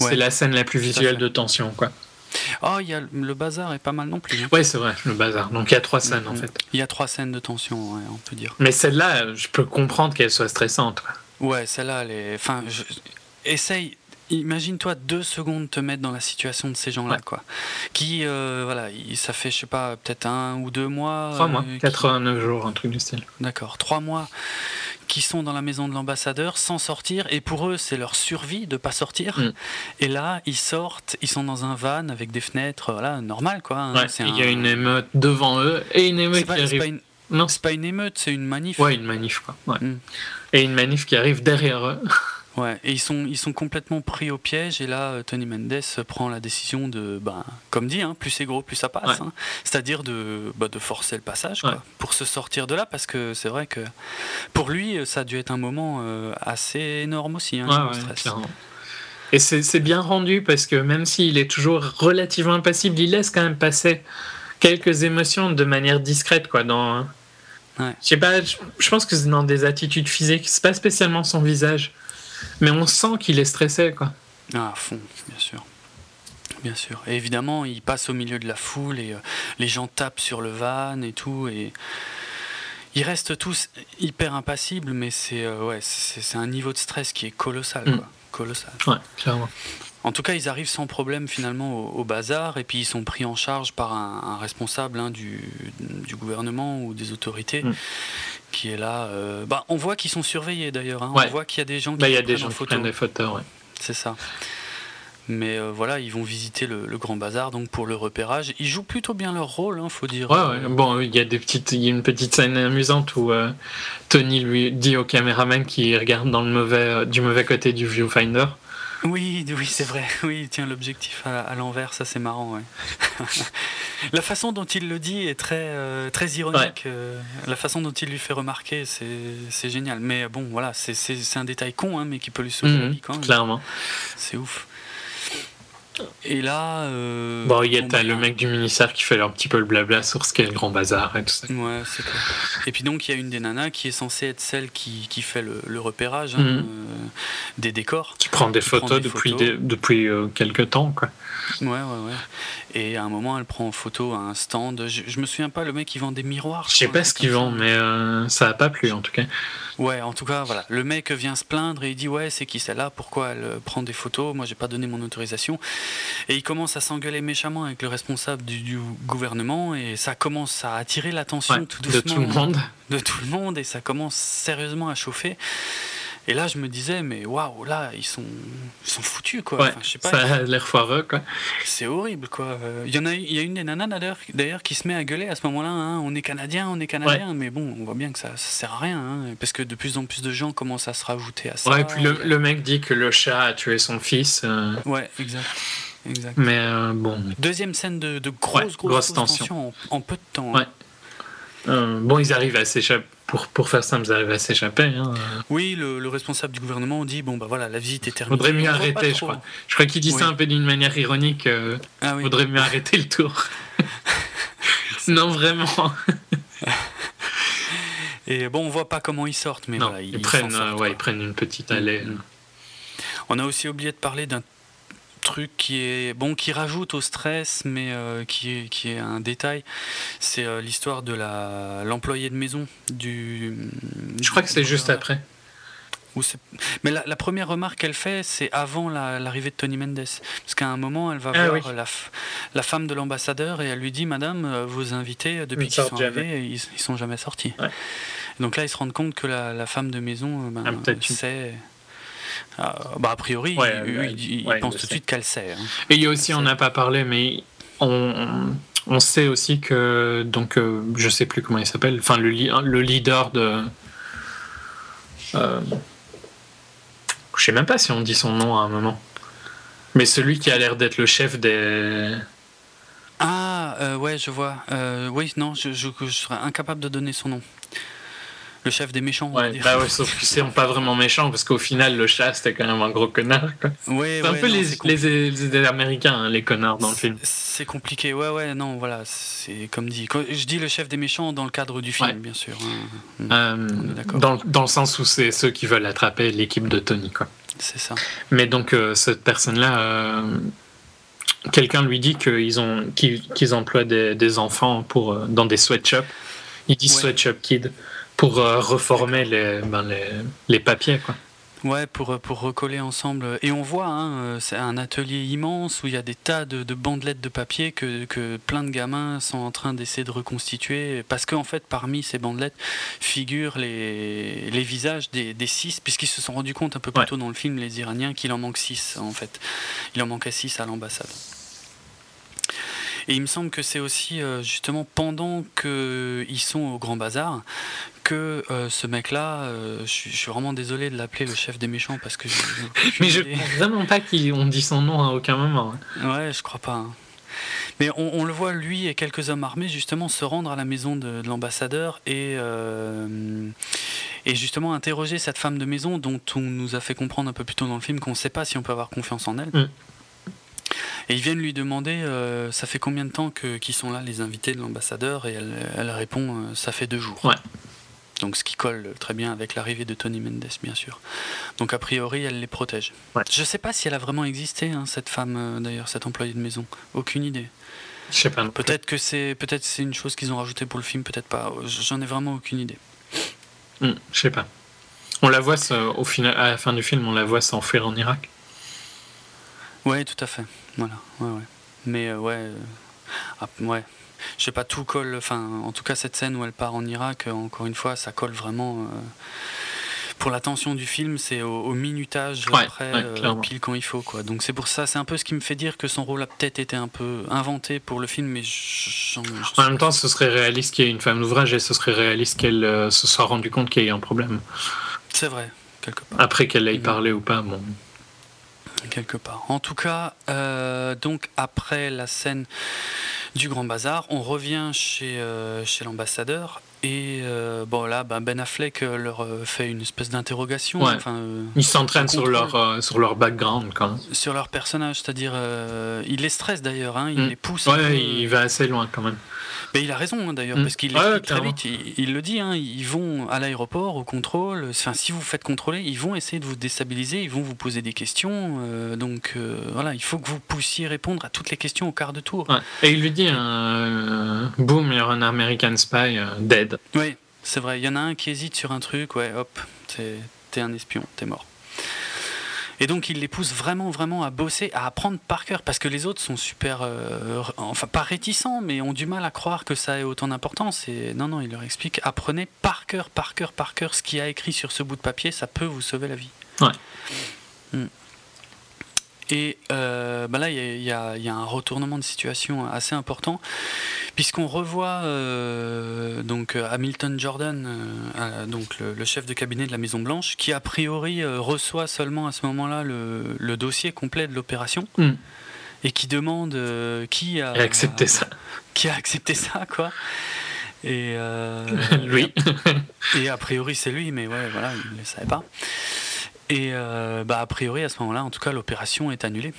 Ouais. C'est la scène la plus visuelle de tension, quoi. Oh, il y a le bazar est pas mal non plus. hein. Ouais, c'est vrai, le bazar. Donc il y a trois scènes, en fait. Il y a trois scènes de tension, ouais, on peut dire. Mais celle-là, je peux comprendre qu'elle soit stressante. quoi. Ouais, celle-là, elle est. Enfin, je- essaye. Imagine-toi deux secondes te mettre dans la situation de ces gens-là, Ouais. quoi. Qui, euh, voilà, il- ça fait, je sais pas, peut-être un ou deux mois. Trois mois, euh, qui- 89 jours, un truc du style. D'accord, trois mois qui sont dans la maison de l'ambassadeur sans sortir et pour eux c'est leur survie de pas sortir Mm. et là ils sortent ils sont dans un van avec des fenêtres voilà normal quoi hein. Ouais, il y a un- une émeute devant eux et une émeute pas, qui arrive. pas une Non, c'est pas une émeute c'est une manif Ouais, une manif, quoi. Ouais. Mm. Et une manif qui arrive derrière eux. Ouais, et ils sont, ils sont complètement pris au piège. Et là, euh, Tony Mendes prend la décision de, ben, comme dit, hein, plus c'est gros, plus ça passe. Ouais. hein. C'est-à-dire de, bah, de forcer le passage quoi, Ouais. pour se sortir de là. Parce que c'est vrai que pour lui, ça a dû être un moment euh, assez énorme aussi. Hein, Ouais, stress. Et c'est bien rendu parce que même s'il est toujours relativement impassible, il laisse quand même passer quelques émotions de manière discrète, quoi. Dans, Ouais. je sais pas, je, je pense que c'est dans des attitudes physiques. C'est pas spécialement son visage, mais on sent qu'il est stressé, quoi. Ah, à fond, bien sûr. Bien sûr. Et évidemment, il passe au milieu de la foule et euh, les gens tapent sur le van et tout. Et ils restent tous hyper impassibles, mais c'est euh, ouais, c'est un niveau de stress qui est colossal. Mm. Quoi. Colossal. Ouais, clairement. En tout cas, ils arrivent sans problème finalement au, au bazar et puis ils sont pris en charge par un, un responsable hein, du, du gouvernement ou des autorités Mm. qui est là. euh, bah, on voit qu'ils sont surveillés d'ailleurs. hein. Ouais. On voit qu'il y a des gens qui Bah, il y a des gens en qui prennent des photos, ouais. C'est ça. Mais euh, voilà, ils vont visiter le, le grand bazar donc pour le repérage. Ils jouent plutôt bien leur rôle, hein, faut dire. Ouais, ouais. Bon, il y a des petites, il y a une petite scène amusante où euh, Tony lui dit au caméraman qui regarde dans le mauvais, euh, du mauvais côté du viewfinder. Oui, oui, c'est vrai. Oui, tiens, l'objectif à, à l'envers, ça c'est marrant. ouais. la façon dont il le dit est très, euh, très ironique. euh, la façon dont il lui fait remarquer, c'est génial. Mais bon, voilà, c'est- un détail con, hein, mais qui peut lui sauver la Mhm, vie quand même. clairement. C'est ouf. Et là. euh, Bon, il y a bon, le mec du ministère qui fait un petit peu le blabla sur ce qu'est le grand bazar et tout ça. Ouais, c'est clair. Et puis donc, il y a une des nanas qui est censée être celle qui, qui fait le, le repérage hein, Mhm. euh, des décors. Qui prend des Qui prend photos des depuis, photos. des- depuis euh, quelques temps, quoi. Ouais, ouais, ouais. Et à un moment, elle prend en photo un stand. Je, je me souviens pas, le mec, il vend des miroirs. Je sais pas ce vendent, ça. mais euh, ça a pas plu en tout cas. Ouais, en tout cas, voilà. Le mec vient se plaindre et il dit Ouais, c'est qui celle-là Pourquoi elle euh, prend des photos? Moi, j'ai pas donné mon autorisation. Et il commence à s'engueuler méchamment avec le responsable du, du gouvernement et ça commence à attirer l'attention Ouais, tout de doucement tout le monde. de tout le monde et ça commence sérieusement à chauffer. Et là, je me disais, mais waouh, là, ils sont, ils sont foutus, quoi. Ouais, Enfin, je sais pas, ça a l'air foireux, quoi. c'est horrible, quoi. Euh, Il y en a, il y a une des nanas d'ailleurs, qui se met à gueuler à ce moment-là. hein, on est canadien, on est canadien, mais bon, on voit bien que ça, ça sert à rien, hein, parce que de plus en plus de gens commencent à se rajouter à ça. Ouais, et puis le, le mec dit que le chat a tué son fils, euh, Ouais, exact, exact. mais euh, bon. Deuxième scène de, de grosse, Ouais, en, en peu de temps. Ouais. hein. Euh, bon, ils arrivent à s'échapper. Pour, pour faire simple, ils arrivent à s'échapper. Hein. Oui, le, le responsable du gouvernement dit bon bah voilà, la visite est terminée. Faudrait mieux arrêter, je crois. Je crois qu'il dit Oui. ça un peu d'une manière ironique. euh, Ah oui. Faudrait mieux arrêter le tour. non, vraiment. Et bon, on voit pas comment ils sortent, mais Non, voilà, ils, ils, prennent, sortent, euh, ouais, ils prennent une petite allée. Mm, mm. On a aussi oublié de parler d'un truc qui est bon qui rajoute au stress mais euh, qui est qui est un détail c'est euh, l'histoire de la l'employé de maison du Je crois que c'est juste après. Mais la, la première remarque qu'elle fait, c'est avant la- l'arrivée de Tony Mendes. Parce qu'à un moment, elle va Ah voir oui. la, la femme de l'ambassadeur et elle lui dit Madame, euh, vos invités, depuis Ils qu'ils sont arrivés, ils, ils sont jamais sortis. Ouais. Donc là, ils se rendent compte que la, femme de maison, ben, Ah, sait. Euh, bah, a priori, Ouais, il, ouais, il- il ouais, il pense tout de suite qu'elle sait. hein. Et il y a aussi, on n'a pas parlé, mais on, on sait aussi que, donc, euh, je sais plus comment il s'appelle, enfin, le, le leader de. Euh, je sais même pas si on dit son nom à un moment. Mais celui qui a l'air d'être le chef des. Ah, euh, ouais, je vois. Euh, oui, non, je, je- je serais incapable de donner son nom. Le chef des méchants, on va Ouais, dire. bah ouais, sauf que c'est pas vraiment méchant parce qu'au final, le chat c'était quand même un gros connard. quoi. Ouais, C'est un ouais, peu non, les, les, les Américains, hein, les connards dans le film. C'est compliqué, ouais, ouais, non, voilà, c'est comme dit. Je dis le chef des méchants dans le cadre du film, Ouais. bien sûr. hein. Euh, dans, dans le sens où c'est ceux qui veulent attraper l'équipe de Tony. Quoi. C'est ça. Mais donc, euh, cette personne-là, euh, quelqu'un lui dit qu'ils ont, qu'ils, qu'ils emploient des, des enfants pour, euh, dans des sweatshops. Il dit Ouais. sweatshop kid pour euh, reformer les, ben, les, les papiers. Quoi. Ouais, pour, pour recoller ensemble. Et on voit, hein, euh, c'est un atelier immense où il y a des tas de, de bandelettes de papier que, que plein de gamins sont en train d'essayer de reconstituer. Parce qu'en fait, parmi ces bandelettes figurent les, les visages des, des six, puisqu'ils se sont rendus compte un peu plus Ouais. tôt dans le film, les Iraniens, qu'il en manque six, en fait. Il en manquait six à l'ambassade. Et il me semble que c'est aussi euh, justement pendant qu'ils sont au Grand Bazar que euh, ce mec-là, euh, je suis- vraiment désolé de l'appeler le chef des méchants parce que. Mais je pense vraiment pas qu'on dit son nom à aucun moment. hein. Ouais, je crois pas. hein. Mais on, on le voit, lui et quelques hommes armés, justement, se rendre à la maison de, de l'ambassadeur et, euh, et justement interroger cette femme de maison dont on nous a fait comprendre un peu plus tôt dans le film qu'on ne sait pas si on peut avoir confiance en elle. Mm. Et ils viennent lui demander euh, ça fait combien de temps qu'ils sont là, les invités de l'ambassadeur? Et elle, elle répond euh, ça fait deux jours. Ouais. Donc ce qui colle très bien avec l'arrivée de Tony Mendes, bien sûr. Donc a priori, elle les protège. Ouais. Je sais pas si elle a vraiment existé, hein, cette femme, euh, d'ailleurs, cette employée de maison. Aucune idée. Je sais pas. Peut-être que c'est peut-être c'est une chose qu'ils ont rajoutée pour le film, peut-être pas. J'en ai vraiment aucune idée. Hmm, je sais pas. On la voit au final, à la fin du film, on la voit s'enfuir en Irak. Ouais, tout à fait. Voilà. Ouais, ouais. Mais euh, ouais, ah, ouais. Je sais pas, tout colle. Enfin, en tout cas, cette scène où elle part en Irak, euh, encore une fois, ça colle vraiment. euh, pour la tension du film, c'est au, au minutage Ouais, près, ouais, clairement. pile quand il faut. Quoi. Donc c'est pour ça, c'est un peu ce qui me fait dire que son rôle a peut-être été un peu inventé pour le film, mais j'en- j'en- En même temps, ce serait réaliste qu'il y ait une femme d'ouvrage et ce serait réaliste qu'elle euh, se soit rendue compte qu'il y a eu un problème. c'est vrai, quelque part. Après qu'elle ait Mhm. parlé ou pas, bon. Quelque part. En tout cas, euh, donc après la scène du Grand Bazar, on revient chez, euh, chez l'ambassadeur et euh, bon là, ben Ben Affleck leur fait une espèce d'interrogation Ouais. enfin, Ils s'entraînent sur leur, sur leur background quand même. sur leur personnage, c'est-à-dire il les stresse d'ailleurs, hein, il Mm. les pousse. Ouais, peu, il va assez loin quand même. Mais il a raison hein, d'ailleurs, Mm. parce qu'il Ouais, très vite. Il, il le dit, hein, ils vont à l'aéroport, au contrôle. Enfin, si vous vous faites contrôler, ils vont essayer de vous déstabiliser, ils vont vous poser des questions. euh, donc euh, voilà, il faut que vous puissiez répondre à toutes les questions au quart de tour. Ouais. Et il lui dit, euh, boom, il y aura un American Spy euh, dead. Oui, c'est vrai. Il y en a un qui hésite sur un truc, ouais, hop, t'es un espion, t'es mort. Et donc il les pousse vraiment, vraiment à bosser, à apprendre par cœur, parce que les autres sont super, euh, enfin pas réticents, mais ont du mal à croire que ça ait autant d'importance. Et non, non, il leur explique, apprenez par cœur, par cœur, par cœur ce qu'il y a écrit sur ce bout de papier, ça peut vous sauver la vie. Ouais. Mm. Et euh, bah là, il y a- y, y un retournement de situation assez important, puisqu'on revoit euh, donc Hamilton Jordan, euh, euh, donc le, le chef de cabinet de la Maison Blanche, qui a priori euh, reçoit seulement à ce moment-là le, le dossier complet de l'opération Mm. et qui demande euh, qui a Et accepter ça. qui a accepté ça, quoi. Et euh, lui. et a priori, c'est lui, mais ouais, voilà, il ne le savait pas. Et euh, bah, a priori, à ce moment-là, en tout cas, l'opération est annulée.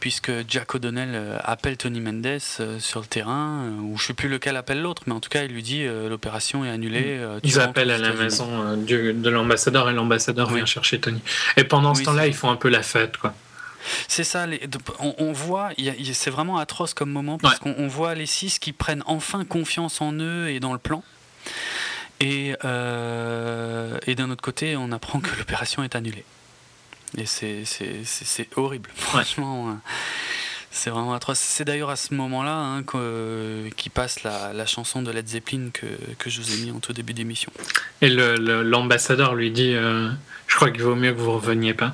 Puisque Jack O'Donnell euh, appelle Tony Mendes euh, sur le terrain, ou je ne sais plus lequel appelle l'autre, mais en tout cas, il lui dit l'opération est annulée. Ils appellent à la maison de l'ambassadeur et l'ambassadeur vient chercher Tony. Et pendant ce temps-là, ils font un peu la fête, quoi. C'est ça, on, voit, c'est vraiment atroce comme moment parce qu'on voit les six qui prennent enfin confiance en eux et dans le plan. Et, euh, et d'un autre côté, on apprend que l'opération est annulée. Et c'est horrible, franchement. Hein. C'est vraiment atroce. C'est d'ailleurs à ce moment-là hein, qu'il passe la, la, chanson de Led Zeppelin que, que, je vous ai mis en tout début d'émission. Et l'ambassadeur lui dit euh, Je crois qu'il vaut mieux que vous reveniez pas.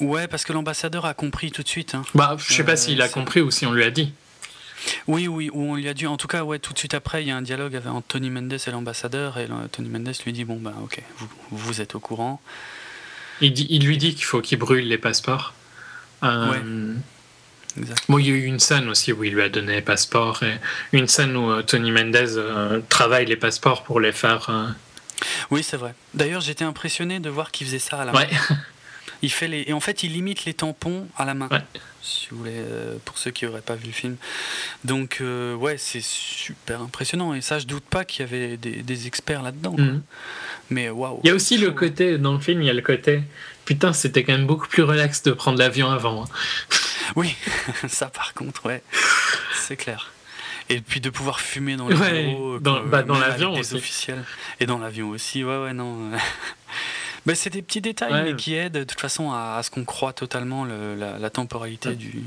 Ouais, parce que l'ambassadeur a compris tout de suite. Hein. Bah, je sais pas euh, s'il a compris ou si on lui a dit. Oui, oui, où on lui a dit. En tout cas, ouais, tout de suite après, il y a un dialogue entre Tony Mendes et l'ambassadeur, et Tony Mendes lui dit bon bah ok, vous, vous êtes au courant. Il, dit, il lui dit qu'il faut qu'il brûle les passeports. Euh, ouais. Bon, il y a eu une scène aussi où il lui a donné les passeports et une scène où euh, Tony Mendes euh, travaille les passeports pour les faire. Oui, c'est vrai. D'ailleurs, j'étais impressionné de voir qu'il faisait ça à la main. Ouais. Il fait les... Et en fait, il limite les tampons à la main. Si vous voulez, euh, pour ceux qui n'auraient pas vu le film. Donc, euh, ouais, c'est super impressionnant. Et ça, je doute pas qu'il y avait des, experts là-dedans. Mhm. Mais waouh. Il y a aussi le côté, dans le film, il y a le côté. Putain, c'était quand même beaucoup plus relax de prendre l'avion avant. Hein. Oui, ça par contre, ouais. C'est clair. Et puis de pouvoir fumer dans le bureau, dans, bah, dans l'avion aussi. Officiels. Et dans l'avion aussi, ouais, ouais, non. Ben, c'est des petits détails mais qui aident de toute façon à, ce qu'on croit totalement la, temporalité du,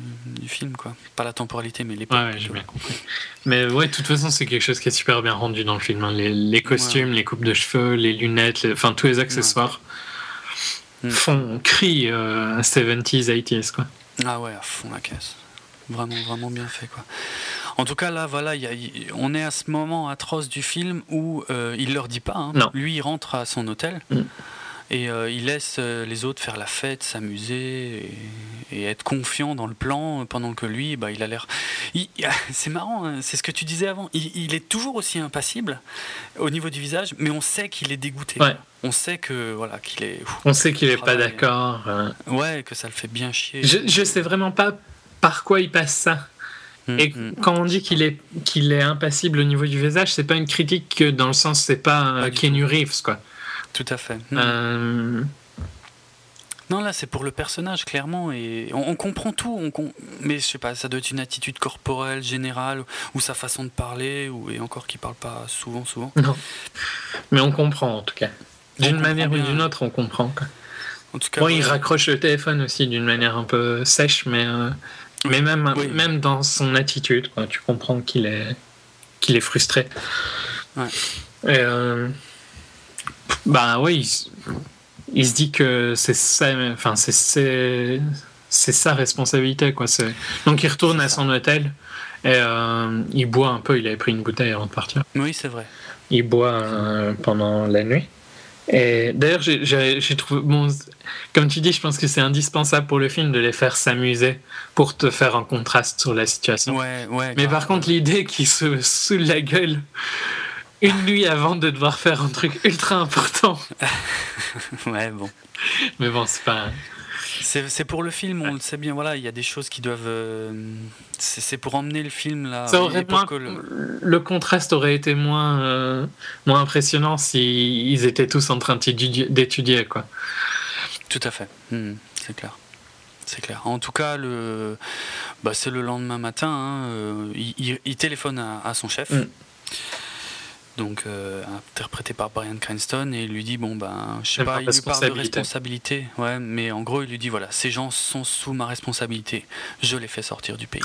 film. Quoi. Pas la temporalité, mais l'époque. Ouais, j'ai bien compris. Mais ouais, de toute façon, c'est quelque chose qui est super bien rendu dans le film. Hein. Les, costumes, les coupes de cheveux, les lunettes, enfin tous les accessoires mm. font, crient euh, 70s, 80s. Quoi. Ah ouais, à fond la caisse. Vraiment, vraiment bien fait. Quoi. En tout cas, là, voilà, on est à ce moment atroce du film où euh, il leur dit pas. Hein. Lui, il rentre à son hôtel. Mm. Et euh, il laisse euh, les autres faire la fête, s'amuser et, être confiant dans le plan, pendant que lui, bah, il a l'air. C'est marrant, hein, c'est ce que tu disais avant. Il, est toujours aussi impassible au niveau du visage, mais on sait qu'il est dégoûté. On sait que voilà qu'il est. on sait qu'il est pas d'accord. Hein. Ouais, que ça le fait bien chier. Je, je sais vraiment pas par quoi il passe ça. Mm, et mm. quand on dit qu'il est, qu'il est impassible au niveau du visage, c'est pas une critique dans le sens, c'est pas, pas Kenny Reeves, quoi. Tout à fait. Euh, non, là, c'est pour le personnage, clairement. Et on, comprend tout. On, Mais je sais pas, ça doit être une attitude corporelle, générale, ou sa façon de parler, ou... et encore qu'il parle pas souvent, souvent. Non. Mais on comprend, en tout cas. D'une manière ou d'une autre, on comprend. En tout cas, il raccroche le téléphone aussi d'une manière un peu sèche, mais, euh, mais même, même dans son attitude, quoi, tu comprends qu'il est, qu'il est frustré. Ouais. Et, euh, bah oui, il, se dit que c'est ça, enfin c'est c'est sa responsabilité quoi. Donc il retourne à son hôtel et euh, il boit un peu. Il avait pris une bouteille avant de partir. Oui, c'est vrai. Il boit euh, pendant la nuit. Et d'ailleurs, j'ai trouvé. Bon, comme tu dis, je pense que c'est indispensable pour le film de les faire s'amuser pour te faire un contraste sur la situation. Ouais, ouais. Mais par contre, l'idée qu'ils se saoule la gueule une nuit avant de devoir faire un truc ultra important. ouais, bon. Mais bon, c'est pas. C'est pour le film, on le sait bien. Voilà, il y a des choses qui doivent. Euh, c'est pour emmener le film là. le... contraste aurait été moins euh, moins impressionnant si ils étaient tous en train d'étudier quoi. Tout à fait. Hmm, c'est clair. C'est clair. En tout cas, le, bah, c'est le lendemain matin. Hein, euh, il, téléphone à, son chef. Hmm donc euh, interprété par Brian Cranston, et il lui dit bon ben, je sais pas, il lui parle de responsabilité, ouais, mais en gros il lui dit voilà, ces gens sont sous ma responsabilité, je les fais sortir du pays.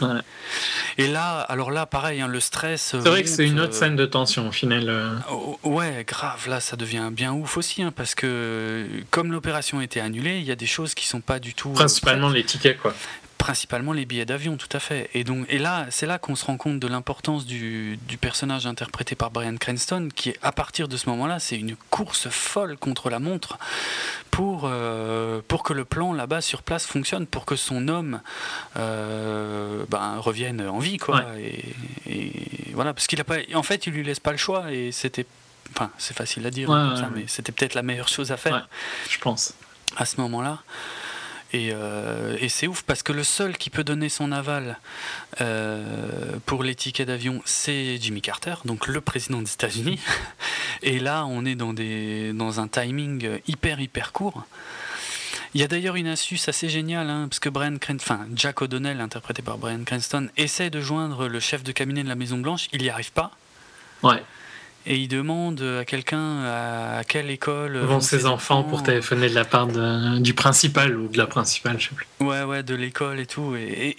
Et là, alors là, pareil, hein, le stress. C'est vrai que c'est une autre euh, scène de tension au final. Euh. Oh, ouais, grave, là ça devient bien ouf aussi, hein, parce que comme l'opération était annulée, il y a des choses qui sont pas du tout. Principalement les tickets quoi principalement les billets d'avion, tout à fait. Et donc, et là, c'est là qu'on se rend compte de l'importance du, personnage interprété par Brian Cranston, qui à partir de ce moment-là, c'est une course folle contre la montre pour euh, pour que le plan là-bas sur place fonctionne, pour que son homme euh, ben, revienne en vie, quoi. Et, voilà, parce qu'il a pas, en fait, il lui laisse pas le choix, et c'était enfin, c'est facile à dire, ça, mais c'était peut-être la meilleure chose à faire. je pense. À ce moment-là. Euh, et, c'est ouf parce que le seul qui peut donner son aval euh, pour les tickets d'avion, c'est Jimmy Carter, donc le président des États-Unis. Et là, on est dans, des, dans un timing hyper, hyper court. Il y a d'ailleurs une astuce assez géniale, hein, parce que Brian enfin, Jack O'Donnell, interprété par Brian Cranston, essaie de joindre le chef de cabinet de la Maison Blanche, il n'y arrive pas. Ouais et il demande à quelqu'un à quelle école vont ses, enfants, pour téléphoner de la part du principal ou de la principale, je sais plus. Ouais, ouais, de l'école et tout. Et,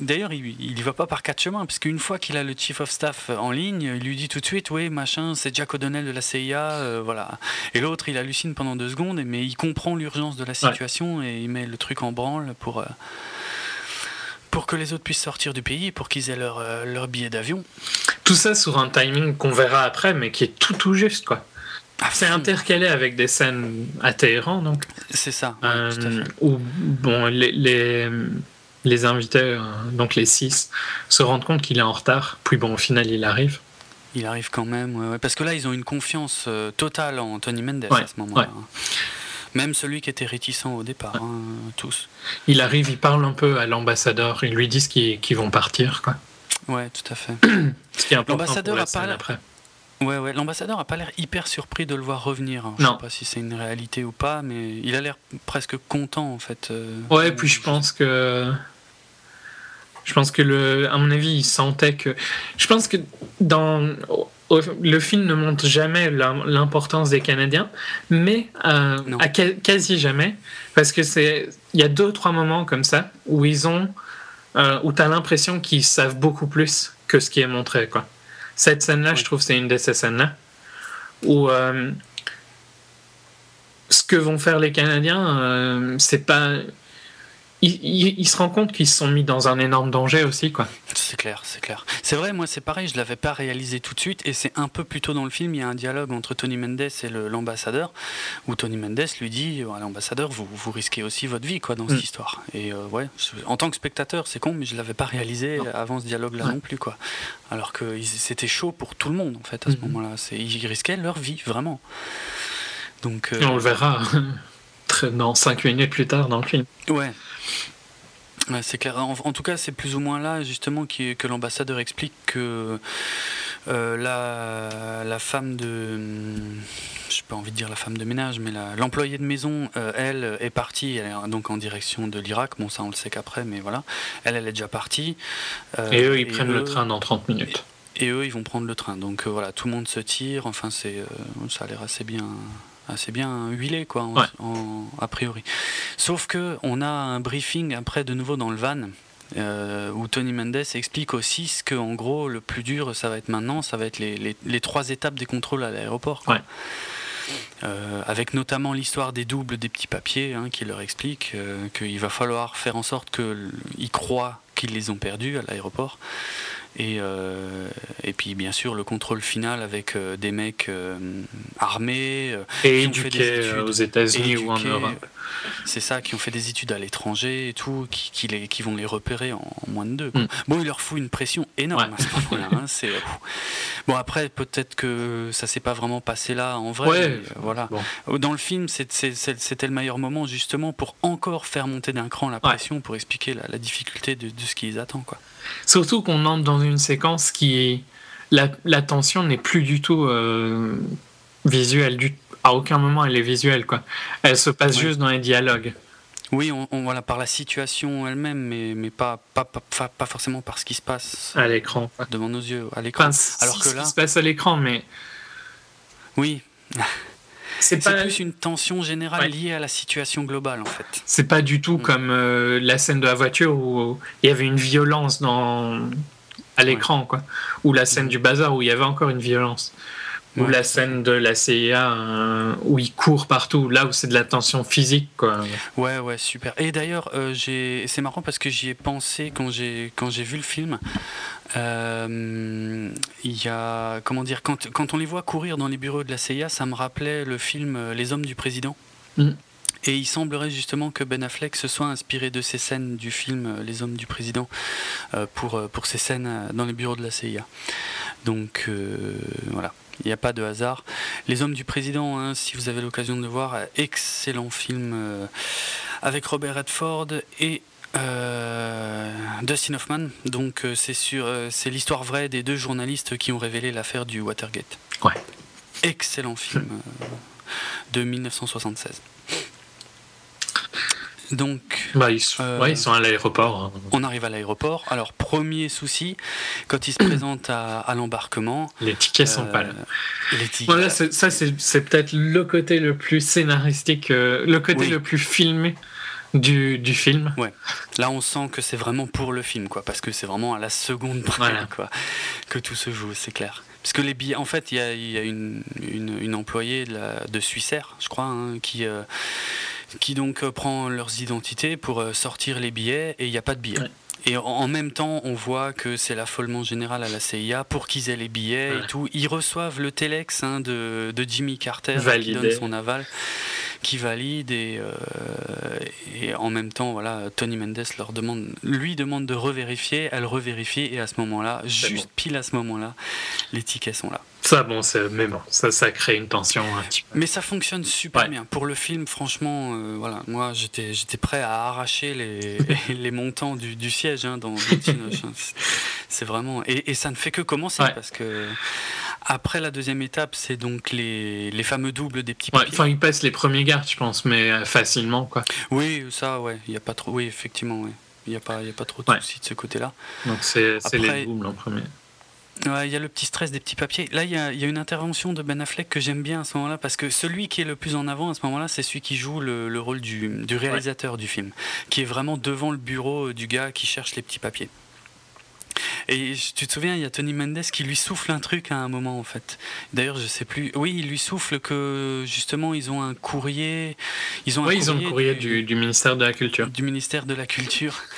d'ailleurs, il, y va pas par quatre chemins, parce qu'une fois qu'il a le chief of staff en ligne, il lui dit tout de suite, oui, machin, c'est Jack O'Donnell de la CIA, euh, voilà. Et l'autre, il hallucine pendant deux secondes, mais il comprend l'urgence de la situation et il met le truc en branle pour. Euh, pour que les autres puissent sortir du pays, pour qu'ils aient leur, euh, leur billet d'avion. Tout ça sur un timing qu'on verra après, mais qui est tout tout juste, quoi. Ah, c'est intercalé avec des scènes à Téhéran, donc. C'est ça. Euh, où bon, les, les, les invités, euh, donc les six, se rendent compte qu'il est en retard. Puis bon, au final, il arrive. Il arrive quand même, parce que là, ils ont une confiance totale en Tony Mendes à ce moment-là. Même celui qui était réticent au départ, hein, tous. Il arrive, il parle un peu à l'ambassadeur, ils lui disent qu'ils vont partir, quoi. Ouais, tout à fait. L'ambassadeur a pas l'air. Ouais, ouais. L'ambassadeur a pas l'air hyper surpris de le voir revenir. Hein. Je ne sais pas si c'est une réalité ou pas, mais il a l'air presque content en fait. Euh, ouais, puis je pense que je pense que le, à mon avis, il sentait que. Je pense que dans le film ne montre jamais l'importance des Canadiens, mais euh, à quasi jamais, parce que c'est, il y a deux trois moments comme ça où ils ont, euh, où t'as l'impression qu'ils savent beaucoup plus que ce qui est montré, quoi. Cette scène-là, je trouve, c'est une de ces scènes-là où euh, ce que vont faire les Canadiens, c'est pas il, se rend compte qu'ils se sont mis dans un énorme danger aussi, quoi. C'est clair, c'est clair. C'est vrai, moi c'est pareil, je l'avais pas réalisé tout de suite, et c'est un peu plus tôt dans le film, il y a un dialogue entre Tony Mendes et l'ambassadeur, où Tony Mendes lui dit, à l'ambassadeur, vous, vous risquez aussi votre vie, quoi, dans cette mm. histoire. Et euh, ouais, en tant que spectateur, c'est con, mais je l'avais pas réalisé avant ce dialogue-là non plus, quoi. Alors que c'était chaud pour tout le monde, en fait, à ce mm-hmm. moment-là. Ils risquaient leur vie, vraiment. Donc, euh, on le verra dans 5 minutes plus tard dans le film. Ouais, c'est clair. En, tout cas, c'est plus ou moins là justement que l'ambassadeur explique que euh, la, la, femme de, je pas envie de dire la femme de ménage, mais l'employée de maison, euh, elle est partie, elle est donc en direction de l'Irak. Bon, ça on le sait qu'après, mais voilà, elle, elle est déjà partie. Euh, et eux, ils prennent le train dans 30 minutes. Et, eux, ils vont prendre le train. Donc voilà, tout le monde se tire. Enfin, c'est, ça a l'air assez bien assez bien huilé, quoi, a priori. Sauf que on a un briefing après de nouveau dans le van. Euh, où Tony Mendes explique aussi ce que, en gros, le plus dur, ça va être maintenant, ça va être les, les, trois étapes des contrôles à l'aéroport. Euh, avec notamment l'histoire des doubles des petits papiers hein, qui leur explique euh, qu'il va falloir faire en sorte qu'ils croient qu'ils les ont perdus à l'aéroport et, euh, et puis bien sûr le contrôle final avec euh, des mecs euh, armés et éduqués aux États-Unis ou en Europe. C'est ça, qui ont fait des études à l'étranger et tout, qui, qui, les, qui vont les repérer en, moins de deux. Mm. Bon, il leur fout une pression énorme à ce moment-là. Hein, bon, après, peut-être que ça s'est pas vraiment passé là en vrai. voilà. Dans le film, c'était le meilleur moment justement pour encore faire monter d'un cran la pression, pour expliquer la, difficulté de, de ce qu'ils attendent. Quoi. Surtout qu'on entre dans une séquence qui est. La, la tension n'est plus du tout euh, visuelle. Du... À aucun moment elle est visuelle. Quoi. Elle se passe juste dans les dialogues. Oui, on, voilà, par la situation elle-même, mais, mais pas, pas, pas, pas, forcément par ce qui se passe à l'écran. Devant nos yeux, à l'écran. Alors que là. Ce qui se passe à l'écran, mais. Oui. C'est plus une tension générale liée à la situation globale en fait. C'est pas du tout mm. comme euh, la scène de la voiture où il y avait une violence dans à l'écran quoi, ou la scène mm. du bazar où il y avait encore une violence. Ou la scène de la CIA euh, où il court partout, là où c'est de la tension physique. Quoi. Ouais, ouais, super. Et d'ailleurs, euh, c'est marrant parce que j'y ai pensé quand j'ai vu le film. Euh, il y a, comment dire, quand, quand, on les voit courir dans les bureaux de la CIA, ça me rappelait le film Les Hommes du Président. Mm. Et il semblerait justement que Ben Affleck se soit inspiré de ces scènes du film Les Hommes du Président pour, pour ces scènes dans les bureaux de la CIA. Donc voilà. Il n'y a pas de hasard. Les Hommes du Président, hein, si vous avez l'occasion de le voir, excellent film euh, avec Robert Redford et euh, Dustin Hoffman. Donc euh, c'est sur, c'est l'histoire vraie des deux journalistes qui ont révélé l'affaire du Watergate. Ouais. Excellent film de 1976. Donc, bah, ils, sont, euh, ils sont à l'aéroport. Hein. On arrive à l'aéroport. Alors, premier souci, quand ils se présentent à, l'embarquement. Les tickets sont pas là. Euh, les tickets... Voilà, ça, c'est peut-être le côté le plus scénaristique, euh, le côté le plus filmé. Du, du, film. Ouais. Là, on sent que c'est vraiment pour le film, quoi, parce que c'est vraiment à la seconde près, quoi, que tout se joue, c'est clair. Parce que les billets, en fait, il y a, y a une, une, une, employée de, la, de Suissair, je crois, hein, qui, qui donc euh, prend leurs identités pour euh, sortir les billets et il n'y a pas de billets. Et en même temps, on voit que c'est l'affolement général à la CIA pour qu'ils aient les billets et tout. Ils reçoivent le téléx hein, de, de, Jimmy Carter qui donne son aval qui valide et, euh, et, en même temps voilà Tony Mendes leur demande lui demande de revérifier elle revérifie et à ce moment-là juste pile à ce moment-là les tickets sont là. Ça bon mais bon ça ça crée une tension un petit peu. mais ça fonctionne super bien. Pour le film franchement euh, voilà moi j'étais j'étais prêt à arracher les, les montants du, du siège hein, dans, dans c'est vraiment et, et, ça ne fait que commencer parce que après la deuxième étape, c'est donc les, les, fameux doubles des petits papiers. enfin, ils passent les premiers gardes, je pense, mais euh, facilement, quoi. Oui, ça, ouais. Il y a pas trop. Oui, effectivement, oui. Il n'y a pas, il y a pas trop de soucis de ce côté-là. Donc c'est les doubles en premier. il y a le petit stress des petits papiers. Là, il y, a, y a une intervention de Ben Affleck que j'aime bien à ce moment-là, parce que celui qui est le plus en avant à ce moment-là, c'est celui qui joue le, le rôle du, du réalisateur du film, qui est vraiment devant le bureau du gars qui cherche les petits papiers. Et tu te souviens, il y a Tony Mendes qui lui souffle un truc à un moment en fait. D'ailleurs, je sais plus. Oui, il lui souffle que justement ils ont un courrier. Ils ont un oui, courrier ils ont le courrier du, ministère de la Culture. Du ministère de la Culture.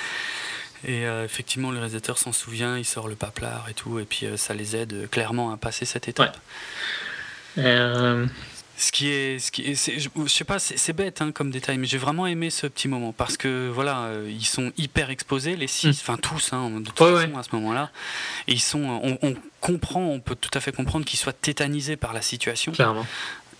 Et euh, effectivement, le réalisateur s'en souvient, il sort le paplard et tout, et puis euh, ça les aide euh, clairement à passer cette étape. Ouais. Ce qui est, ce qui est, je, sais pas, c'est bête hein, comme détail, mais j'ai vraiment aimé ce petit moment parce que voilà, euh, ils sont hyper exposés, les six, mm. enfin tous, hein, de toute façon à ce moment-là, et ils sont, on, on, comprend, on peut tout à fait comprendre qu'ils soient tétanisés par la situation. Clairement.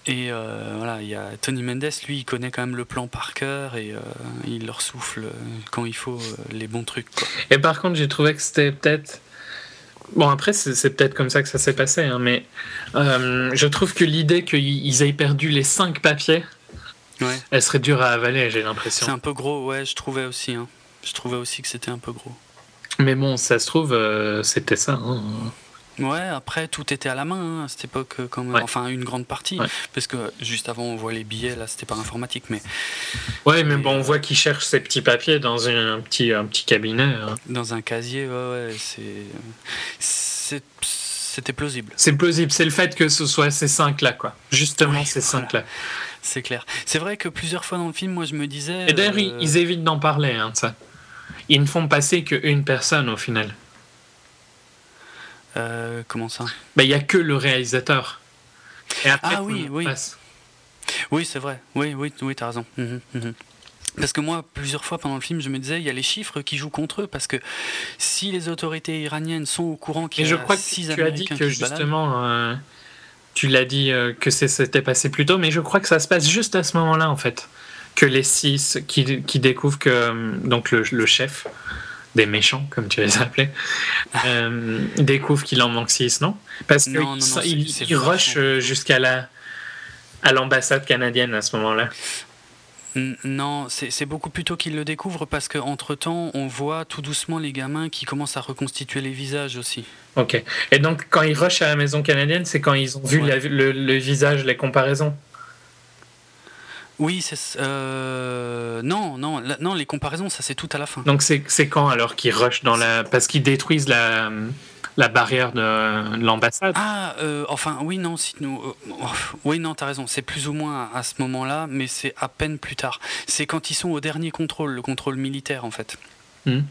Et euh, voilà, il y a Tony Mendes, lui, il connaît quand même le plan par cœur et euh, il leur souffle quand il faut les bons trucs. Quoi. Et par contre, j'ai trouvé que c'était peut-être Bon, après, c'est peut-être comme ça que ça s'est passé, hein, mais euh, je trouve que l'idée qu'ils aient perdu les cinq papiers, elle serait dure à avaler, j'ai l'impression. C'est un peu gros, ouais, je trouvais aussi. Hein. Je trouvais aussi que c'était un peu gros. Mais bon, ça se trouve, euh, c'était ça. Hein. Ouais, après tout était à la main hein, à cette époque, euh, quand même. enfin une grande partie, parce que juste avant on voit les billets, là c'était pas informatique, mais. Ouais, mais bon, on voit qu'il cherche ses petits papiers dans un, petit, un petit cabinet. Hein. Dans un casier, ouais, ouais, c'est. C'était plausible. C'est plausible, c'est le fait que ce soit ces cinq-là, quoi. Justement, ces cinq-là. C'est clair. C'est vrai que plusieurs fois dans le film, moi je me disais. Et d'ailleurs, ils euh, évitent d'en parler, hein, ça. Ils ne font passer qu'une personne au final. Euh, comment ça? Bah, Il n'y a que le réalisateur. Et après, ah oui, oui. Oui, c'est vrai. Oui, oui, oui, as raison. Mhm, mhm. Parce que moi, plusieurs fois pendant le film, je me disais, il y a les chiffres qui jouent contre eux, parce que si les autorités iraniennes sont au courant qu'il y a je crois que six tu as dit que justement, euh, tu l'as dit euh, que c'était passé plus tôt, mais je crois que ça se passe juste à ce moment-là, en fait, que les six qui, qui découvrent que donc le, le chef des méchants, comme tu les appelais, euh, découvrent qu'il en manque 6, non? Parce qu'il rush euh, jusqu'à la à l'ambassade canadienne à ce moment-là. Non, c'est beaucoup plutôt qu'ils le découvrent parce qu'entre-temps, on voit tout doucement les gamins qui commencent à reconstituer les visages aussi. Ok. Et donc, quand ils rushent à la maison canadienne, c'est quand ils ont vu le, le, visage, les comparaisons? Oui, c'est. Euh, non, non, non, les comparaisons, ça c'est tout à la fin. Donc c'est quand alors qu'ils rushent dans la. Parce qu'ils détruisent la, la barrière de l'ambassade? Ah, euh, enfin, oui, non, si nous. Euh, oui, non, t'as raison, c'est plus ou moins à ce moment-là, mais c'est à peine plus tard. C'est quand ils sont au dernier contrôle, le contrôle militaire en fait. Hmm.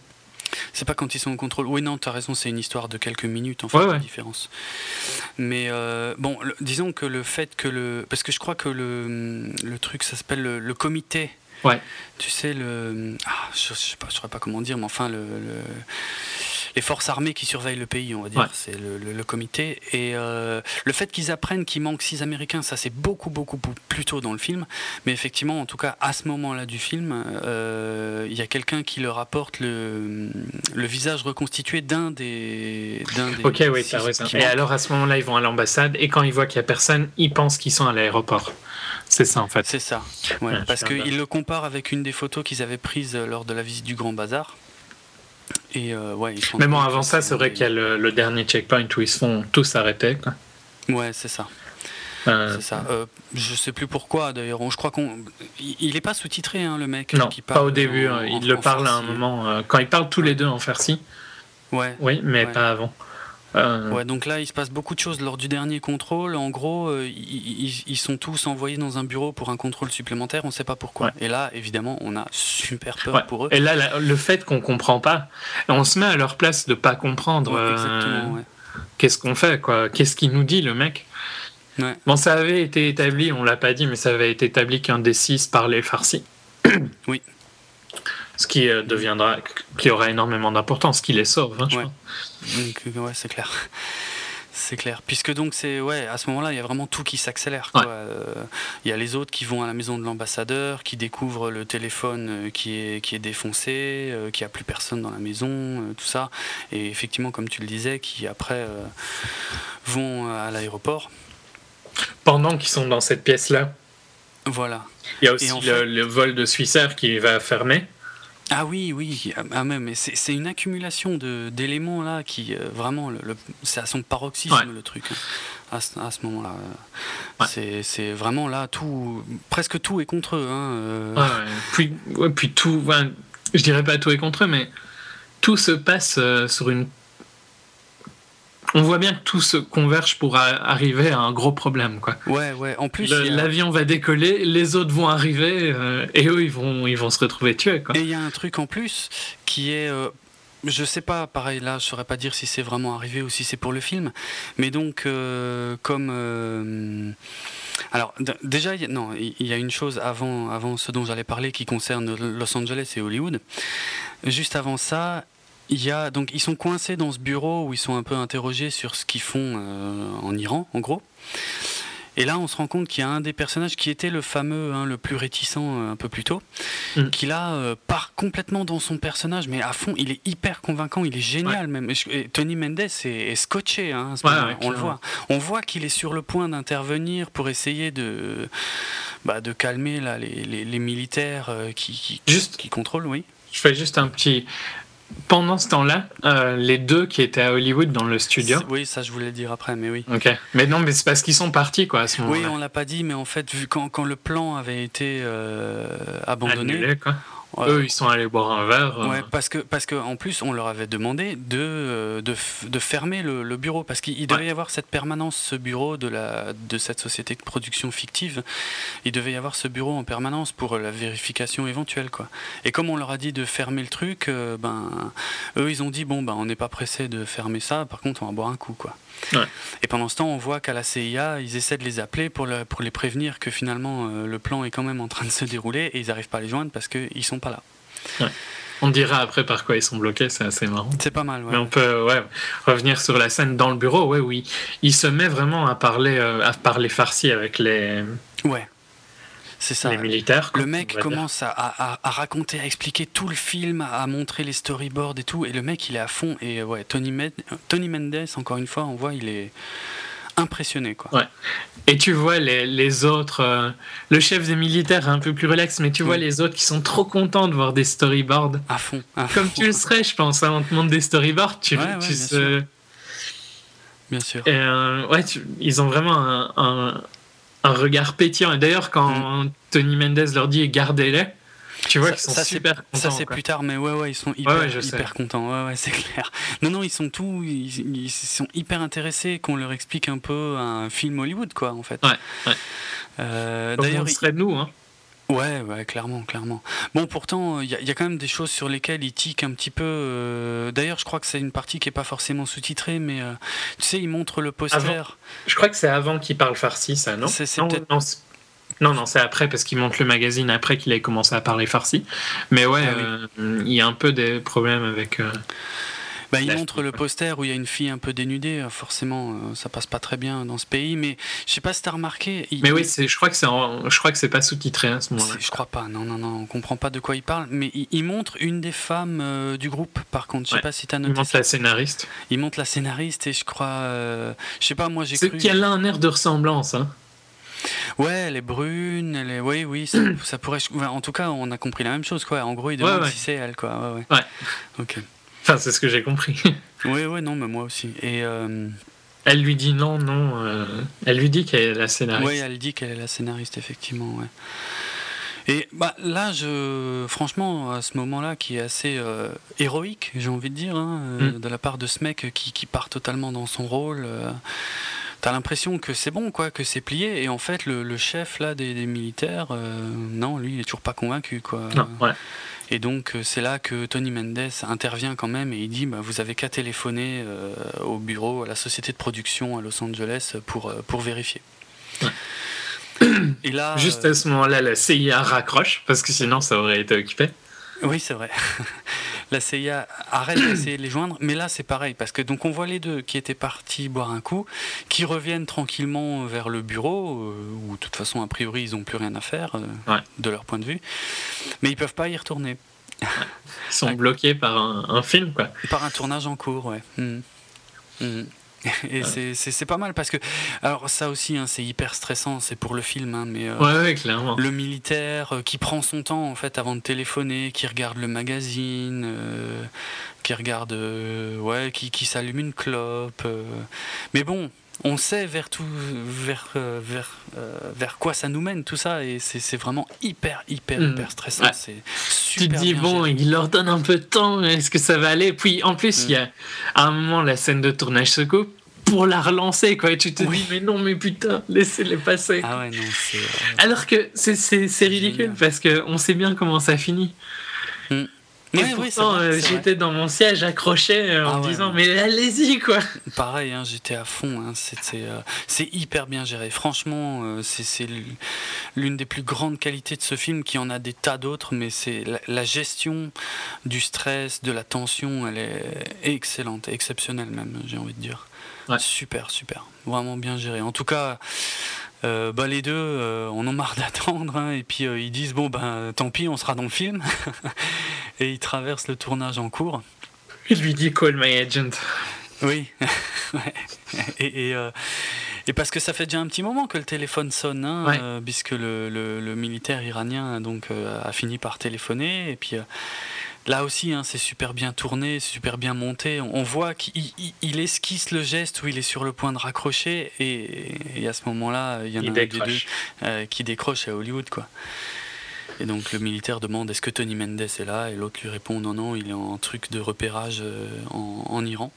C'est pas quand ils sont au contrôle. Oui, non, tu as raison, c'est une histoire de quelques minutes en fait, la différence. Mais euh, bon, disons que le fait que le. Parce que je crois que le, le truc, ça s'appelle le, comité. Ouais. Tu sais, le. Ah, je, je sais pas, je saurais pas comment dire, mais enfin, le, les forces armées qui surveillent le pays, on va dire. C'est le, comité. Et le fait qu'ils apprennent qu'il manque six Américains, ça c'est beaucoup, beaucoup plus tôt dans le film. Mais effectivement, en tout cas, à ce moment-là du film, il y a quelqu'un qui leur apporte le, le visage reconstitué d'un des, des. Ok, oui, t'as raison. Et alors à ce moment-là, ils vont à l'ambassade et quand ils voient qu'il n'y a personne, ils pensent qu'ils sont à l'aéroport. C'est ça en fait. C'est ça. parce qu'ils le comparent avec une des photos qu'ils avaient prises lors de la visite du Grand Bazar. Et euh, ouais, Mais bon, avant ça, c'est vrai qu'il y a le, dernier checkpoint où ils se font tous arrêter. Quoi. Ouais, c'est ça. Euh, ça. Euh, je sais plus pourquoi d'ailleurs. Je crois qu'on. Il n'est pas sous-titré, hein, le mec. Non, pas au début. Hein. il le parle à un moment. quand ils parlent tous les deux en farci. Ouais. Oui, mais pas avant. Euh, ouais, donc là, il se passe beaucoup de choses lors du dernier contrôle. En gros, euh, ils, sont tous envoyés dans un bureau pour un contrôle supplémentaire. On ne sait pas pourquoi. Et là, évidemment, on a super peur pour eux. Et là, le fait qu'on comprend pas, on se met à leur place de pas comprendre. exactement, euh, Qu'est-ce qu'on fait, quoi? Qu'est-ce qu'il nous dit, le mec? Bon, ça avait été établi, on l'a pas dit, mais ça avait été établi qu'un des six parlait farsi. oui ce qui euh, deviendra, qui aura énormément d'importance, qui les sauve. Hein, ouais. ouais, c'est clair. C'est clair. Puisque donc c'est ouais, à ce moment-là, il y a vraiment tout qui s'accélère. Euh, il y a les autres qui vont à la maison de l'ambassadeur, qui découvrent le téléphone euh, qui est qui est défoncé, qui a plus personne dans la maison, tout ça. Et effectivement, comme tu le disais, qui après vont à l'aéroport. Pendant qu'ils sont dans cette pièce-là. Voilà. Il y a aussi le, le, vol de Swissair qui va fermer. Ah oui, oui, ah, même, c'est une accumulation d'éléments là qui euh, vraiment, le, c'est à son paroxysme le truc. Hein, à ce, moment-là, c'est vraiment là tout, presque tout est contre eux. Hein, euh. puis, puis tout, je dirais pas tout est contre eux, mais tout se passe euh, sur une on voit bien que tout se converge pour arriver à un gros problème. Quoi. Ouais, ouais. En plus, l'avion va décoller, les autres vont arriver euh, et eux, ils vont, ils vont se retrouver tués. Quoi. Et il y a un truc en plus qui est. Euh, je sais pas, pareil là, je saurais pas dire si c'est vraiment arrivé ou si c'est pour le film, mais donc euh, comme alors déjà, non, il y a une chose avant, avant ce dont j'allais parler qui concerne Los Angeles et Hollywood. Juste avant ça, il y a, donc, ils sont coincés dans ce bureau où ils sont un peu interrogés sur ce qu'ils font euh, en Iran, en gros. Et là, on se rend compte qu'il y a un des personnages qui était le fameux, hein, le plus réticent euh, un peu plus tôt, mm. qui là euh, part complètement dans son personnage, mais à fond, il est hyper convaincant, il est génial même. Tony Mendes est, scotché, hein, on le voit. On voit qu'il est sur le point d'intervenir pour essayer de, bah, de calmer là, les, les, militaires qui, qui, Juste, qui contrôlent, oui. Je fais juste un petit pendant ce temps-là, euh, les deux qui étaient à Hollywood dans le studio. Oui, ça je voulais le dire après, mais oui. Ok. Mais non, mais c'est parce qu'ils sont partis quoi à ce moment-là. Oui, on l'a pas dit, mais en fait, vu quand, quand le plan avait été euh, abandonné, Annulé, quoi. Eux, ils sont allés boire un verre. Euh. Ouais, parce que parce qu'en plus, on leur avait demandé de euh, de, de fermer le, bureau parce qu'il devait y avoir cette permanence, ce bureau de la de cette société de production fictive. Il devait y avoir ce bureau en permanence pour la vérification éventuelle, quoi. Et comme on leur a dit de fermer le truc, euh, ben eux, ils ont dit bon ben on n'est pas pressé de fermer ça. Par contre, on va boire un coup, quoi. Et pendant ce temps, on voit qu'à la CIA, ils essaient de les appeler pour, pour les prévenir que finalement euh, le plan est quand même en train de se dérouler et ils n'arrivent pas à les joindre parce qu'ils sont pas là. On dira après par quoi ils sont bloqués, c'est assez marrant. C'est pas mal, Mais on peut ouais, revenir sur la scène dans le bureau, ouais, oui. Il se met vraiment à parler, euh, à parler farci avec les. Ouais. C'est ça. Les militaires. Le mec commence à, raconter, à expliquer tout le film, à montrer les storyboards et tout. Et le mec, il est à fond. Et ouais, Tony, Tony Mendes, encore une fois, on voit, il est impressionné. Quoi. Ouais. Et tu vois les, autres, euh, le chef des militaires est un peu plus relax, mais tu vois les autres qui sont trop contents de voir des storyboards. À fond. Comme tu le serais, je pense. Hein, on te montre des storyboards, tu, ouais, tu bien Sûr. Et euh, ouais, ils ont vraiment un, un regard pétillant. Et d'ailleurs, quand mm. Tony Mendes leur dit gardez-les, tu vois qu'ils sont super contents. Ça, c'est plus tard, mais ouais, ouais, ils sont hyper, contents. Ouais, ouais, c'est clair. Non, non, ils sont tous, ils, sont hyper intéressés qu'on leur explique un peu un film Hollywood, quoi, en fait. Ouais, euh, D'ailleurs, serait de nous, hein. Ouais, ouais, clairement, clairement. Bon, pourtant, il y, y, a quand même des choses sur lesquelles il tique un petit peu. Euh, d'ailleurs, je crois que c'est une partie qui est pas forcément sous-titrée, mais euh, tu sais, il montre le poster. Je crois que c'est avant qu'il parle farsi, ça, non? C'est non, non, c'est après parce qu'il montre le magazine après qu'il ait commencé à parler farsi. Mais ouais, ah euh, il y a un peu des problèmes avec. Bah, il montre le poster où il y a une fille un peu dénudée. Euh, forcément, euh, ça passe pas très bien dans ce pays. Mais je sais pas si t'as remarqué. mais oui, je crois que c'est, je crois que c'est pas sous-titré à ce moment-là. Je crois pas. Non, non, non. On comprend pas de quoi il parle. Mais il, montre une des femmes euh, du groupe. Par contre, je sais pas si t'as noté. Il montre la scénariste. Il montre la scénariste et je crois. je sais pas. Moi, j'ai cru. qu'elle a un air de ressemblance. Hein. Ouais, elle est brune, elle est... Oui, oui, ça, pourrait... en tout cas, on a compris la même chose, quoi. En gros, il demande si c'est elle, quoi. Ouais, ouais. Ok. Enfin, c'est ce que j'ai compris. oui, oui, non, mais moi aussi. Et... Euh, elle lui dit non, non. Euh, elle lui dit qu'elle est la scénariste. Oui, elle dit qu'elle est la scénariste, effectivement, ouais. Et bah, là, je, franchement, à ce moment-là, qui est assez euh, héroïque, j'ai envie de dire, hein, mm. de la part de ce mec qui, qui part totalement dans son rôle t'as l'impression que c'est bon, quoi, que c'est plié. Et en fait, le, chef là des, militaires, euh, non, lui, il est toujours pas convaincu, quoi. Et donc, euh, c'est là que Tony Mendes intervient quand même et il dit bah, Vous avez qu'à téléphoner euh, au bureau, à la société de production à Los Angeles pour, pour vérifier. Et là, Juste à ce moment-là, la CIA raccroche parce que sinon, ça aurait été occupé. Oui, c'est vrai. la CIA arrête d'essayer de les joindre, mais là c'est pareil parce que donc on voit les deux qui étaient partis boire un coup, qui reviennent tranquillement vers le bureau euh, où de toute façon a priori ils n'ont plus rien à faire euh, de leur point de vue, mais ils peuvent pas y retourner. Ils sont bloqués par un, film quoi. Par un tournage en cours, ouais. Mmh. Mmh. Et c'est pas mal parce que, alors ça aussi, hein, c'est hyper stressant, c'est pour le film, hein, mais euh, clairement. le militaire euh, qui prend son temps en fait avant de téléphoner, qui regarde le magazine, euh, qui regarde, ouais, qui, qui s'allume une clope. mais bon, on sait vers tout, vers, vers, vers quoi ça nous mène tout ça et c'est vraiment hyper hyper mm. hyper stressant. C'est tu te dis bon, il leur donne un peu de temps, est-ce que ça va aller? Puis en plus, il y a à un moment la scène de tournage se coupe pour la relancer quoi. Et tu te dis mais non mais putain, laissez-les passer. Ah ouais non c'est. Euh, Alors que c'est ridicule parce que on sait bien comment ça finit. Et pourtant, euh, j'étais dans mon siège accroché euh, en ah disant mais allez-y quoi. Pareil, hein, j'étais à fond. Hein, c'est hyper bien géré. Franchement, c'est l'une des plus grandes qualités de ce film, qui en a des tas d'autres, mais c'est la, gestion du stress, de la tension, elle est excellente, exceptionnelle même, j'ai envie de dire. Super, super. Vraiment bien géré. En tout cas, euh, bah, les deux, euh, on en marre d'attendre. Hein, et puis euh, ils disent bon, ben tant pis, on sera dans le film. et ils traversent le tournage en cours. Il lui dit call my agent. Oui. et, et, parce que ça fait déjà un petit moment que le téléphone sonne, hein, puisque le, le, militaire iranien donc, a fini par téléphoner. Et puis Là aussi, hein, c'est super bien tourné, super bien monté. On voit qu'il esquisse le geste où il est sur le point de raccrocher et, à ce moment-là, il y en a un des deux euh, qui décroche à Hollywood. quoi. Et donc le militaire demande est-ce que Tony Mendes est là? Et l'autre lui répond non, non, il est en truc de repérage euh, en Iran.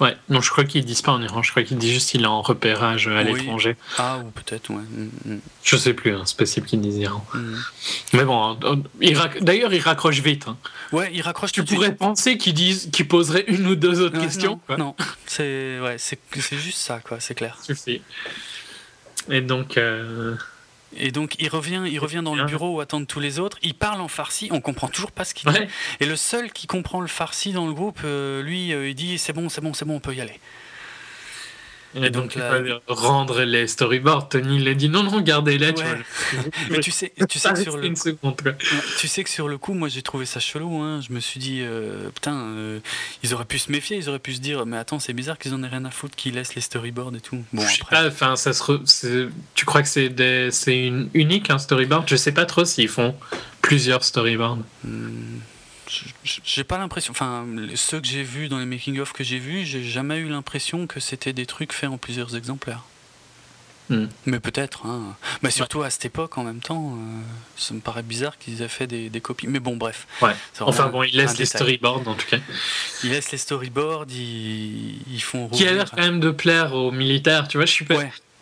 Ouais, non, je crois qu'ils disent pas en Iran, je crois qu'ils disent juste qu'il est en repérage à l'étranger. Ah, ou peut-être, ouais. Mm, mm. Je sais plus, hein, c'est possible qu'ils disent Iran. Mm. Mais bon, d'ailleurs, il raccroche vite. Hein. Ouais, il raccroche Tu pourrais penser qu'ils disent qu'ils poseraient une ou deux autres questions. Non, c'est ouais, juste ça, quoi, c'est clair. Suffit. Et donc. Euh, et donc il revient, il revient dans le bureau où attendent tous les autres. Il parle en farsi, on comprend toujours pas ce qu'il dit. Et le seul qui comprend le farsi dans le groupe, euh, lui, euh, il dit c'est bon, c'est bon, c'est bon, on peut y aller. Et, donc, il là... rendre les storyboards. Tony l'a dit non, non, gardez-les. Mais tu sais, tu sais que sur le tu sais que sur le coup, moi j'ai trouvé ça chelou. Hein. Je me suis dit euh, putain, euh, ils auraient pu se méfier, ils auraient pu se dire mais attends, c'est bizarre qu'ils en aient rien à foutre, qu'ils laissent les storyboards et tout. Bon, je sais pas. Enfin, ça se. Tu crois que c'est des... c'est une unique un storyboard? Je sais pas trop s'ils font plusieurs storyboards. Hmm j'ai pas l'impression. Enfin, ceux que j'ai vus dans les making-of que j'ai vus, j'ai jamais eu l'impression que c'était des trucs faits en plusieurs exemplaires. Hmm. Mais peut-être. Hein. Mais surtout à cette époque, en même temps, euh, ça me paraît bizarre qu'ils aient fait des, copies. Mais bon, bref. Ouais. Enfin bon, ils laissent les storyboards en tout cas. Ils laissent les storyboards, ils, ils font. Qui a l'air quand même de plaire aux militaires, tu vois. Je suis pas.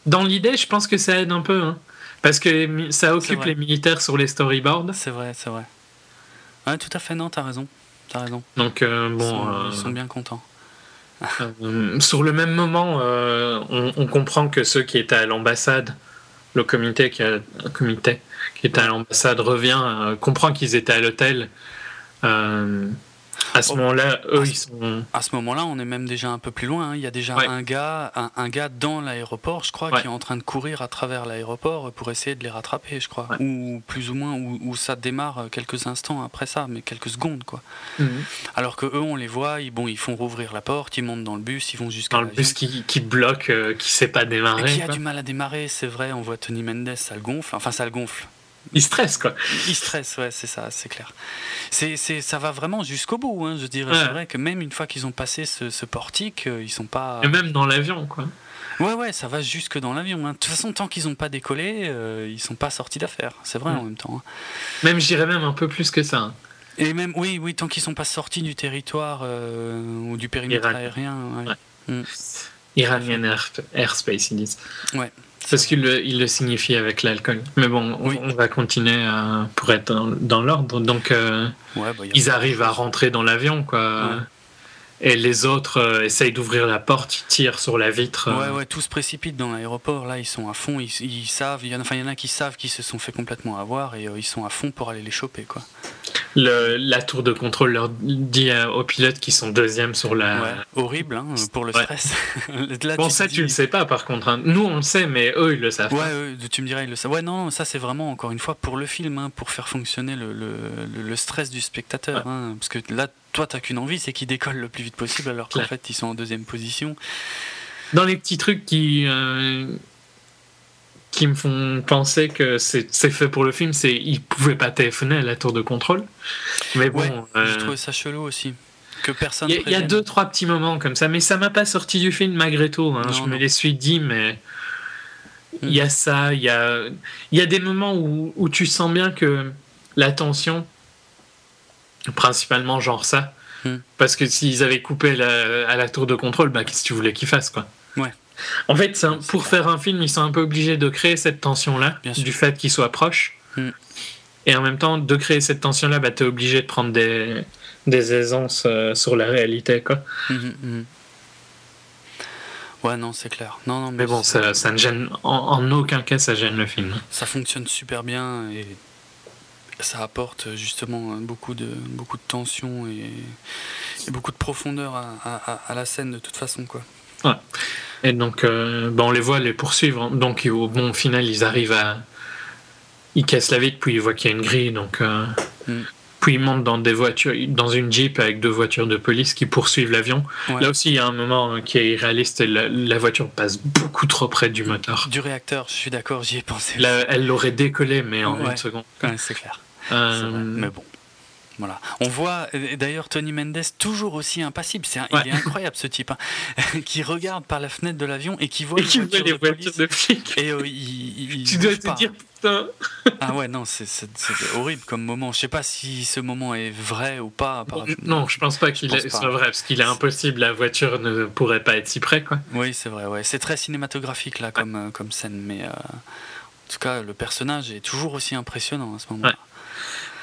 Dans l'idée, je pense que ça aide un peu, hein. parce que ça occupe les militaires sur les storyboards. C'est vrai, c'est vrai. Ouais, tout à fait, non, t'as raison. As raison. Donc, euh, bon. Ils sont, euh, bien contents. Euh, sur le même moment, on, comprend que ceux qui étaient à l'ambassade, le comité qui, a, comité qui était à l'ambassade revient, comprend qu'ils étaient à l'hôtel. À ce moment-là, eux, ils sont. À ce moment-là, on est même déjà un peu plus loin. hein. Il y a déjà Ouais. un gars, un, un gars dans l'aéroport, je crois, Ouais. qui est en train de courir à travers l'aéroport pour essayer de les rattraper, je crois. Ouais. Ou plus ou moins, où, ça démarre quelques instants après ça, mais quelques secondes, quoi. Mhm. Alors que eux, on les voit, ils, bon, ils font rouvrir la porte, ils montent dans le bus, ils vont jusqu'à Dans le bus qui, qui bloque, euh, qui sait pas Et démarrer. qui a quoi. du mal à démarrer, c'est vrai. On voit Tony Mendes, ça le gonfle. Enfin, ça le gonfle. Il stresse, quoi. Il stresse, ouais, c'est ça, c'est clair. C'est, c'est, ça va vraiment jusqu'au bout, hein, je dirais. Ouais. C'est vrai que même une fois qu'ils ont passé ce, ce portique, euh, ils sont pas. Et même dans l'avion, quoi. Ouais, ouais, ça va jusque dans l'avion. hein. De toute façon, tant qu'ils n'ont pas décollé, euh, ils sont pas sortis d'affaire. C'est vrai Mm. en même temps. hein. Même, je dirais même un peu plus que ça. hein. Et même, oui, oui, tant qu'ils sont pas sortis du territoire euh, ou du périmètre Iran. aérien. ouais. Ouais. Iranian air, airspace, ils disent. Ouais, Parce qu'il le, il le signifie avec l'alcool. Mais bon, on, Oui. on va continuer pour être dans, dans l'ordre. Donc, euh, Ouais, bah, ils arrivent à rentrer dans l'avion, quoi. Ouais. Et les autres euh, essayent d'ouvrir la porte, ils tirent sur la vitre. euh, Ouais, ouais, tout se précipite dans l'aéroport. Là, ils sont à fond. Ils, ils savent. Il y en a, enfin, il y en a qui savent qu'ils se sont fait complètement avoir et ils sont à fond pour aller les choper, quoi. Le- la tour de contrôle leur dit euh, aux pilotes qu'ils sont deuxième sur la. Ouais, horrible, hein, pour le Ouais. stress. Là, Bon, ça, dis- tu le sais pas, par contre. hein. Nous, on le sait, mais eux, ils le savent Ouais, ouais, tu me dirais, ils le savent. Ouais, non, non, ça c'est vraiment encore une fois pour le film, hein, pour faire fonctionner le, le, stress du spectateur. parce que là, toi, t'as qu'une envie, c'est qu'ils décollent le plus vite possible, alors qu'en fait, ils sont en deuxième position. Dans les petits trucs qui. euh, qui me font penser que c'est fait pour le film, c'est ils pouvaient pas téléphoner à la tour de contrôle. Mais bon, ouais, euh, j'ai trouvé ça chelou aussi. Que personne. il y, a- y deux trois petits moments comme ça, mais ça m'a pas sorti du film malgré tout. hein. Non, Je me les suis dit, mais il y a ça, il y a, il y a des moments où, où tu sens bien que la tension, principalement genre ça, Hmm. parce que s'ils avaient coupé la- à la tour de contrôle, bah qu'est-ce que tu voulais qu'ils fassent quoi Ouais. En fait, un- pour faire un film, ils sont un peu obligés de créer cette tension-là, du fait qu'ils soient proches. Hmm. Et en même temps, de créer cette tension-là, bah, tu es obligé de prendre des, des aisances euh, sur la réalité. Quoi. Mhm, mhm. Ouais, non, c'est clair. Non, non, Mais bon, ça, ça ne gêne en, en aucun cas, ça gêne le film. ça fonctionne super bien et ça apporte justement beaucoup de, beaucoup de tension et, et beaucoup de profondeur à- à la scène de toute façon. Quoi. Et donc, euh, bah, on les voit les poursuivre. Donc, au bon final, ils arrivent à. Ils cassent la vitre, puis ils voient qu'il y a une grille. Donc, euh, Mm. Puis ils montent dans des voitures, dans une jeep avec deux voitures de police qui poursuivent l'avion. Ouais. Là aussi, il y a un moment hein, qui est irréaliste et la, la voiture passe beaucoup trop près du moteur. Du réacteur, je suis d'accord, j'y ai pensé. Là, elle l'aurait décollé, mais en Ouais. une seconde. Ouais, c'est clair. Euh. Mais bon. Voilà. On voit et d'ailleurs Tony Mendes toujours aussi impassible. C'est un- Ouais. Il est incroyable ce type, hein, qui regarde par la fenêtre de l'avion et qui voit et les qui voit voitures les de voitures de flics. Et euh, il, il Tu dois te pas. dire, putain. Ah ouais, non, c'est horrible comme moment. Je sais pas si ce moment est vrai ou pas. par- Non, je pense pas qu'il soit vrai, parce qu'il est impossible, la voiture ne pourrait pas être si près, quoi. Oui, c'est vrai. Ouais. C'est très cinématographique là comme, euh, comme scène, mais euh, en tout cas, le personnage est toujours aussi impressionnant à ce moment-là.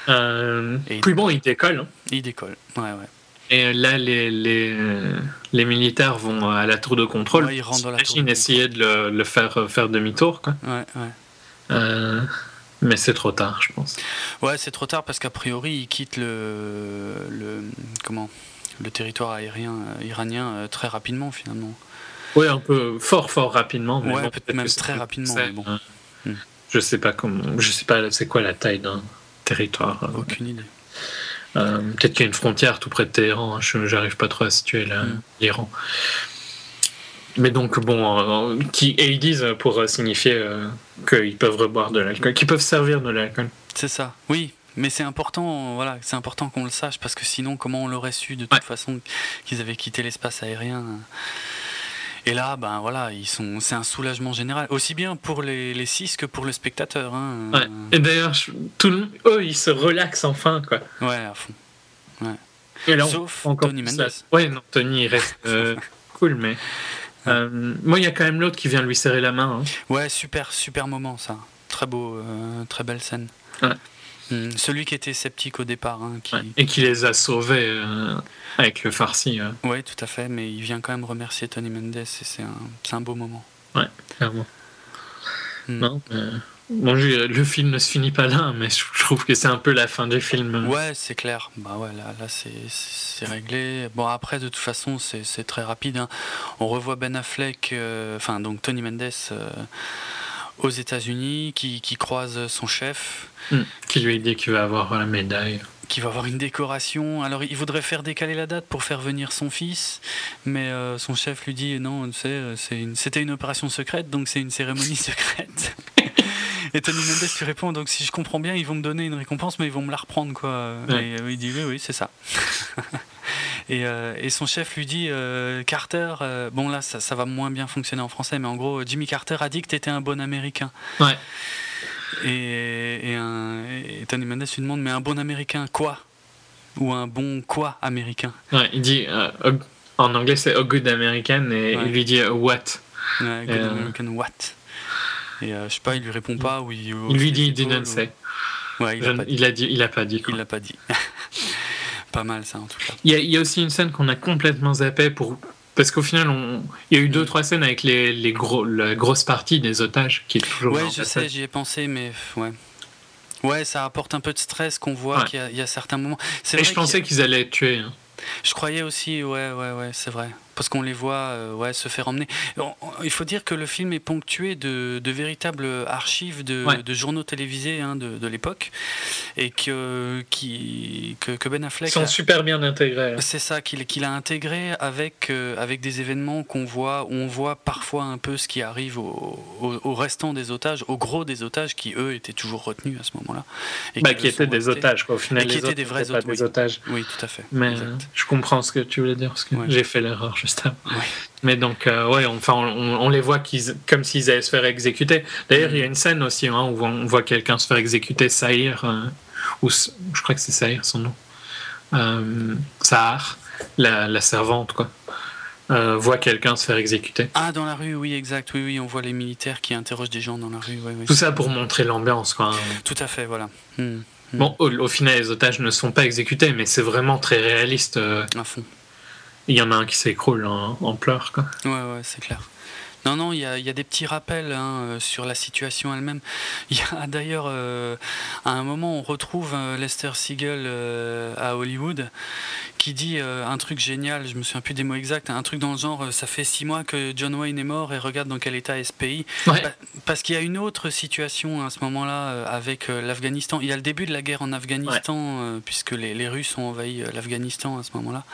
Euh, Et puis bon, il décolle. hein. Il décolle. Ouais, ouais. Et là, les, les, euh, les militaires vont à la tour de contrôle. Ouais, ils rentrent dans la tour essayer de le, le faire euh, faire demi-tour, quoi. Ouais, ouais. Euh, mais c'est trop tard, je pense. Ouais, c'est trop tard parce qu'a priori, il quitte le, le comment le territoire aérien iranien très rapidement finalement. Oui, un peu fort, fort rapidement. Mais Ouais, bon, peut-être même très rapidement, c'est, mais bon. euh, Hmm. Je sais pas comment. Je sais pas c'est quoi la taille d'un territoire. euh, Aucune idée. Euh, Peut-être qu'il y a une frontière tout près de Téhéran. hein, je J'arrive pas trop à situer Mm. l'Iran. Mais donc, bon, euh, qui, et ils disent pour euh, signifier euh, qu'ils peuvent reboire de l'alcool, qu'ils peuvent servir de l'alcool. C'est ça. Oui, mais c'est important. Voilà, c'est important qu'on le sache parce que sinon, comment on l'aurait su de toute Ouais. façon qu'ils avaient quitté l'espace aérien. Et là, ben voilà, ils sont. C'est un soulagement général, aussi bien pour les, les six que pour le spectateur. Hein. Ouais. Et d'ailleurs, tout le, eux, ils se relaxent enfin, quoi. Ouais, à fond. Et là, on- Sauf encore Tony Mendes. Ouais, non, Tony, il reste euh, cool, mais. euh, moi, il y a quand même l'autre qui vient lui serrer la main. hein. Ouais, super, super moment ça. Très beau, euh, très belle scène. Ouais. Hmm, celui qui était sceptique au départ, hein, qui... Ouais. Et qui les a sauvés euh, avec le farci, euh, Ouais, tout à fait, mais il vient quand même remercier Tony Mendes et c'est un, un beau moment. clairement. Hmm. Non, euh, Bon, le film ne se finit pas là, mais je trouve que c'est un peu la fin du film. Ouais, c'est clair. Bah ouais, là, là c'est réglé. Bon, après, de toute façon, c'est très rapide. Hein. On revoit Ben Affleck, euh, enfin, donc Tony Mendes aux États-Unis, qui, qui, croise son chef. Hmm. Qui lui dit qu'il va avoir la médaille qui va avoir une décoration. Alors il voudrait faire décaler la date pour faire venir son fils, mais euh, son chef lui dit non, c'était une, une opération secrète, donc c'est une cérémonie secrète. Et Tony Mendes lui répond donc si je comprends bien, ils vont me donner une récompense, mais ils vont me la reprendre quoi. Et euh, il dit oui oui c'est ça. et, euh, et, son chef lui dit Carter, bon là ça, ça, va moins bien fonctionner en français, mais en gros Jimmy Carter a dit que tu étais un bon Américain. Ouais. Et, Tony Mendes lui demande Mais un bon américain, quoi? Ou un bon quoi américain? Ouais, il dit euh, En anglais, c'est A Good American, et il lui dit euh, What? Ouais, Good euh, American, what? Et je sais pas, il lui répond pas. Ou il, il lui dit Didn't say. Ouais, il, a pas dit. il a dit. Il a pas dit. Il l'a pas dit. pas mal, ça, en tout cas. Il y a, il y a aussi une scène qu'on a complètement zappé pour parce qu'au final, on... il y a eu deux, trois scènes avec les, les gros, la grosse partie des otages qui est toujours. Ouais, je sais, j'y ai pensé, mais ouais. Ouais, ça apporte un peu de stress qu'on voit qu'il y, a certains moments. Et je pensais qu'ils allaient être tués. Hein. Je croyais aussi, ouais, ouais, ouais, c'est vrai parce qu'on les voit euh, ouais, se faire emmener. Il faut dire que le film est ponctué de, de véritables archives de, de journaux télévisés hein, de, de l'époque et que, qui, que, que, Ben Affleck. Ils sont super bien intégrés. Hein. C'est ça, qu'il a intégré avec, euh, avec des événements qu'on voit, où on voit parfois un peu ce qui arrive au, au, restant des otages, au gros des otages qui, eux, étaient toujours retenus à ce moment-là. Bah, qui étaient des otages, quoi. au final. qui étaient des vrais pas des otages. Oui, tout à fait. Mais je comprends ce que tu voulais dire, parce que j'ai fait l'erreur juste Mais donc, euh, ouais, enfin, on, les voit comme s'ils allaient se faire exécuter. D'ailleurs, il y a une scène aussi hein, où on voit quelqu'un se faire exécuter, Saïr, euh, ou je crois que c'est Saïr son nom. Euh, Sahar, la, servante, quoi. voit quelqu'un se faire exécuter. Ah, dans la rue, oui, exact. Oui, oui, on voit les militaires qui interrogent des gens dans la rue. Tout ça pour montrer l'ambiance, quoi. Tout à fait, voilà. Hmm, hmm. Bon, au, final, les otages ne sont pas exécutés, mais c'est vraiment très réaliste. À fond. Il y en a un qui s'écroule en, pleurs. Quoi. Ouais, ouais, c'est clair. Non, non, il y a, y a, des petits rappels hein, euh, sur la situation elle-même. Il y a d'ailleurs, euh, à un moment, on retrouve euh, Lester Siegel à Hollywood qui dit un truc génial, je me souviens plus des mots exacts, un truc dans le genre ça fait six mois que John Wayne est mort et regarde dans quel état est ce pays. Parce qu'il y a une autre situation à ce moment-là avec l'Afghanistan. Il y a le début de la guerre en Afghanistan, puisque les, les Russes ont envahi l'Afghanistan à ce moment-là.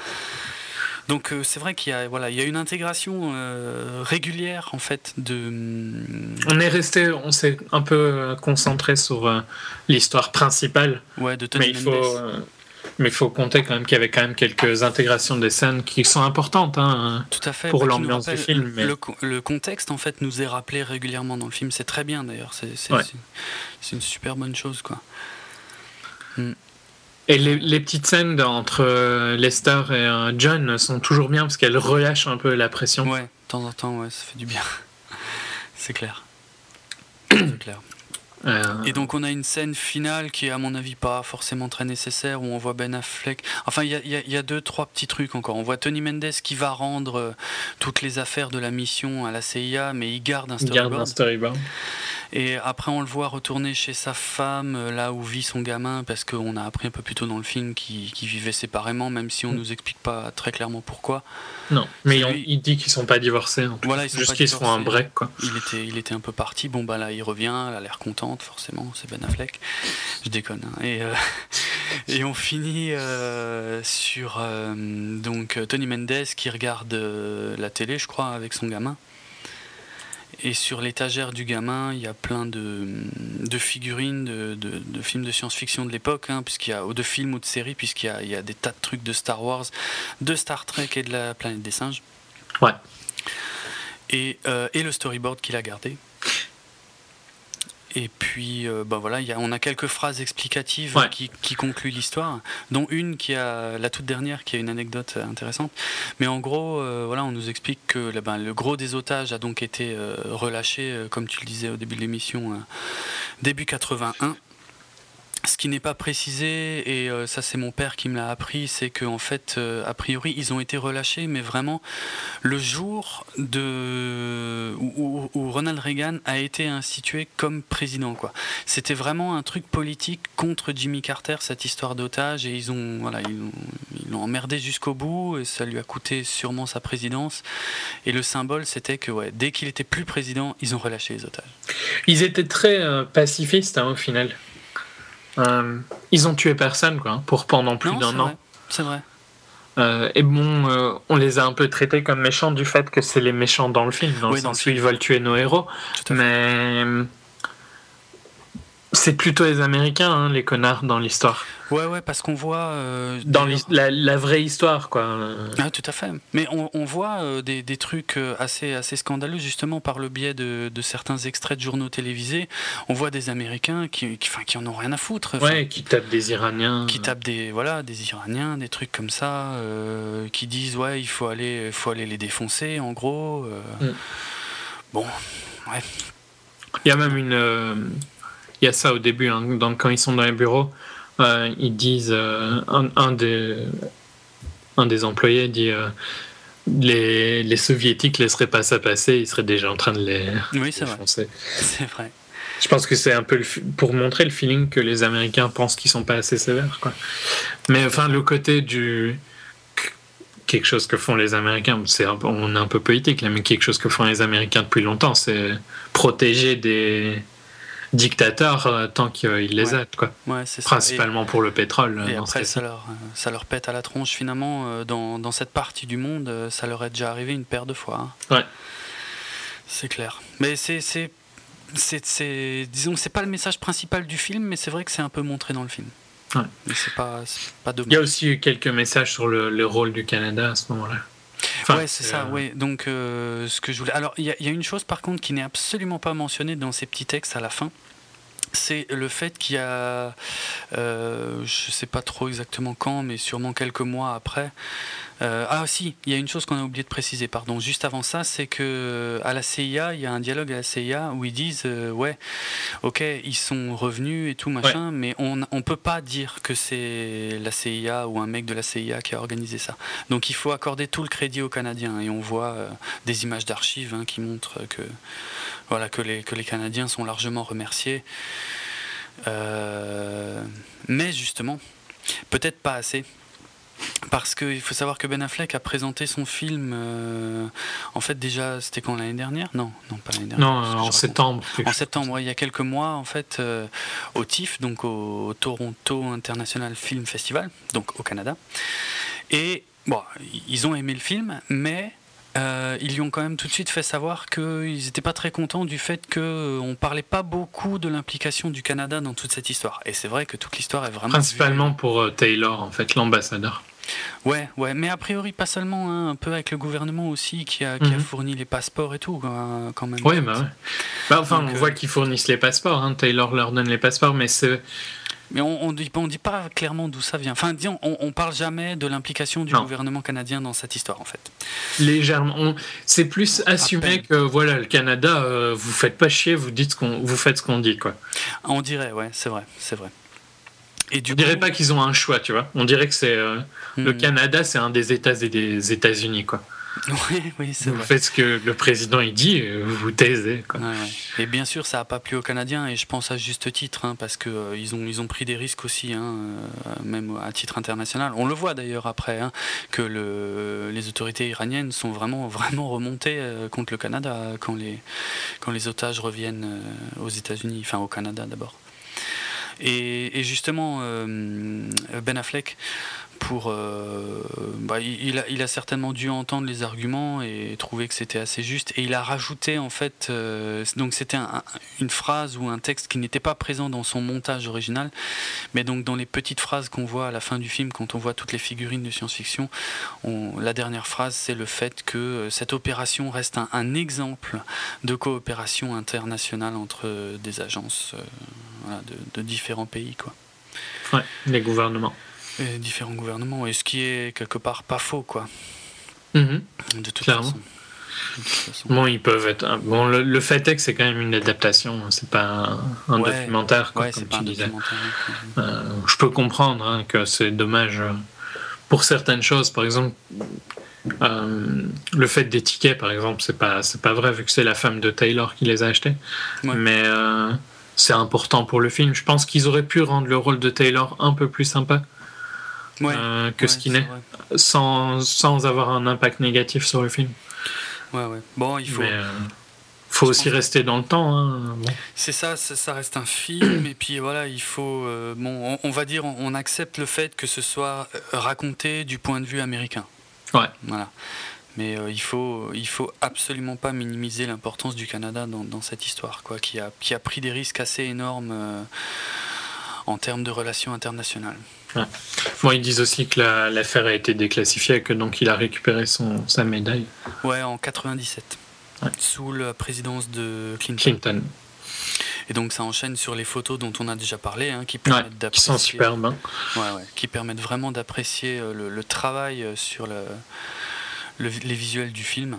Donc euh, c'est vrai qu'il y a voilà, il y a une intégration euh, régulière en fait de. On est resté, on s'est un peu concentré sur euh, l'histoire principale. Ouais, de Tony mais il faut, mais il faut compter quand même qu'il y avait quand même quelques intégrations des scènes qui sont importantes. Hein, Tout à fait. Pour l'ambiance du film. Le, le, contexte en fait nous est rappelé régulièrement dans le film. C'est très bien d'ailleurs. C'est c'est une super bonne chose quoi. Hmm. Et les, petites scènes entre euh, Lester et euh, John sont toujours bien parce qu'elles relâchent un peu la pression. Ouais, de temps en temps, ouais, ça fait du bien. C'est clair. C'est clair. Euh. Et donc on a une scène finale qui est à mon avis pas forcément très nécessaire où on voit Ben Affleck. Enfin il y, a, deux trois petits trucs encore. On voit Tony Mendes qui va rendre toutes les affaires de la mission à la CIA mais il garde un storyboard. garde un storyboard. Et après, on le voit retourner chez sa femme, euh, là où vit son gamin, parce qu'on a appris un peu plus tôt dans le film qu'ils vivaient séparément, même si on ne mm. nous explique pas très clairement pourquoi. Non, mais il dit qu'ils sont pas divorcés. En voilà, ils Juste qu'ils font un break. Quoi. Il, était, il était un peu parti. Bon, bah là, il revient, elle a l'air contente, forcément, c'est Ben Affleck. Je déconne. Hein. Et, euh, et on finit euh, sur donc Tony Mendes qui regarde la télé, je crois, avec son gamin. Et sur l'étagère du gamin, il y a plein de, de figurines de, de, films de science-fiction de l'époque, hein, puisqu'il y a, ou de films ou de séries, puisqu'il y a, il y a des tas de trucs de Star Wars, de Star Trek et de la planète des singes. Ouais. Et, euh, et le storyboard qu'il a gardé. Et puis, euh, bah voilà, y a, on a quelques phrases explicatives qui, qui, concluent l'histoire, dont une qui a la toute dernière, qui a une anecdote intéressante. Mais en gros, euh, voilà, on nous explique que ben, le gros des otages a donc été euh, relâché, comme tu le disais au début de l'émission, début 81. Ce qui n'est pas précisé, et euh, ça c'est mon père qui me l'a appris, c'est qu'en en fait, euh, a priori, ils ont été relâchés, mais vraiment le jour où, Ronald Reagan a été institué comme président. quoi. C'était vraiment un truc politique contre Jimmy Carter, cette histoire d'otage, et ils ont voilà, ils l'ont emmerdé jusqu'au bout, et ça lui a coûté sûrement sa présidence. Et le symbole, c'était que ouais, dès qu'il était plus président, ils ont relâché les otages. Ils étaient très euh, pacifistes hein, au final. Euh, ils ont tué personne quoi, pour pendant plus d'un an. C'est vrai. Euh, et bon, euh, on les a un peu traités comme méchants du fait que c'est les méchants dans le film, dans le sens où ils veulent tuer nos héros. Mais c'est plutôt les Américains, hein, les connards dans l'histoire. Ouais, ouais, parce qu'on voit. Euh, dans la, vraie histoire, quoi. Ah, tout à fait. Mais on, voit euh, des, des, trucs euh, assez, assez scandaleux, justement, par le biais de, de, certains extraits de journaux télévisés. On voit des Américains qui, qui, qui en ont rien à foutre. Ouais, qui tapent des Iraniens. Qui tapent des, voilà, des Iraniens, des trucs comme ça, qui disent, ouais, il faut aller, faut aller les défoncer, en gros. Mm. Bon, ouais. Il y a même une il y a ça au début, hein, quand ils sont dans les bureaux, euh, ils disent, euh, un, des, un des employés dit euh, les, les soviétiques laisseraient pas ça passer, ils seraient déjà en train de les oui, c'est Vrai. C'est vrai. Je pense que c'est un peu pour montrer le feeling que les Américains pensent qu'ils sont pas assez sévères. Quoi. Mais enfin, le côté du quelque chose que font les Américains, c'est on est un peu politique là, mais quelque chose que font les Américains depuis longtemps, c'est protéger des dictateurs euh, tant qu'ils les aident. Quoi. Principalement pour le pétrole. Et après, ça leur, euh, ça leur pète à la tronche. Finalement, euh, dans, dans, cette partie du monde, ça leur est déjà arrivé une paire de fois. Hein. Ouais. C'est clair. Mais c'est. c'est disons c'est pas le message principal du film mais c'est vrai que c'est un peu montré dans le film ouais. c'est pas, pas il y a aussi eu quelques messages sur le, le rôle du Canada à ce moment là ouais, c'est ça, oui. Donc, ce que je voulais. Alors, il y, y, a une chose, par contre, qui n'est absolument pas mentionnée dans ces petits textes à la fin c'est le fait qu'il y a, euh, je ne sais pas trop exactement quand, mais sûrement quelques mois après. Euh, ah si, il y a une chose qu'on a oublié de préciser, pardon. Juste avant ça, c'est que à la CIA, il y a un dialogue à la CIA où ils disent, euh, ouais, ok, ils sont revenus et tout machin, mais on ne peut pas dire que c'est la CIA ou un mec de la CIA qui a organisé ça. Donc il faut accorder tout le crédit aux Canadiens et on voit des images d'archives hein, qui montrent que voilà, que les, que les Canadiens sont largement remerciés. Euh, mais justement, peut-être pas assez. Parce qu'il faut savoir que Ben Affleck a présenté son film, euh, en fait déjà, c'était quand l'année dernière? Non, non pas l'année dernière. Non, en septembre. En septembre, il y a quelques mois, en fait, euh, au TIFF, donc au Toronto International Film Festival, donc au Canada. Et bon, ils ont aimé le film, mais euh, ils lui ont quand même tout de suite fait savoir qu'ils n'étaient pas très contents du fait qu'on euh, ne parlait pas beaucoup de l'implication du Canada dans toute cette histoire. Et c'est vrai que toute l'histoire est vraiment... Principalement pour euh, Taylor, en fait, l'ambassadeur. Ouais, ouais, mais a priori pas seulement, hein, un peu avec le gouvernement aussi qui a, qui a mhm. fourni les passeports et tout, quand même. Oui, bah ouais. Bah, enfin, on voit qu'ils fournissent les passeports, hein. Taylor leur donne les passeports, mais c'est mais on ne dit, on dit, pas clairement d'où ça vient. Enfin, disons, on, ne parle jamais de l'implication du gouvernement canadien dans cette histoire, en fait. Légèrement. C'est plus assumé que, voilà, le Canada, euh, vous faites pas chier, vous, dites ce qu'on, vous faites ce qu'on dit, quoi. On dirait, ouais, c'est vrai, c'est vrai. Et du on dirait pas qu'ils ont un choix, tu vois. On dirait que c'est euh, le hmm. Canada, c'est un des États et des États-Unis, quoi. Oui, oui, c'est Vous faites ce que le président il dit, vous vous taisez. Et bien sûr, ça n'a pas plu aux Canadiens, et je pense à juste titre, hein, parce qu'ils euh, ils ont, ils ont pris des risques aussi, hein, euh, même à titre international. On le voit d'ailleurs après, hein, que le, les autorités iraniennes sont vraiment, vraiment remontées euh, contre le Canada quand les, quand les otages reviennent aux États-Unis, enfin au Canada d'abord. Et, justement, Ben Affleck pour. Euh, bah, il, a, certainement dû entendre les arguments et trouver que c'était assez juste. Et il a rajouté en fait, euh, donc c'était une phrase ou un texte qui n'était pas présent dans son montage original, mais donc dans les petites phrases qu'on voit à la fin du film, quand on voit toutes les figurines de science-fiction, la dernière phrase c'est le fait que euh, cette opération reste un, exemple de coopération internationale entre des agences de, de, différents pays, quoi. Ouais, les gouvernements différents gouvernements, et ce qui est quelque part pas faux, quoi. Mhm. De toute façon. Bon, ils peuvent être. Bon, le, fait est que c'est quand même une adaptation, c'est pas un, documentaire, comme tu disais. Euh, je peux comprendre hein, que c'est dommage euh, pour certaines choses. Par exemple, euh, le fait des tickets, par exemple, c'est pas c'est pas vrai vu que c'est la femme de Taylor qui les a achetés. Mais c'est important pour le film. Je pense qu'ils auraient pu rendre le rôle de Taylor un peu plus sympa. que ce qu'il est, sans, sans avoir un impact négatif sur le film. Ouais, ouais. Bon, il faut. Euh, faut aussi rester dans le temps. Hein. C'est ça, ça, reste un film, et puis voilà, il faut. Euh, bon, on, va dire, on, accepte le fait que ce soit euh, raconté du point de vue américain. Ouais. Voilà. Mais il faut, il faut absolument pas minimiser l'importance du Canada dans, dans, cette histoire, quoi, qui a, qui a pris des risques assez énormes en termes de relations internationales. Bon, ils disent aussi que l'affaire a été déclassifiée et que donc il a récupéré son, sa médaille. Ouais, en 97, sous la présidence de Clinton. Clinton. Et donc ça enchaîne sur les photos dont on a déjà parlé, hein, qui permettent d'apprécier. Qui sont superbes. Hein. Ouais, qui permettent vraiment d'apprécier euh, le, travail euh, sur le, les visuels du film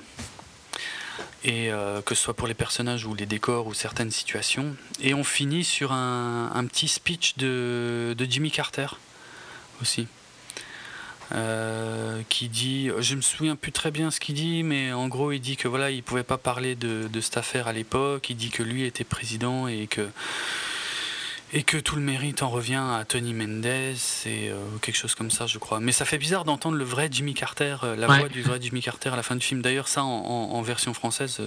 et euh, que ce soit pour les personnages ou les décors ou certaines situations. Et on finit sur un, petit speech de, Jimmy Carter aussi. Euh, qui dit, je me souviens plus très bien ce qu'il dit, mais en gros il dit que voilà, il pouvait pas parler de cette affaire à l'époque. Il dit que lui était président et que et que tout le mérite en revient à Tony Mendes et euh, quelque chose comme ça, je crois. Mais ça fait bizarre d'entendre le vrai Jimmy Carter, euh, la voix du vrai Jimmy Carter à la fin du film. D'ailleurs, ça en, version française,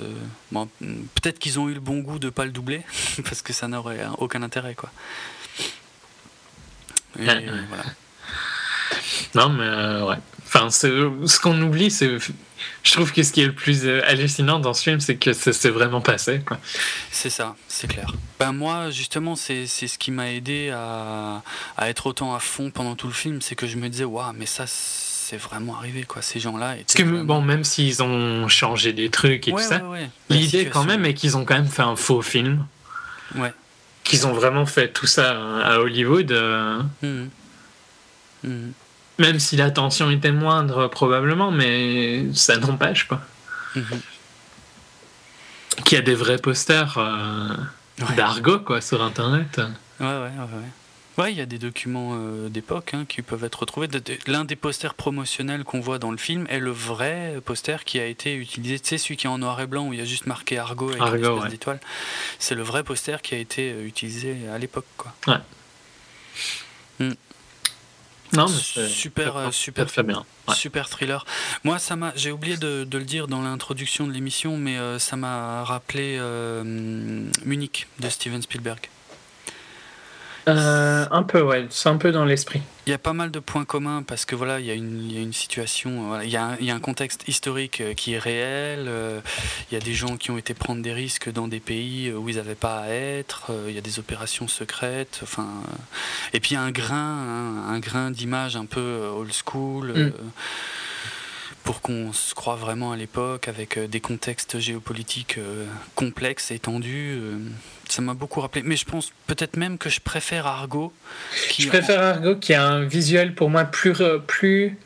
bon, peut-être qu'ils ont eu le bon goût de pas le doubler parce que ça n'aurait aucun intérêt, quoi. Et, voilà. Non, mais euh, ouais. Enfin, ce qu'on oublie, c'est. Je trouve que ce qui est le plus euh, hallucinant dans ce film, c'est que ça s'est vraiment passé. C'est ça, c'est clair. Ben moi, justement, c'est ce qui m'a aidé à, à, être autant à fond pendant tout le film. C'est que je me disais, waouh, mais ça, c'est vraiment arrivé, quoi. Ces gens-là. Parce que, bon, même s'ils ont changé des trucs et tout ça, l'idée, quand même, est qu'ils ont quand même fait un faux film. Ouais. Qu'ils ont vraiment fait tout ça à Hollywood. Euh... Mmh. Mmh. Même si la tension était moindre, probablement, mais ça n'empêche, quoi. Mhm. Qu'il y a des vrais posters euh, d'argot, quoi, sur Internet. Ouais, ouais, ouais. Ouais, il y a des documents euh, d'époque hein, qui peuvent être retrouvés. L'un des posters promotionnels qu'on voit dans le film est le vrai poster qui a été utilisé. Tu sais, celui qui est en noir et blanc où il y a juste marqué Argo avec Argo, une ouais. C'est le vrai poster qui a été euh, utilisé à l'époque, quoi. Ouais. Mm. Non, mais super, euh, super, très bien. super thriller. Moi, ça m'a, j'ai oublié de, le dire dans l'introduction de l'émission, mais euh, ça m'a rappelé euh, Munich de Steven Spielberg. Euh, un peu, ouais, c'est un peu dans l'esprit. Il y a pas mal de points communs parce que voilà, il y a une, il y a une situation, voilà, il, y a un, il y a un contexte historique euh, qui est réel. Euh, il y a des gens qui ont été prendre des risques dans des pays où ils n'avaient pas à être. Il y a des opérations secrètes. Enfin, et puis il y a un grain, un, grain d'image un peu old school. Mm pour qu'on se croie vraiment à l'époque avec des contextes géopolitiques euh, complexes, étendus. Euh, ça m'a beaucoup rappelé. Mais je pense peut-être même que je préfère Argo. Qui je préfère Argo qui a un visuel pour moi plus, plus...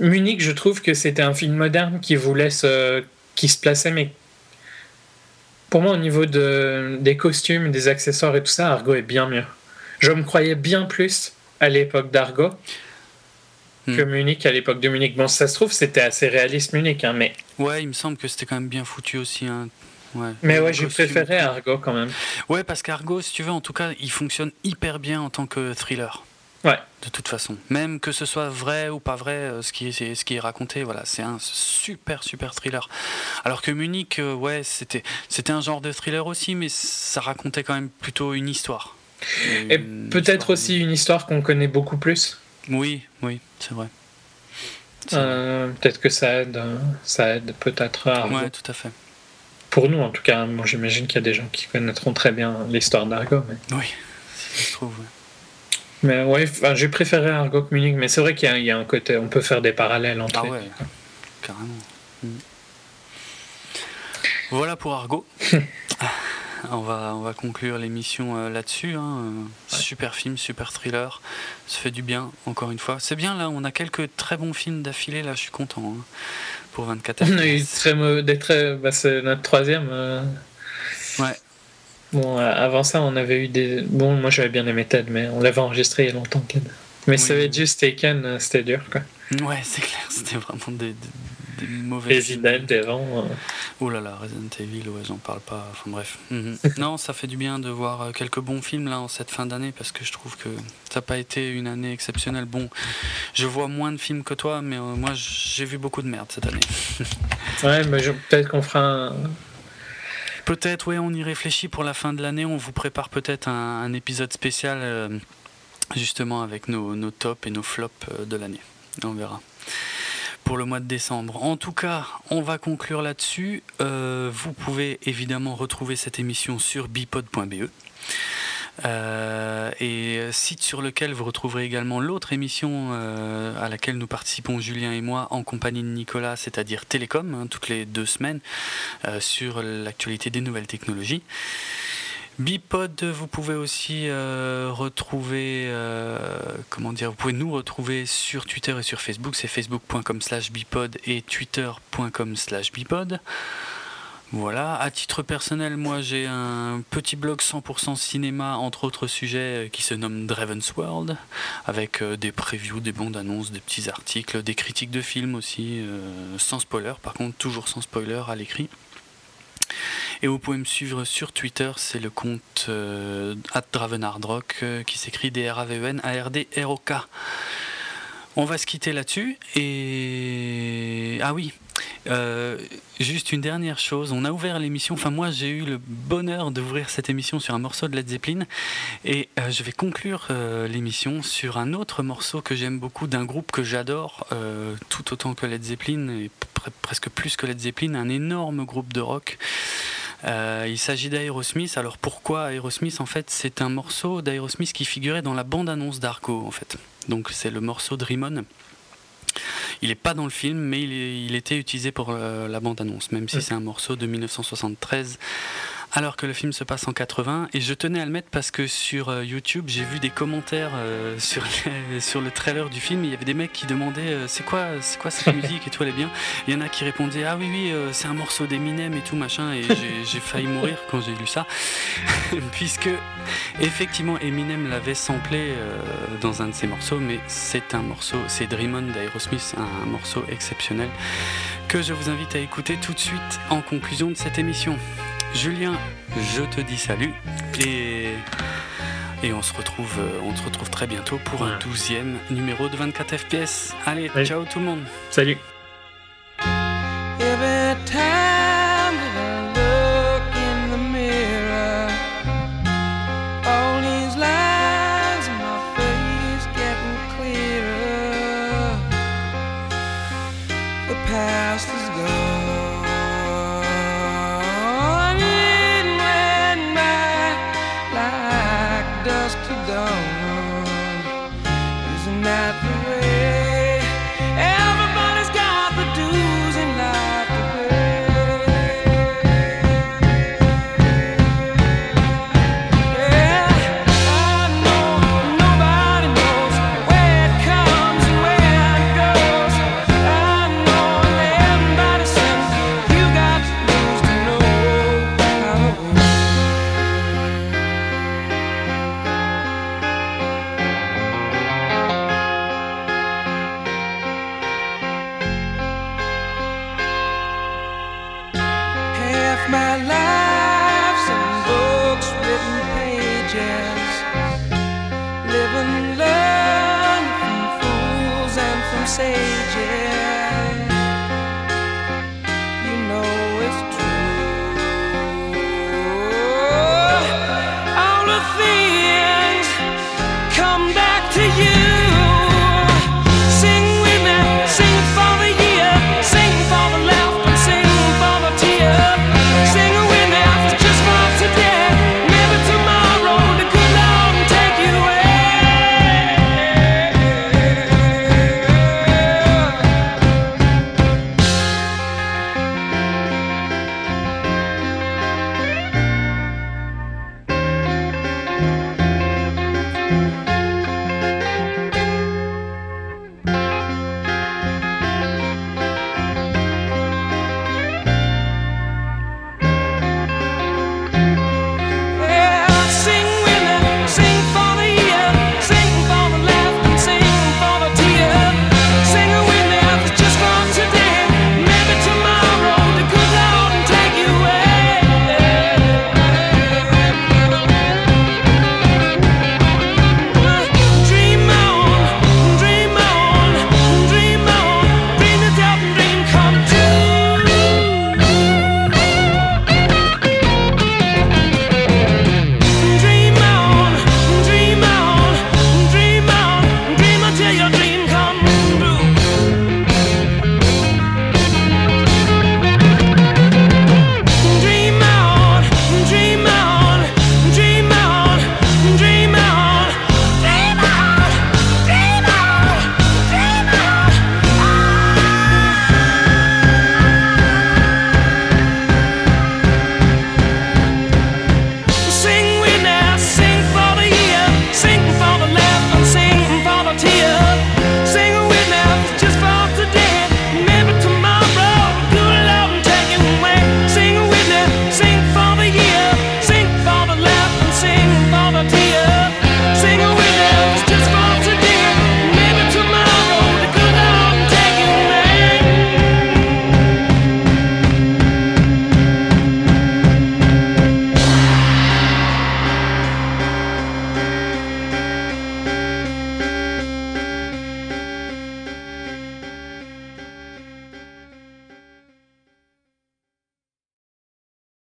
Munich, je trouve que c'était un film moderne qui voulait se... qui se plaçait, mais pour moi, au niveau de... des costumes, des accessoires et tout ça, Argo est bien mieux. Je me croyais bien plus à l'époque d'Argo que hmm. Munich à l'époque de Munich. Bon, ça se trouve, c'était assez réaliste Munich, hein, mais. Ouais, il me semble que c'était quand même bien foutu aussi. Hein. Ouais. Mais ouais, j'ai préféré Argo quand même. Ouais, parce qu'Argo, si tu veux, en tout cas, il fonctionne hyper bien en tant que thriller. Ouais. De toute façon, même que ce soit vrai ou pas vrai, euh, ce qui est, ce qui est raconté, voilà, c'est un super super thriller. Alors que Munich, euh, ouais, c'était c'était un genre de thriller aussi, mais ça racontait quand même plutôt une histoire. Et peut-être aussi une histoire qu'on connaît beaucoup plus. Oui, oui, c'est vrai. Euh, peut-être que ça aide, ça aide peut-être à. Ouais, tout à fait. Pour nous, en tout cas, moi j'imagine qu'il y a des gens qui connaîtront très bien l'histoire d'Argo. Mais... Oui, si se trouve. Mais ouais, j'ai préféré Argo que Munich, mais c'est vrai qu'il y, a un côté, on peut faire des parallèles entre ah ouais, carrément. Mm. Voilà pour Argo. on va, on va conclure l'émission euh, là-dessus. Hein. Super film, super thriller. Ça fait du bien, encore une fois. C'est bien là, on a quelques très bons films d'affilée. Là, je suis content hein, pour 24 On a eu très, bah, c'est notre troisième. Euh. Ouais. Bon, avant ça, on avait eu des. Bon, moi j'avais bien aimé Ted, mais on l'avait enregistré il y a longtemps, Ted. Mais ça avait juste Taken, c'était dur, quoi. Ouais, c'est clair, c'était vraiment des, des mauvais Resident Evil. Oh là là, Resident Evil, ouais, j'en parle pas. Enfin bref. Mhm. non, ça fait du bien de voir euh, quelques bons films là en cette fin d'année parce que je trouve que ça n'a pas été une année exceptionnelle. Bon, je vois moins de films que toi, mais euh, moi j'ai vu beaucoup de merde cette année. ouais, mais peut-être qu'on fera un. Peut-être, ouais, on y réfléchit pour la fin de l'année. On vous prépare peut-être un, épisode spécial euh, justement avec nos, nos tops et nos flops de l'année. On verra pour le mois de décembre. En tout cas, on va conclure là-dessus. Euh, vous pouvez évidemment retrouver cette émission sur bipod.be. Euh, et site sur lequel vous retrouverez également l'autre émission euh, à laquelle nous participons Julien et moi en compagnie de Nicolas, c'est-à-dire Télécom, hein, toutes les deux semaines, sur l'actualité des nouvelles technologies. Bipod, vous pouvez aussi euh, retrouver, euh, comment dire, vous pouvez nous retrouver sur Twitter et sur Facebook, c'est facebook.com slash bipod et twitter.com slash bipod. Voilà, à titre personnel, moi j'ai un petit blog 100% cinéma, entre autres sujets, euh, qui se nomme Draven's World, avec des previews, des bandes annonces, des petits articles, des critiques de films aussi, sans spoiler, par contre toujours sans spoiler à l'écrit. Et vous pouvez me suivre sur Twitter, c'est le compte euh, @dravenardrock euh, qui s'écrit D-R-A-V-E-N A-R-D-R-O-K. On va se quitter là-dessus. Et. Ah oui, euh, juste une dernière chose, on a ouvert l'émission, enfin moi j'ai eu le bonheur d'ouvrir cette émission sur un morceau de Led Zeppelin et je vais conclure l'émission sur un autre morceau que j'aime beaucoup d'un groupe que j'adore tout autant que Led Zeppelin et presque plus que Led Zeppelin, un énorme groupe de rock euh, il s'agit d'Aerosmith. Alors pourquoi Aerosmith En fait, c'est un morceau d'Aerosmith qui figurait dans la bande-annonce d'Arco. En fait, donc c'est le morceau de Il n'est pas dans le film, mais il, était utilisé pour euh, la bande-annonce, même si c'est un morceau de 1973 alors que le film se passe en 80. Et je tenais à le mettre parce que sur euh, YouTube, j'ai vu des commentaires euh, sur, le trailer du film. Il y avait des mecs qui demandaient euh, c'est quoi, quoi cette musique et tout allait bien. Il y en a qui répondaient ah oui oui c'est un morceau d'Eminem et tout machin. Et j'ai failli mourir quand j'ai lu ça, puisque effectivement Eminem l'avait samplé dans un de ses morceaux, mais c'est un morceau, c'est Dream On d'Aerosmith, un morceau exceptionnel que je vous invite à écouter tout de suite en conclusion de cette émission. Julien, je te dis salut et, et on, se retrouve, euh, on se retrouve très bientôt pour un douzième numéro de 24 FPS. Allez, ciao tout le monde. Salut.